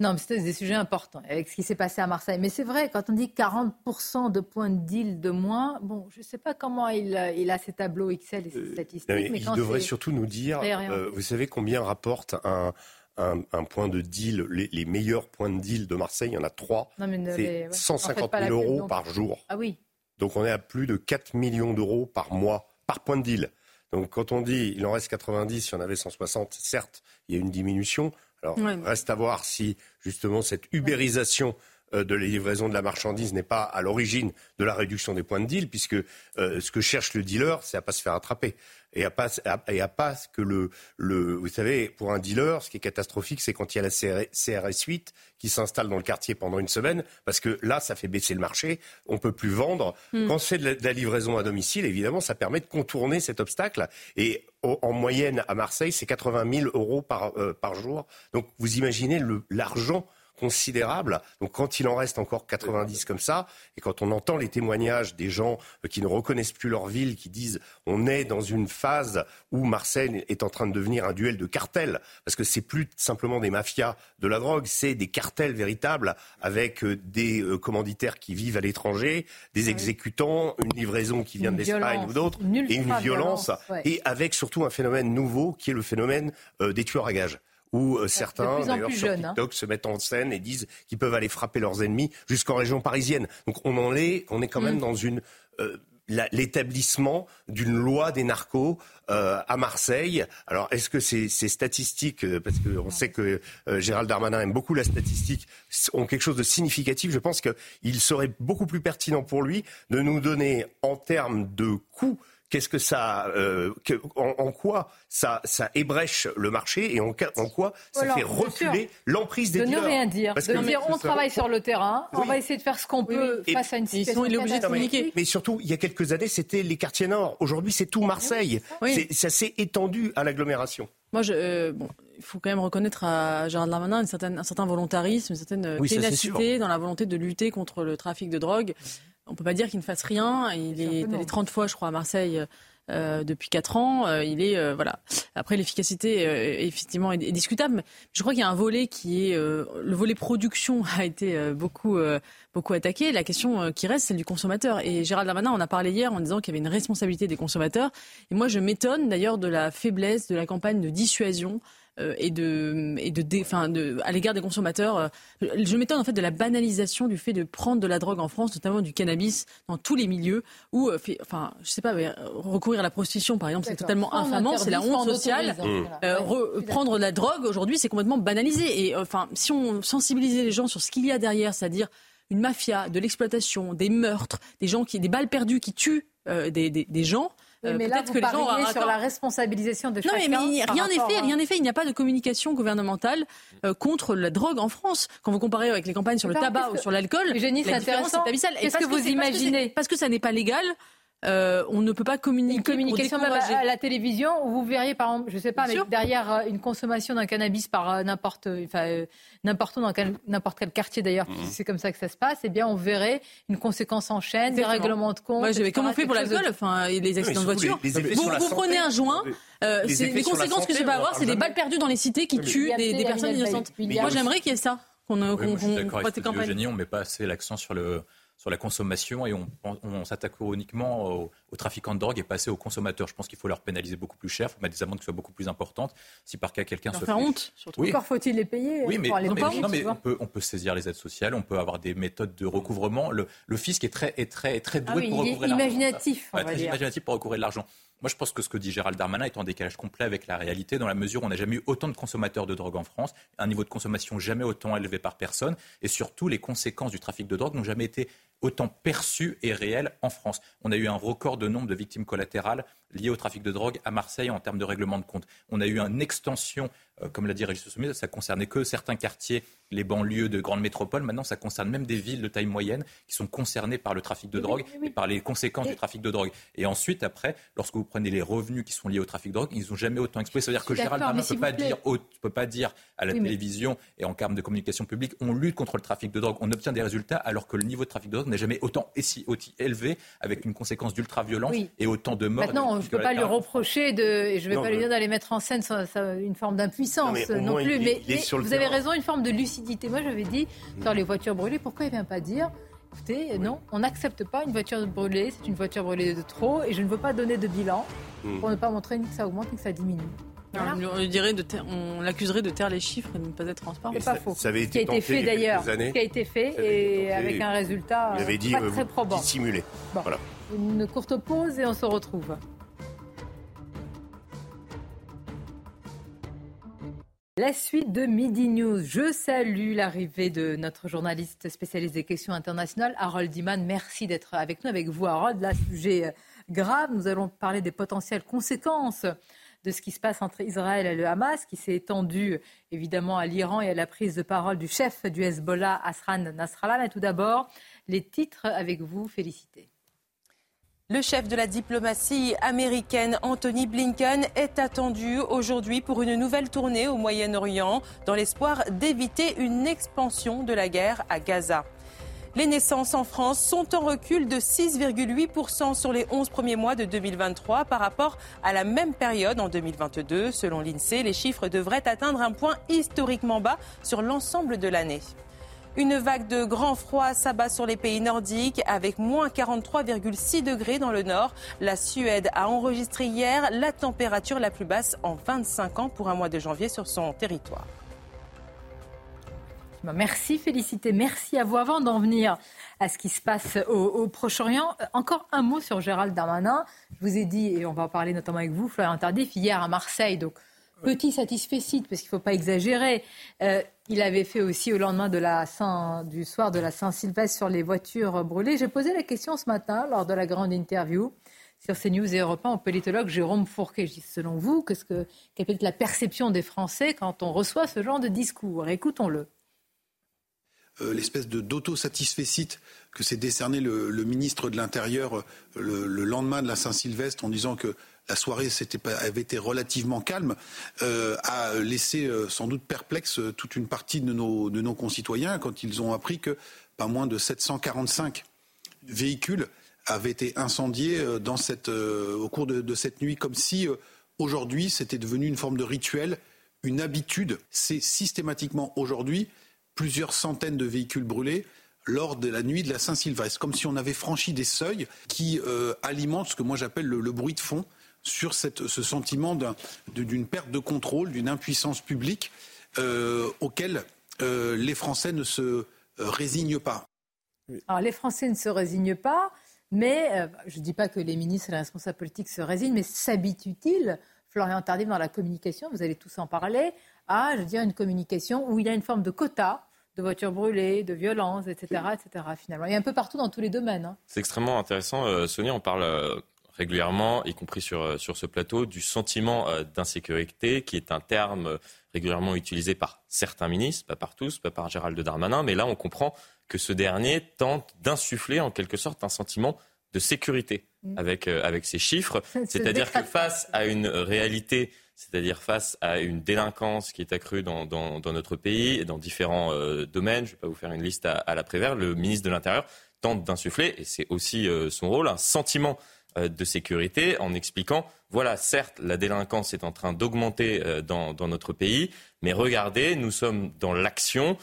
non, mais c'était des sujets importants avec ce qui s'est passé à Marseille. Mais c'est vrai, quand on dit 40% de points de deal de moins, bon, je ne sais pas comment il, il, a ces tableaux Excel et ces euh, statistiques. mais il devrait surtout nous dire, euh, vous savez combien rapporte un, un, point de deal, les, meilleurs points de deal de Marseille, il y en a trois. C'est 150 000 euros par jour. Ah oui. Donc on est à plus de 4 millions d'euros par mois, par point de deal. Donc quand on dit il en reste 90, il y en avait 160, certes, il y a une diminution, alors, reste à voir si justement cette ubérisation euh, de la livraison de la marchandise n'est pas à l'origine de la réduction des points de deal, puisque euh, ce que cherche le dealer, c'est à pas se faire attraper et à pas et à pas que le, le vous savez pour un dealer ce qui est catastrophique c'est quand il y a la CRS 8 qui s'installe dans le quartier pendant une semaine parce que là ça fait baisser le marché on peut plus vendre. Hmm. quand c'est de, la livraison à domicile évidemment ça permet de contourner cet obstacle. Et en moyenne à Marseille c'est 80 000 euros par, euh, par jour. Donc vous imaginez l'argent considérable. Donc quand il en reste encore 90 comme ça, et quand on entend les témoignages des gens euh, qui ne reconnaissent plus leur ville, qui disent on est dans une phase où Marseille est en train de devenir un duel de cartels, parce que c'est plus simplement des mafias de la drogue, c'est des cartels véritables avec euh, des euh, commanditaires qui vivent à l'étranger, des exécutants, une livraison qui vient d'Espagne ou d'autres, et une violence, et avec surtout un phénomène nouveau qui est le phénomène des tueurs à gages où euh, certains, d'ailleurs, sur hein. TikTok, se mettent en scène et disent qu'ils peuvent aller frapper leurs ennemis jusqu'en région parisienne. Donc on en est, on est quand même mm. dans une euh, l'établissement d'une loi des narcos euh, à Marseille. Alors, est-ce que ces, ces statistiques, parce qu'on sait que Gérald Darmanin aime beaucoup la statistique, ont quelque chose de significatif Je pense qu'il serait beaucoup plus pertinent pour lui de nous donner, en termes de coûts, qu'est-ce que ça, euh, en, quoi ça, ça ébrèche le marché et en, en quoi ça fait reculer l'emprise des de dealers. De ne rien dire, de dire on travaille sur le terrain, on va essayer de faire ce qu'on peut face à une situation. Ils sont obligés de communiquer. Mais surtout, il y a quelques années, c'était les quartiers nord. Aujourd'hui, c'est tout Marseille. Ça s'est étendu à l'agglomération. Moi, je, euh, bon, il faut quand même reconnaître à Gérard Darmanin une certaine, un certain volontarisme, une certaine ténacité dans la volonté de lutter contre le trafic de drogue on ne peut pas dire qu'il ne fasse rien. Il est allé 30 fois, je crois, à Marseille. Euh, depuis 4 ans, euh, il est euh, voilà. Après l'efficacité effectivement est, discutable, mais je crois qu'il y a un volet qui est le volet production a été beaucoup beaucoup attaqué. La question qui reste celle du consommateur. Et Gérald Darmanin en a parlé hier en disant qu'il y avait une responsabilité des consommateurs. Et moi je m'étonne d'ailleurs de la faiblesse de la campagne de dissuasion euh, et de et de, de à l'égard des consommateurs. Euh, je m'étonne en fait de la banalisation du fait de prendre de la drogue en France, notamment du cannabis dans tous les milieux où euh, enfin je sais pas recourir à la prostitution par exemple c'est totalement infamant, c'est la honte sociale. prendre de la drogue aujourd'hui c'est complètement banalisé et enfin si on sensibilisait les gens sur ce qu'il y a derrière, c'est-à-dire une mafia, de l'exploitation, des meurtres, des gens qui, des balles perdues qui tuent des, des, gens. Mais là, vous que les gens sur la responsabilisation de chacun. Non, mais, rien n'est fait. Rien n'est fait. Il n'y a pas de communication gouvernementale contre la drogue en France. Quand vous comparez avec les campagnes sur le tabac ou sur l'alcool, c'est intéressant. Qu'est-ce que vous imaginez Parce que ça n'est pas légal. Euh, on ne peut pas communiquer. Une communication à la télévision où vous verriez, par exemple, je ne sais pas, mais derrière euh, une consommation d'un cannabis par euh, n'importe, enfin, n'importe où dans n'importe quel quartier d'ailleurs, mhm. c'est comme ça que ça se passe, eh bien, on verrait une conséquence en chaîne, des règlements de compte. Moi, comme on fait pour l'alcool, enfin, les accidents de voiture. vous, prenez un joint, les, conséquences que ça va avoir, c'est des balles perdues dans les cités qui tuent des, personnes innocentes. Moi, j'aimerais qu'il y ait ça. Qu'on, qu je suis d'accord avec on ne met pas assez l'accent sur le, sur la consommation et on, on, s'attaque uniquement aux, trafiquants de drogue et pas assez aux consommateurs. Je pense qu'il faut leur pénaliser beaucoup plus cher, il faut mettre des amendes qui soient beaucoup plus importantes. Si par cas quelqu'un se fait honte, surtout. Oui. Encore faut-il les payer Oui, mais, non, mais on, peut, on peut saisir les aides sociales, on peut avoir des méthodes de recouvrement. Le, le fisc est très, est très, très doué ah oui, pour recouvrir l'argent. Imaginatif, on va très dire. imaginatif pour recouvrir de l'argent. Moi, je pense que ce que dit Gérald Darmanin est en décalage complet avec la réalité, dans la mesure où on n'a jamais eu autant de consommateurs de drogue en France, un niveau de consommation jamais autant élevé par personne, et surtout les conséquences du trafic de drogue n'ont jamais été autant perçues et réelles en France. On a eu un record de nombre de victimes collatérales liées au trafic de drogue à Marseille en termes de règlement de compte. On a eu une extension, euh, comme l'a dit Régis Sommet, ça concernait que certains quartiers les banlieues de grandes métropoles. Maintenant, ça concerne même des villes de taille moyenne qui sont concernées par le trafic de drogue et par les conséquences du trafic de drogue. Et ensuite, après, lorsque vous prenez les revenus qui sont liés au trafic de drogue, ils n'ont jamais autant explosé. C'est-à-dire que Gérald Darmanin ne peut, pas dire, peut pas dire à la télévision et en termes de communication publique, on lutte contre le trafic de drogue, on obtient des résultats, alors que le niveau de trafic de drogue jamais autant aussi, élevé, avec une conséquence d'ultra-violence et autant de morts. Maintenant, je ne peux pas lui reprocher de, et je ne vais pas lui dire d'aller mettre en scène une forme d'impuissance non, plus, mais, vous avez raison, une forme de lucidité moi, j'avais dit, dans les voitures brûlées, pourquoi il ne vient pas dire écoutez, non, on n'accepte pas une voiture brûlée, c'est une voiture brûlée de trop, et je ne veux pas donner de bilan hmm. pour ne pas montrer ni que ça augmente ni que ça diminue. On, dirait de on l'accuserait de taire les chiffres et de ne pas être transparent. C'est pas faux. Ça avait été ce qui a été fait d'ailleurs. Ce qui a été fait et avec un résultat avait dit, pas euh, très probant. Dissimulé. Voilà. Une courte pause et on se retrouve. La suite de Midi News. Je salue l'arrivée de notre journaliste spécialiste des questions internationales, Harold Iman. Merci d'être avec nous, avec vous, Harold. Là, sujet euh, grave. Nous allons parler des potentielles conséquences de ce qui se passe entre Israël et le Hamas, qui s'est étendu évidemment à l'Iran et à la prise de parole du chef du Hezbollah, Asran Nasrallah. Mais tout d'abord, les titres avec vous. Félicité. Le chef de la diplomatie américaine, Anthony Blinken, est attendu aujourd'hui pour une nouvelle tournée au Moyen-Orient dans l'espoir d'éviter une expansion de la guerre à Gaza. Les naissances en France sont en recul de 6,8% sur les 11 premiers mois de 2023 par rapport à la même période en 2022. Selon l'INSEE, les chiffres devraient atteindre un point historiquement bas sur l'ensemble de l'année. Une vague de grand froid s'abat sur les pays nordiques avec moins 43,6 degrés dans le nord. La Suède a enregistré hier la température la plus basse en 25 ans pour un mois de janvier sur son territoire. Merci Félicité, merci à vous. Avant d'en venir à ce qui se passe au, Proche-Orient, encore un mot sur Gérald Darmanin. Je vous ai dit, et on va en parler notamment avec vous, Florian Tardif, hier à Marseille, donc petit satisfait parce qu'il ne faut pas exagérer. Euh, il avait fait aussi au lendemain du soir de la Saint-Sylvestre sur les voitures brûlées. J'ai posé la question ce matin lors de la grande interview sur CNews et Europe 1 au politologue Jérôme Fourquet. Je dis, selon vous, qu'est-ce que, quelle peut être la perception des Français quand on reçoit ce genre de discours? Écoutons-le. Euh, l'espèce de d'autosatisfecit que s'est décerné le, ministre de l'Intérieur euh, le, lendemain de la Saint-Sylvestre en disant que la soirée avait été relativement calme, euh, a laissé sans doute perplexe toute une partie de nos, de nos concitoyens quand ils ont appris que pas moins de 745 véhicules avaient été incendiés dans cette, au cours de, cette nuit, comme si aujourd'hui c'était devenu une forme de rituel, une habitude. C'est systématiquement aujourd'hui plusieurs centaines de véhicules brûlés lors de la nuit de la Saint-Sylvestre, comme si on avait franchi des seuils qui alimentent ce que moi j'appelle le, bruit de fond sur ce sentiment d'une perte de contrôle, d'une impuissance publique euh, auquel euh, les Français ne se euh, résignent pas. Alors les Français ne se résignent pas, mais je ne dis pas que les ministres et les responsables politiques se résignent, mais s'habituent-ils, Florian Tardif, dans la communication, vous allez tous en parler, à, je veux dire, une communication où il y a une forme de quota de voitures brûlées, de violences, etc., etc. Finalement, et un peu partout dans tous les domaines. Hein. C'est extrêmement intéressant, euh, Sonia. On parle euh, régulièrement, y compris sur, euh, sur ce plateau, du sentiment d'insécurité, qui est un terme régulièrement utilisé par certains ministres, pas par tous, pas par Gérald Darmanin, mais là on comprend que ce dernier tente d'insuffler en quelque sorte un sentiment de sécurité mm. avec, avec ces chiffres. C'est-à-dire que face à une réalité c'est-à-dire face à une délinquance qui est accrue dans, notre pays et dans différents euh, domaines. Je ne vais pas vous faire une liste à, l'après-vert. Le ministre de l'Intérieur tente d'insuffler, et c'est aussi euh, son rôle, un sentiment euh, de sécurité en expliquant, voilà, certes, la délinquance est en train d'augmenter dans, notre pays, mais regardez, nous sommes dans l'action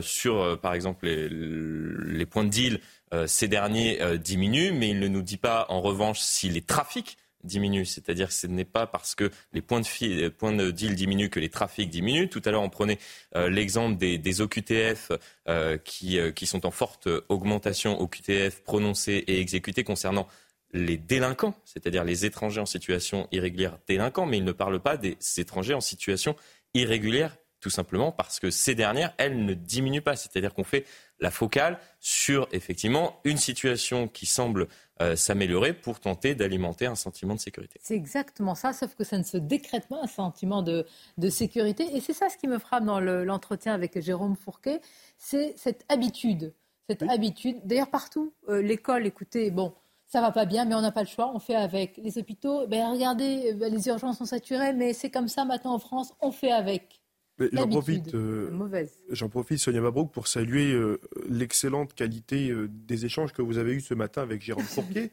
sur, par exemple, les, les points de deal. ces derniers diminuent, mais il ne nous dit pas, en revanche, si les trafics diminue. C'est-à-dire que ce n'est pas parce que les points de, points de deal diminuent que les trafics diminuent. Tout à l'heure, on prenait euh, l'exemple des, OQTF euh, qui, euh, qui sont en forte augmentation, OQTF prononcés et exécutés concernant les délinquants, c'est-à-dire les étrangers en situation irrégulière délinquants, mais il ne parle pas des étrangers en situation irrégulière tout simplement parce que ces dernières, elles ne diminuent pas. C'est-à-dire qu'on fait la focale sur effectivement une situation qui semble euh, s'améliorer pour tenter d'alimenter un sentiment de sécurité. C'est exactement ça, sauf que ça ne se décrète pas un sentiment de, sécurité. Et c'est ça ce qui me frappe dans l'entretien avec Jérôme Fourquet, c'est cette habitude. Cette habitude, d'ailleurs partout, euh, l'école, écoutez, bon, ça va pas bien, mais on n'a pas le choix, on fait avec. Les hôpitaux, ben regardez, ben, les urgences sont saturées, mais c'est comme ça maintenant en France, on fait avec. J'en profite, euh, j'en profite, Sonia Mabrouk, pour saluer euh, l'excellente qualité euh, des échanges que vous avez eus ce matin avec Jérôme Fourquier.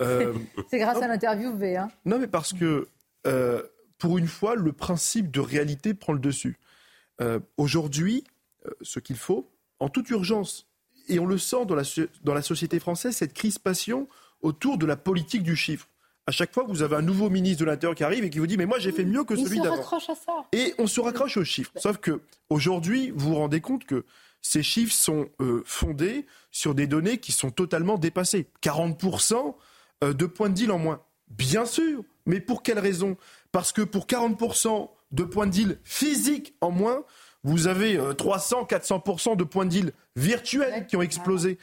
C'est grâce à l'interview V. Hein. Non, mais parce que, pour une fois, le principe de réalité prend le dessus. Aujourd'hui, ce qu'il faut, en toute urgence, et on le sent dans la, dans la société française, cette crispation autour de la politique du chiffre à chaque fois, vous avez un nouveau ministre de l'Intérieur qui arrive et qui vous dit Mais moi, j'ai fait mieux que celui d'avant. On se raccroche à ça. Et on se raccroche aux chiffres. Sauf que aujourd'hui, vous vous rendez compte que ces chiffres sont euh, fondés sur des données qui sont totalement dépassées. 40% euh, de points de deal en moins. Bien sûr. Mais pour quelle raison? Parce que pour 40% de points de deal physiques en moins, vous avez 300, euh, 400% de points de deal virtuels qui ont explosé.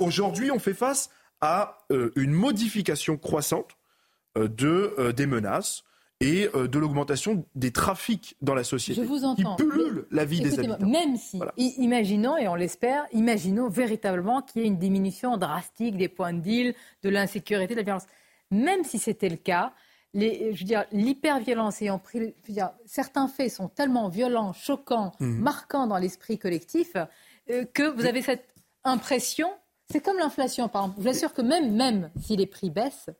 Aujourd'hui, on fait face à une modification croissante euh, de, euh, des menaces et euh, de l'augmentation des trafics dans la société. Je vous entends. Qui pullule la vie des habitants. Même si, imaginons, et on l'espère, imaginons véritablement qu'il y ait une diminution drastique des points de deal, de l'insécurité, de la violence. Même si c'était le cas, les, je veux dire, l'hyperviolence ayant pris, certains faits sont tellement violents, choquants, mmh. marquants dans l'esprit collectif, que vous avez cette impression. C'est comme l'inflation, par exemple. Je vous assure que même, même si les prix baissent,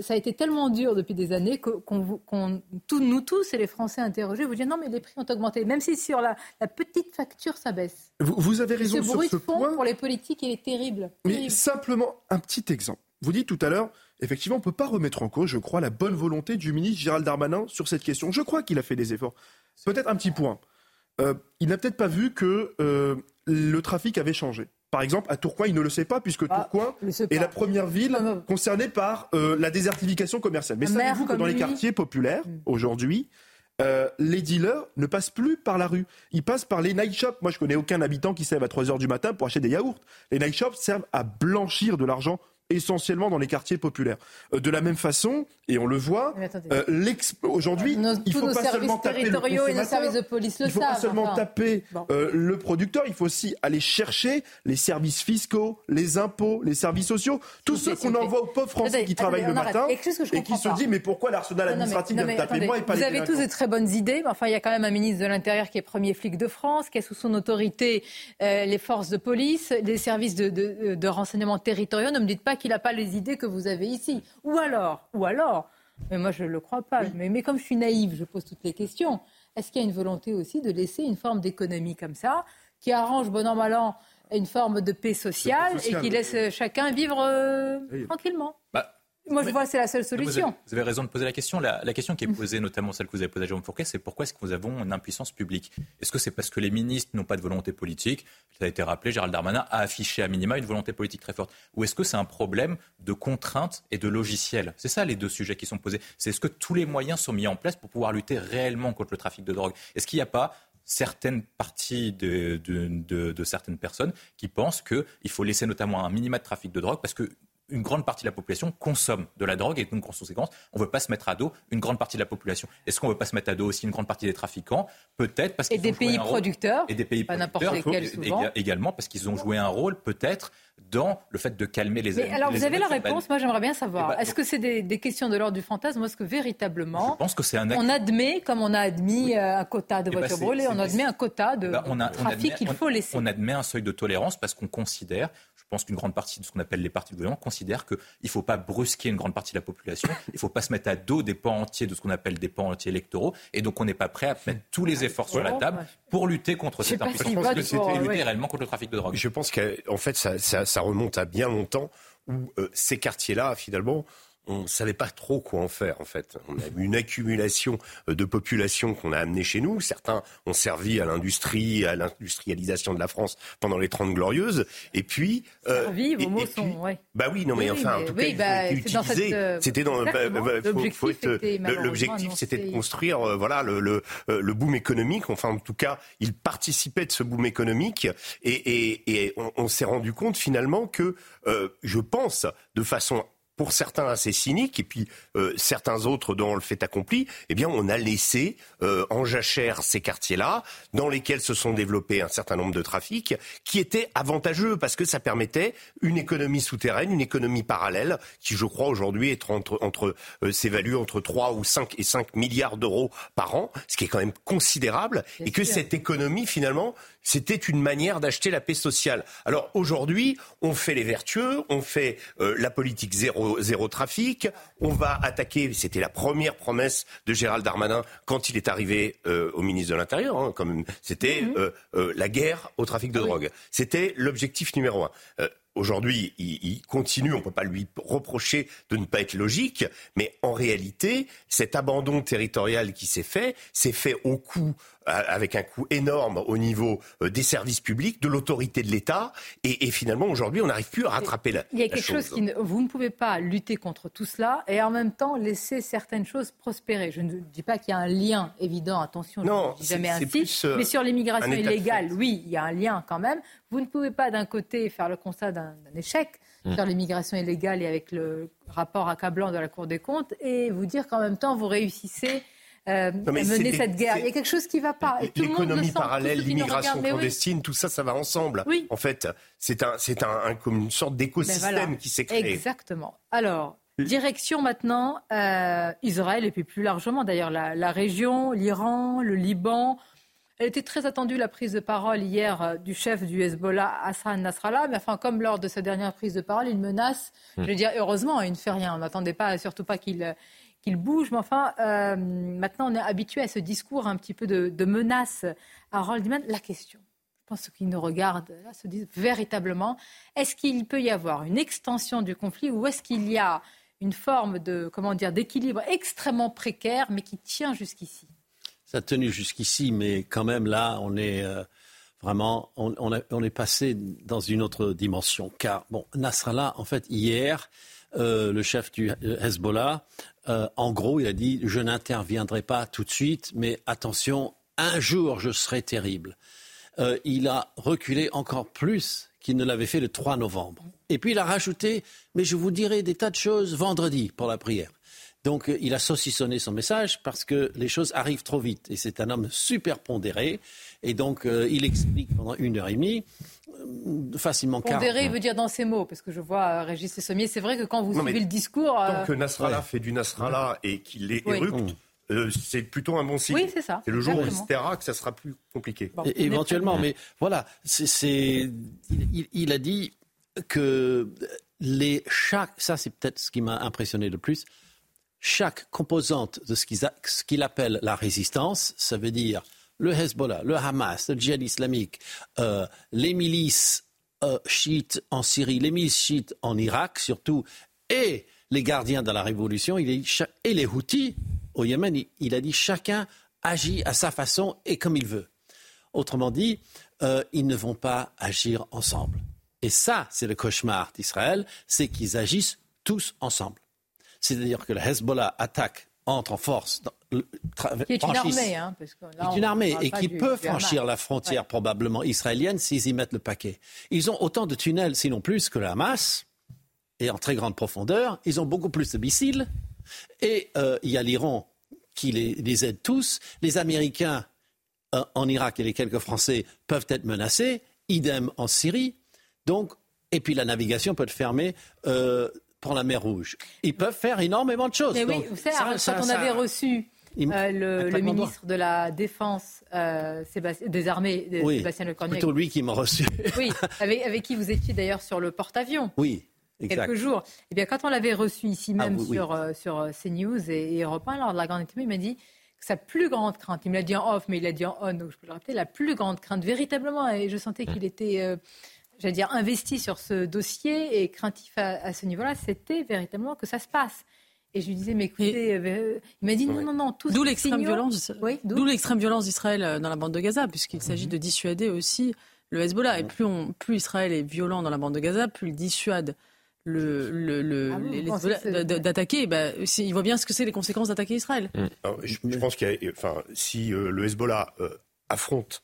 ça a été tellement dur depuis des années qu'on, nous tous et les Français interrogés vous disent non mais les prix ont augmenté, même si sur la, petite facture ça baisse. Vous, avez raison ce sur bruit ce fond point. pour les politiques il est terrible. Mais simplement un petit exemple. Vous dites tout à l'heure, effectivement, on ne peut pas remettre en cause, je crois, la bonne volonté du ministre Gérald Darmanin sur cette question. Je crois qu'il a fait des efforts. Peut-être un petit point. Euh, il n'a peut-être pas vu que euh, le trafic avait changé. Par exemple, à Tourcoing, il ne le sait pas, puisque ah, Tourcoing est la première ville concernée par euh, la désertification commerciale. Mais savez-vous que dans les quartiers populaires, mm. aujourd'hui, euh, les dealers ne passent plus par la rue. Ils passent par les night shops. Moi, je connais aucun habitant qui se lève à 3 heures du matin pour acheter des yaourts. Les night shops servent à blanchir de l'argent essentiellement dans les quartiers populaires. Euh, de la même façon, et on le voit, euh, aujourd'hui, il faut pas seulement taper le il faut pas seulement taper euh, le producteur, il faut aussi aller chercher les services fiscaux, les impôts, les services sociaux, tous ceux qu'on envoie aux pauvres Français qui travaillent le matin et qui se disent mais pourquoi l'arsenal administratif vient me taper moi et pas Vous avez tous de très bonnes idées, mais enfin il y a quand même un ministre de l'Intérieur qui est premier flic de France, qui a sous son autorité les forces de police, les services de renseignement territoriaux. Ne me dites pas qu'il n'a pas les idées que vous avez ici. Ou alors, ou alors, mais moi je ne le crois pas, mais, mais comme je suis naïve, je pose toutes les questions. Est-ce qu'il y a une volonté aussi de laisser une forme d'économie comme ça, qui arrange bon an, mal an, une forme de paix sociale, et qui laisse chacun vivre euh, tranquillement? Bah, moi, je vois c'est la seule solution. Vous avez, raison de poser la question. La, question qui est posée, notamment celle que vous avez posée à Jérôme Fourquet, c'est pourquoi est-ce que nous avons une impuissance publique? Est-ce que c'est parce que les ministres n'ont pas de volonté politique? Ça a été rappelé, Gérald Darmanin a affiché à minima une volonté politique très forte. Ou est-ce que c'est un problème de contraintes et de logiciels? C'est ça les deux sujets qui sont posés. C'est est-ce que tous les moyens sont mis en place pour pouvoir lutter réellement contre le trafic de drogue Est-ce qu'il n'y a pas certaines parties de, de, certaines personnes qui pensent qu'il faut laisser notamment un minima de trafic de drogue parce que une grande partie de la population consomme de la drogue et donc en conséquence, on ne veut pas se mettre à dos une grande partie de la population. Est-ce qu'on ne veut pas se mettre à dos aussi une grande partie des trafiquants? Peut-être parce qu'ils et des pays producteurs et des pays pas producteurs lesquels, souvent. également parce qu'ils ont joué un rôle peut-être dans le fait de calmer les. Mais alors vous avez la réponse. Moi, j'aimerais bien savoir. Eh ben, est-ce que c'est des, questions de l'ordre du fantasme? Ou est-ce que véritablement, je pense que c'est un on admet, comme on a admis euh, un quota de eh ben, voitures brûlées, on admet un quota de, eh ben, trafic qu'il faut laisser. On admet un seuil de tolérance parce qu'on considère pense qu'une grande partie de ce qu'on appelle les partis de gouvernement considèrent qu'il ne faut pas brusquer une grande partie de la population, il ne faut pas se mettre à dos des pans entiers de ce qu'on appelle des pans entiers électoraux, et donc on n'est pas prêt à mettre tous les efforts sur la table pour lutter contre cette impuissance, et lutter réellement contre le trafic de drogue. Je pense qu'en fait, ça, remonte à bien longtemps où euh, ces quartiers-là, finalement, on ne savait pas trop quoi en faire en fait. On a eu une accumulation euh, de population qu'on a amenée chez nous. Certains ont servi à l'industrie, à l'industrialisation de la France pendant les Trente Glorieuses. Et puis... Euh, servi, vos mots sont... Ouais. Bah oui, non mais enfin, en tout cas, bah, utilisé. Euh, c'était dans... Bah, bah, l'objectif, c'était de construire voilà, le, le, le, boom économique. Enfin, en tout cas, il participait de ce boom économique. Et, et, et on, on s'est rendu compte finalement que, je pense, de façon pour certains assez cyniques et puis euh, certains autres dont le fait accompli, eh bien on a laissé euh, en jachère ces quartiers-là dans lesquels se sont développés un certain nombre de trafics qui étaient avantageux parce que ça permettait une économie souterraine, une économie parallèle qui je crois aujourd'hui est entre, entre euh, s'évalue entre 3 ou 5 et 5 milliards d'euros par an, ce qui est quand même considérable et que cette économie finalement c'était une manière d'acheter la paix sociale. Alors aujourd'hui, on fait les vertueux, on fait euh, la politique zéro, zéro trafic, on va attaquer, c'était la première promesse de Gérald Darmanin quand il est arrivé euh, au ministre de l'Intérieur, hein, c'était mhm. euh, la guerre au trafic de ah drogue. C'était l'objectif numéro un. Aujourd'hui, il, continue, on ne peut pas lui reprocher de ne pas être logique, mais en réalité, cet abandon territorial qui s'est fait, s'est fait au coût avec un coût énorme au niveau euh, des services publics, de l'autorité de l'État, et, finalement aujourd'hui on n'arrive plus à rattraper la. Il y a quelque chose, qui ne, vous ne pouvez pas lutter contre tout cela et en même temps laisser certaines choses prospérer. Je ne dis pas qu'il y a un lien évident, attention, non, je ne dis jamais ainsi, euh, mais sur l'immigration illégale, oui, il y a un lien quand même. Vous ne pouvez pas d'un côté faire le constat d'un échec mm. sur l'immigration illégale et avec le rapport accablant de la Cour des comptes et vous dire qu'en même temps vous réussissez euh, mener cette guerre. Il y a quelque chose qui ne va pas. L'économie parallèle, l'immigration clandestine, tout ça, ça va ensemble. Oui. En fait, c'est un, c'est un, comme une sorte d'écosystème qui s'est créé. Exactement. Alors, Direction maintenant euh, Israël et puis plus largement d'ailleurs la, la région, l'Iran, le Liban. Elle était très attendue la prise de parole hier euh, du chef du Hezbollah Hassan Nasrallah, mais enfin comme lors de sa dernière prise de parole, il menace. Je veux dire heureusement, il ne fait rien. On n'attendait pas surtout pas qu'il qu'il bouge. Mais enfin, euh, maintenant, on est habitué à ce discours un petit peu de, de menace. Harold Diman, la question, je pense qu'ils nous regardent se disent véritablement, est-ce qu'il peut y avoir une extension du conflit ou est-ce qu'il y a une forme de, comment dire, d'équilibre extrêmement précaire, mais qui tient jusqu'ici? Ça a tenu jusqu'ici, mais quand même là, on est euh, vraiment, on, est passé dans une autre dimension. Car, bon, Nasrallah, en fait, hier, euh, le chef du Hezbollah, euh, en gros, il a dit Je n'interviendrai pas tout de suite, mais attention, un jour je serai terrible. Il a reculé encore plus qu'il ne l'avait fait le 3 novembre. Et puis il a rajouté Mais je vous dirai des tas de choses vendredi pour la prière. Donc il a saucissonné son message parce que les choses arrivent trop vite. Et c'est un homme super pondéré. Et donc il explique pendant une heure et demie facilement Pondéré veut dire dans ces mots, parce que je vois euh, Régis Sommier, c'est vrai que quand vous suivez le discours... Tant euh, que Nasrallah fait du Nasrallah et qu'il est érupte, euh, c'est plutôt un bon signe. Oui, c'est ça. C'est le jour où il se taira que ça sera plus compliqué. éventuellement, mais voilà, c'est, il, a dit que les chaque, ça c'est peut-être ce qui m'a impressionné le plus, chaque composante de ce qu'il appelle la résistance, ça veut dire le Hezbollah, le Hamas, le djihad islamique, euh, les milices euh, chiites en Syrie, les milices chiites en Irak surtout, et les gardiens de la révolution, et les Houthis au Yémen, il, a dit chacun agit à sa façon et comme il veut. Autrement dit, euh, ils ne vont pas agir ensemble. Et ça, c'est le cauchemar d'Israël, c'est qu'ils agissent tous ensemble. C'est-à-dire que le Hezbollah attaque, entre en force qui est une armée, hein, parce que là, une armée et qui peut franchir la frontière probablement israélienne s'ils y mettent le paquet. Ils ont autant de tunnels, sinon plus, que le Hamas, et en très grande profondeur. Ils ont beaucoup plus de missiles. Et euh, il y a l'Iran qui les, aide tous. Les Américains euh, en Irak et les quelques Français peuvent être menacés. Idem en Syrie. Donc, et puis la navigation peut être fermée euh, pour la mer Rouge. Ils peuvent faire énormément de choses. Mais oui, vous savez, quand on avait reçu euh, le, ministre de la Défense des armées, Sébastien Lecornu. Plutôt lui qui m'a reçu. oui, avec, qui vous étiez d'ailleurs sur le porte-avions. Oui. Exact. quelques jours. Eh bien, quand on l'avait reçu ici ah même sur, sur CNews et, et Europe 1, lors de la grande interview, il m'a dit sa plus grande crainte, il me l'a dit en off, mais il l'a dit en on, donc je peux le rappeler, la plus grande crainte, véritablement, et je sentais qu'il était, euh, j'allais dire, investi sur ce dossier et craintif à, ce niveau-là, c'était véritablement que ça se passe. Et je lui disais, mais écoutez, euh, il m'a dit non, non, non, tout D'où l'extrême violence, d'où l'extrême violence d'Israël euh, dans la bande de Gaza, puisqu'il mhm. s'agit de dissuader aussi le Hezbollah. Et plus, on, plus Israël est violent dans la bande de Gaza, plus il dissuade le, le, ah d'attaquer, bah, il voit bien ce que c'est les conséquences d'attaquer Israël. Mm. je, pense qu'il enfin, si euh, le Hezbollah euh, affronte,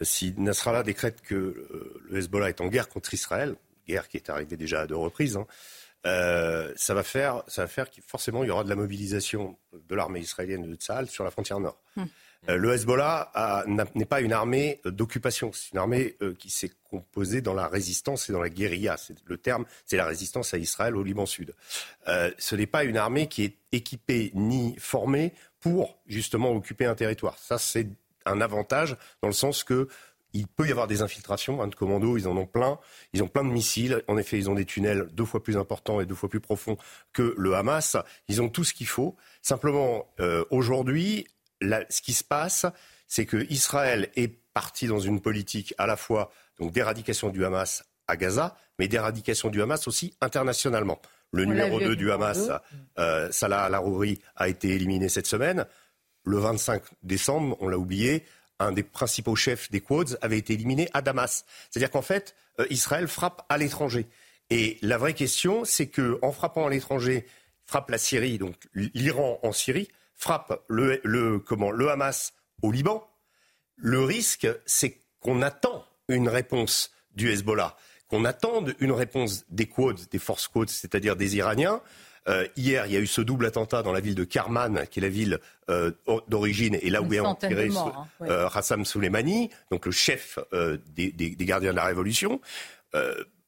si Nasrallah décrète que euh, le Hezbollah est en guerre contre Israël, guerre qui est arrivée déjà à deux reprises, hein, ça va faire, ça va faire forcément il y aura de la mobilisation de l'armée israélienne de Tsahal sur la frontière nord. Mm. Euh, le Hezbollah n'est pas une armée euh, d'occupation, c'est une armée euh, qui s'est composée dans la résistance et dans la guérilla. Le terme, c'est la résistance à Israël au Liban Sud. ce n'est pas une armée qui est équipée ni formée pour justement occuper un territoire. Ça, c'est un avantage dans le sens que il peut y avoir des infiltrations hein, de commandos, ils en ont plein. Ils ont plein de missiles. En effet, ils ont des tunnels deux fois plus importants et deux fois plus profonds que le Hamas. Ils ont tout ce qu'il faut. Simplement, aujourd'hui, ce qui se passe, c'est que Israël est parti dans une politique à la fois donc d'éradication du Hamas à Gaza, mais d'éradication du Hamas aussi internationalement. Le numéro 2 du Hamas, euh, Salah al-Arouri, a été éliminé cette semaine. Le 25 décembre, on l'a oublié, un des principaux chefs des Quads avait été éliminé à Damas. C'est-à-dire qu'en fait, euh, Israël frappe à l'étranger. Et la vraie question, c'est qu'en frappant à l'étranger, frappe la Syrie, donc l'Iran en Syrie, frappe le, comment, le Hamas au Liban, le risque, c'est qu'on attend une réponse du Hezbollah, qu'on attende une réponse des Quds, des forces Quds, c'est-à-dire des Iraniens. Euh, hier, il y a eu ce double attentat dans la ville de Karman, qui est la ville euh, d'origine et là où est enterré hein, euh, Soleimani, donc le chef des, des, gardiens de la révolution,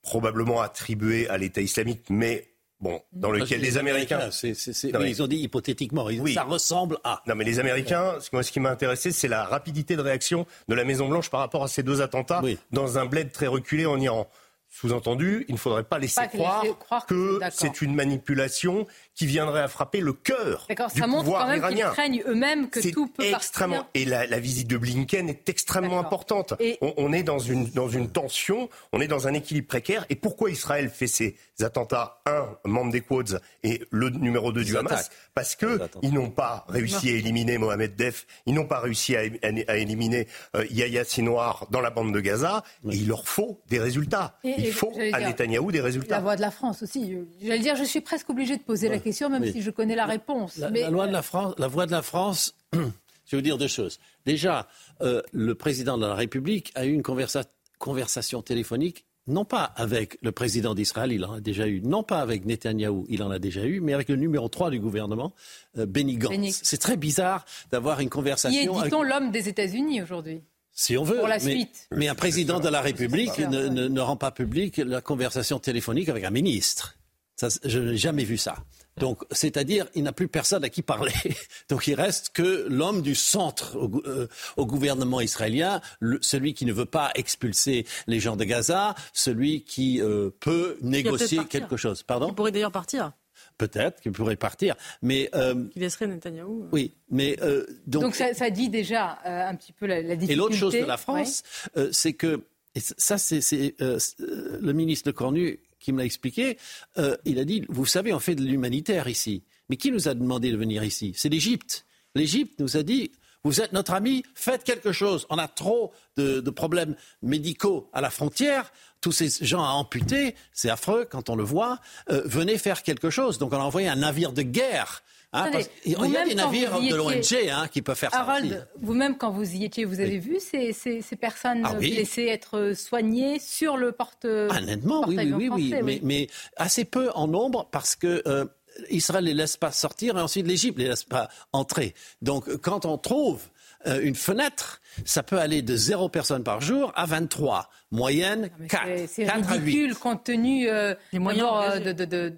probablement attribué à l'État islamique, mais Bon, dans lequel les, Américains. Ils ont dit hypothétiquement, ça ressemble à. Non, mais les Américains, moi, ce qui m'a intéressé, c'est la rapidité de réaction de la Maison-Blanche par rapport à ces deux attentats dans un bled très reculé en Iran. Sous-entendu, il ne faudrait pas laisser croire, que, c'est une manipulation qui viendrait à frapper le cœur du ça montre quand même qu'ils craignent eux-mêmes que tout peut extrêmement. Et la, visite de Blinken est extrêmement importante. On, est dans une, dans une tension, on est dans un équilibre précaire. Et pourquoi Israël fait ces attentats? Un, membre des Quads et le numéro 2 du Hamas Parce qu'ils n'ont pas réussi à éliminer Mohamed Def, ils n'ont pas réussi à, à, éliminer euh, Yahya Sinoir dans la bande de Gaza. Et il leur faut des résultats. il faut à Netanyahou des résultats. La voix de la France aussi. J'allais dire, je suis presque obligé de poser la question, même si je connais la réponse. La, loi de la, France, la voix de la France, je vais vous dire deux choses. Déjà, euh, le président de la République a eu une conversation téléphonique non pas avec le président d'Israël, il en a déjà eu, non pas avec Netanyahou, il en a déjà eu, mais avec le numéro 3 du gouvernement, euh, Benny Gantz. C'est très bizarre d'avoir une conversation. Qui est, dit-on, l'homme des États-Unis aujourd'hui si on veut. Pour la mais, suite. mais un président de la République ne, ne, rend pas public la conversation téléphonique avec un ministre. Ça, je n'ai jamais vu ça. Donc, c'est-à-dire, il n'a plus personne à qui parler. Donc, il reste que l'homme du centre au, euh, gouvernement israélien, celui qui ne veut pas expulser les gens de Gaza, celui qui euh, peut négocier quelque chose. Pardon Il pourrait d'ailleurs partir. Peut-être qu'il pourrait partir, mais euh, il laisserait Netanyahou. Oui, mais donc, donc ça, dit déjà un petit peu la, la difficulté. Et l'autre chose de la France, c'est que et ça, c'est le ministre de Cornu qui me l'a expliqué, euh, il a dit, vous savez, on fait de l'humanitaire ici. Mais qui nous a demandé de venir ici? C'est l'Égypte. L'Égypte nous a dit, vous êtes notre ami, faites quelque chose. On a trop de, problèmes médicaux à la frontière. Tous ces gens à amputer, c'est affreux quand on le voit. Euh, venez faire quelque chose. Donc on a envoyé un navire de guerre Hein, il y a des navires de l'ONG hein, qui peuvent faire ça. Harold, vous-même, quand vous y étiez, vous avez vu ces, ces, personnes ah blessées être soignées sur le porte. Honnêtement, oui, oui, oui, oui, Mais, assez peu en nombre parce que. Euh, Israël ne les laisse pas sortir et ensuite l'Égypte ne les laisse pas entrer. Donc quand on trouve euh, une fenêtre, ça peut aller de 0 personnes par jour à 23. Moyenne, 4. C'est ridicule compte tenu euh, des moyens de, de, de, de,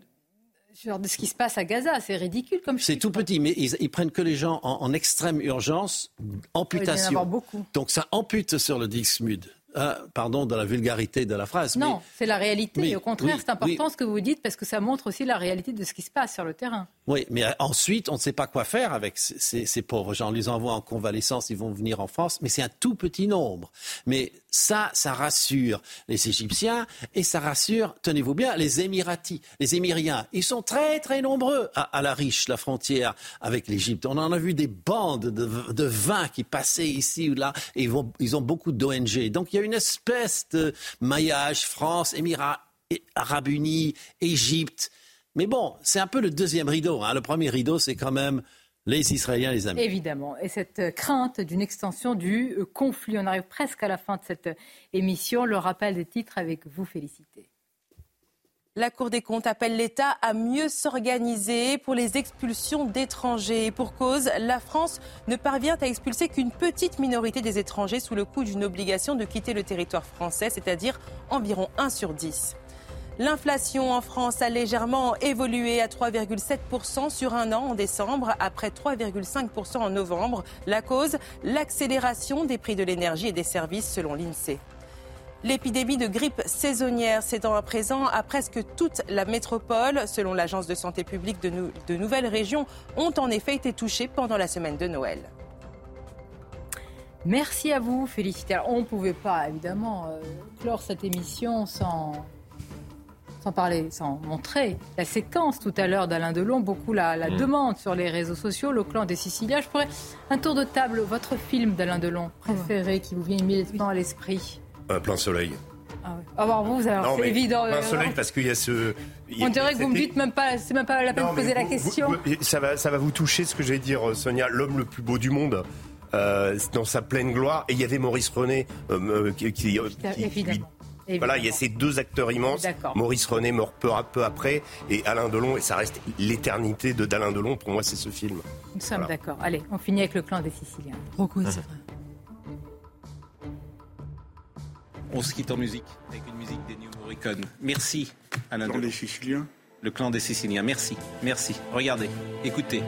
ce qui se passe à Gaza. C'est ridicule comme C'est tout petit, mais ils, ils, prennent que les gens en, extrême urgence, amputation. beaucoup. Donc ça ampute sur le Dixmude. Ah, pardon de la vulgarité de la phrase. Non, c'est la réalité. Au contraire, c'est important ce que vous dites parce que ça montre aussi la réalité de ce qui se passe sur le terrain. Oui, mais ensuite, on ne sait pas quoi faire avec ces, pauvres gens. On les envoie en convalescence, ils vont venir en France, mais c'est un tout petit nombre. Mais ça, ça rassure les Égyptiens et ça rassure, tenez-vous bien, les Émiratis, les Émiriens. Ils sont très, très nombreux à, la riche, la frontière avec l'Égypte. On en a vu des bandes de, vins qui passaient ici ou là et ils, ils ont beaucoup d'ONG. Donc il y a une espèce de maillage France, Émirats, Arabes Unis, Égypte. Mais bon, c'est un peu le deuxième rideau. Hein. Le premier rideau, c'est quand même les Israéliens, les amis. Évidemment. Et cette crainte d'une extension du euh, conflit. On arrive presque à la fin de cette émission. Le rappel des titres avec vous, Félicité. La Cour des comptes appelle l'État à mieux s'organiser pour les expulsions d'étrangers. pour cause, la France ne parvient à expulser qu'une petite minorité des étrangers sous le coup d'une obligation de quitter le territoire français, c'est-à-dire environ 1 sur 10. L'inflation en France a légèrement évolué à 3,7% sur un an en décembre, après 3,5% en novembre. La cause, l'accélération des prix de l'énergie et des services selon l'INSEE. L'épidémie de grippe saisonnière s'étend à présent à presque toute la métropole. Selon l'Agence de santé publique, de, nouvelles régions ont en effet été touchées pendant la semaine de Noël. Merci à vous, félicitations. on ne pouvait pas, évidemment, euh, clore cette émission sans sans parler, sans montrer la séquence tout à l'heure d'Alain Delon, beaucoup la, la mm. demande sur les réseaux sociaux, le clan des Siciliens. Je pourrais un tour de table, votre film d'Alain Delon préféré qui vous vient immédiatement à l'esprit? Un Plein soleil. Ah Alors vous, c'est évident. Plein soleil parce qu'il y a ce. On dirait que vous me dites même pas, c'est même pas la peine de poser la question. ça va, ça va vous toucher ce que je vais dire, Sonia, l'homme le plus beau du monde. Euh, dans sa pleine gloire. Et il y avait Maurice René euh, euh, qui, qui, qui, voilà, il y a ces deux acteurs immenses. Maurice René meurt peu, peu après et Alain Delon, et ça reste l'éternité de d'Alain Delon. Pour moi, c'est ce film. Nous sommes d'accord. Allez, on finit avec le clan des Siciliens. C'est vrai. On se quitte en musique avec une musique des New Morricone. Merci, Alain Delon. Le clan des Siciliens Le clan des Siciliens. Merci, merci. Regardez, écoutez.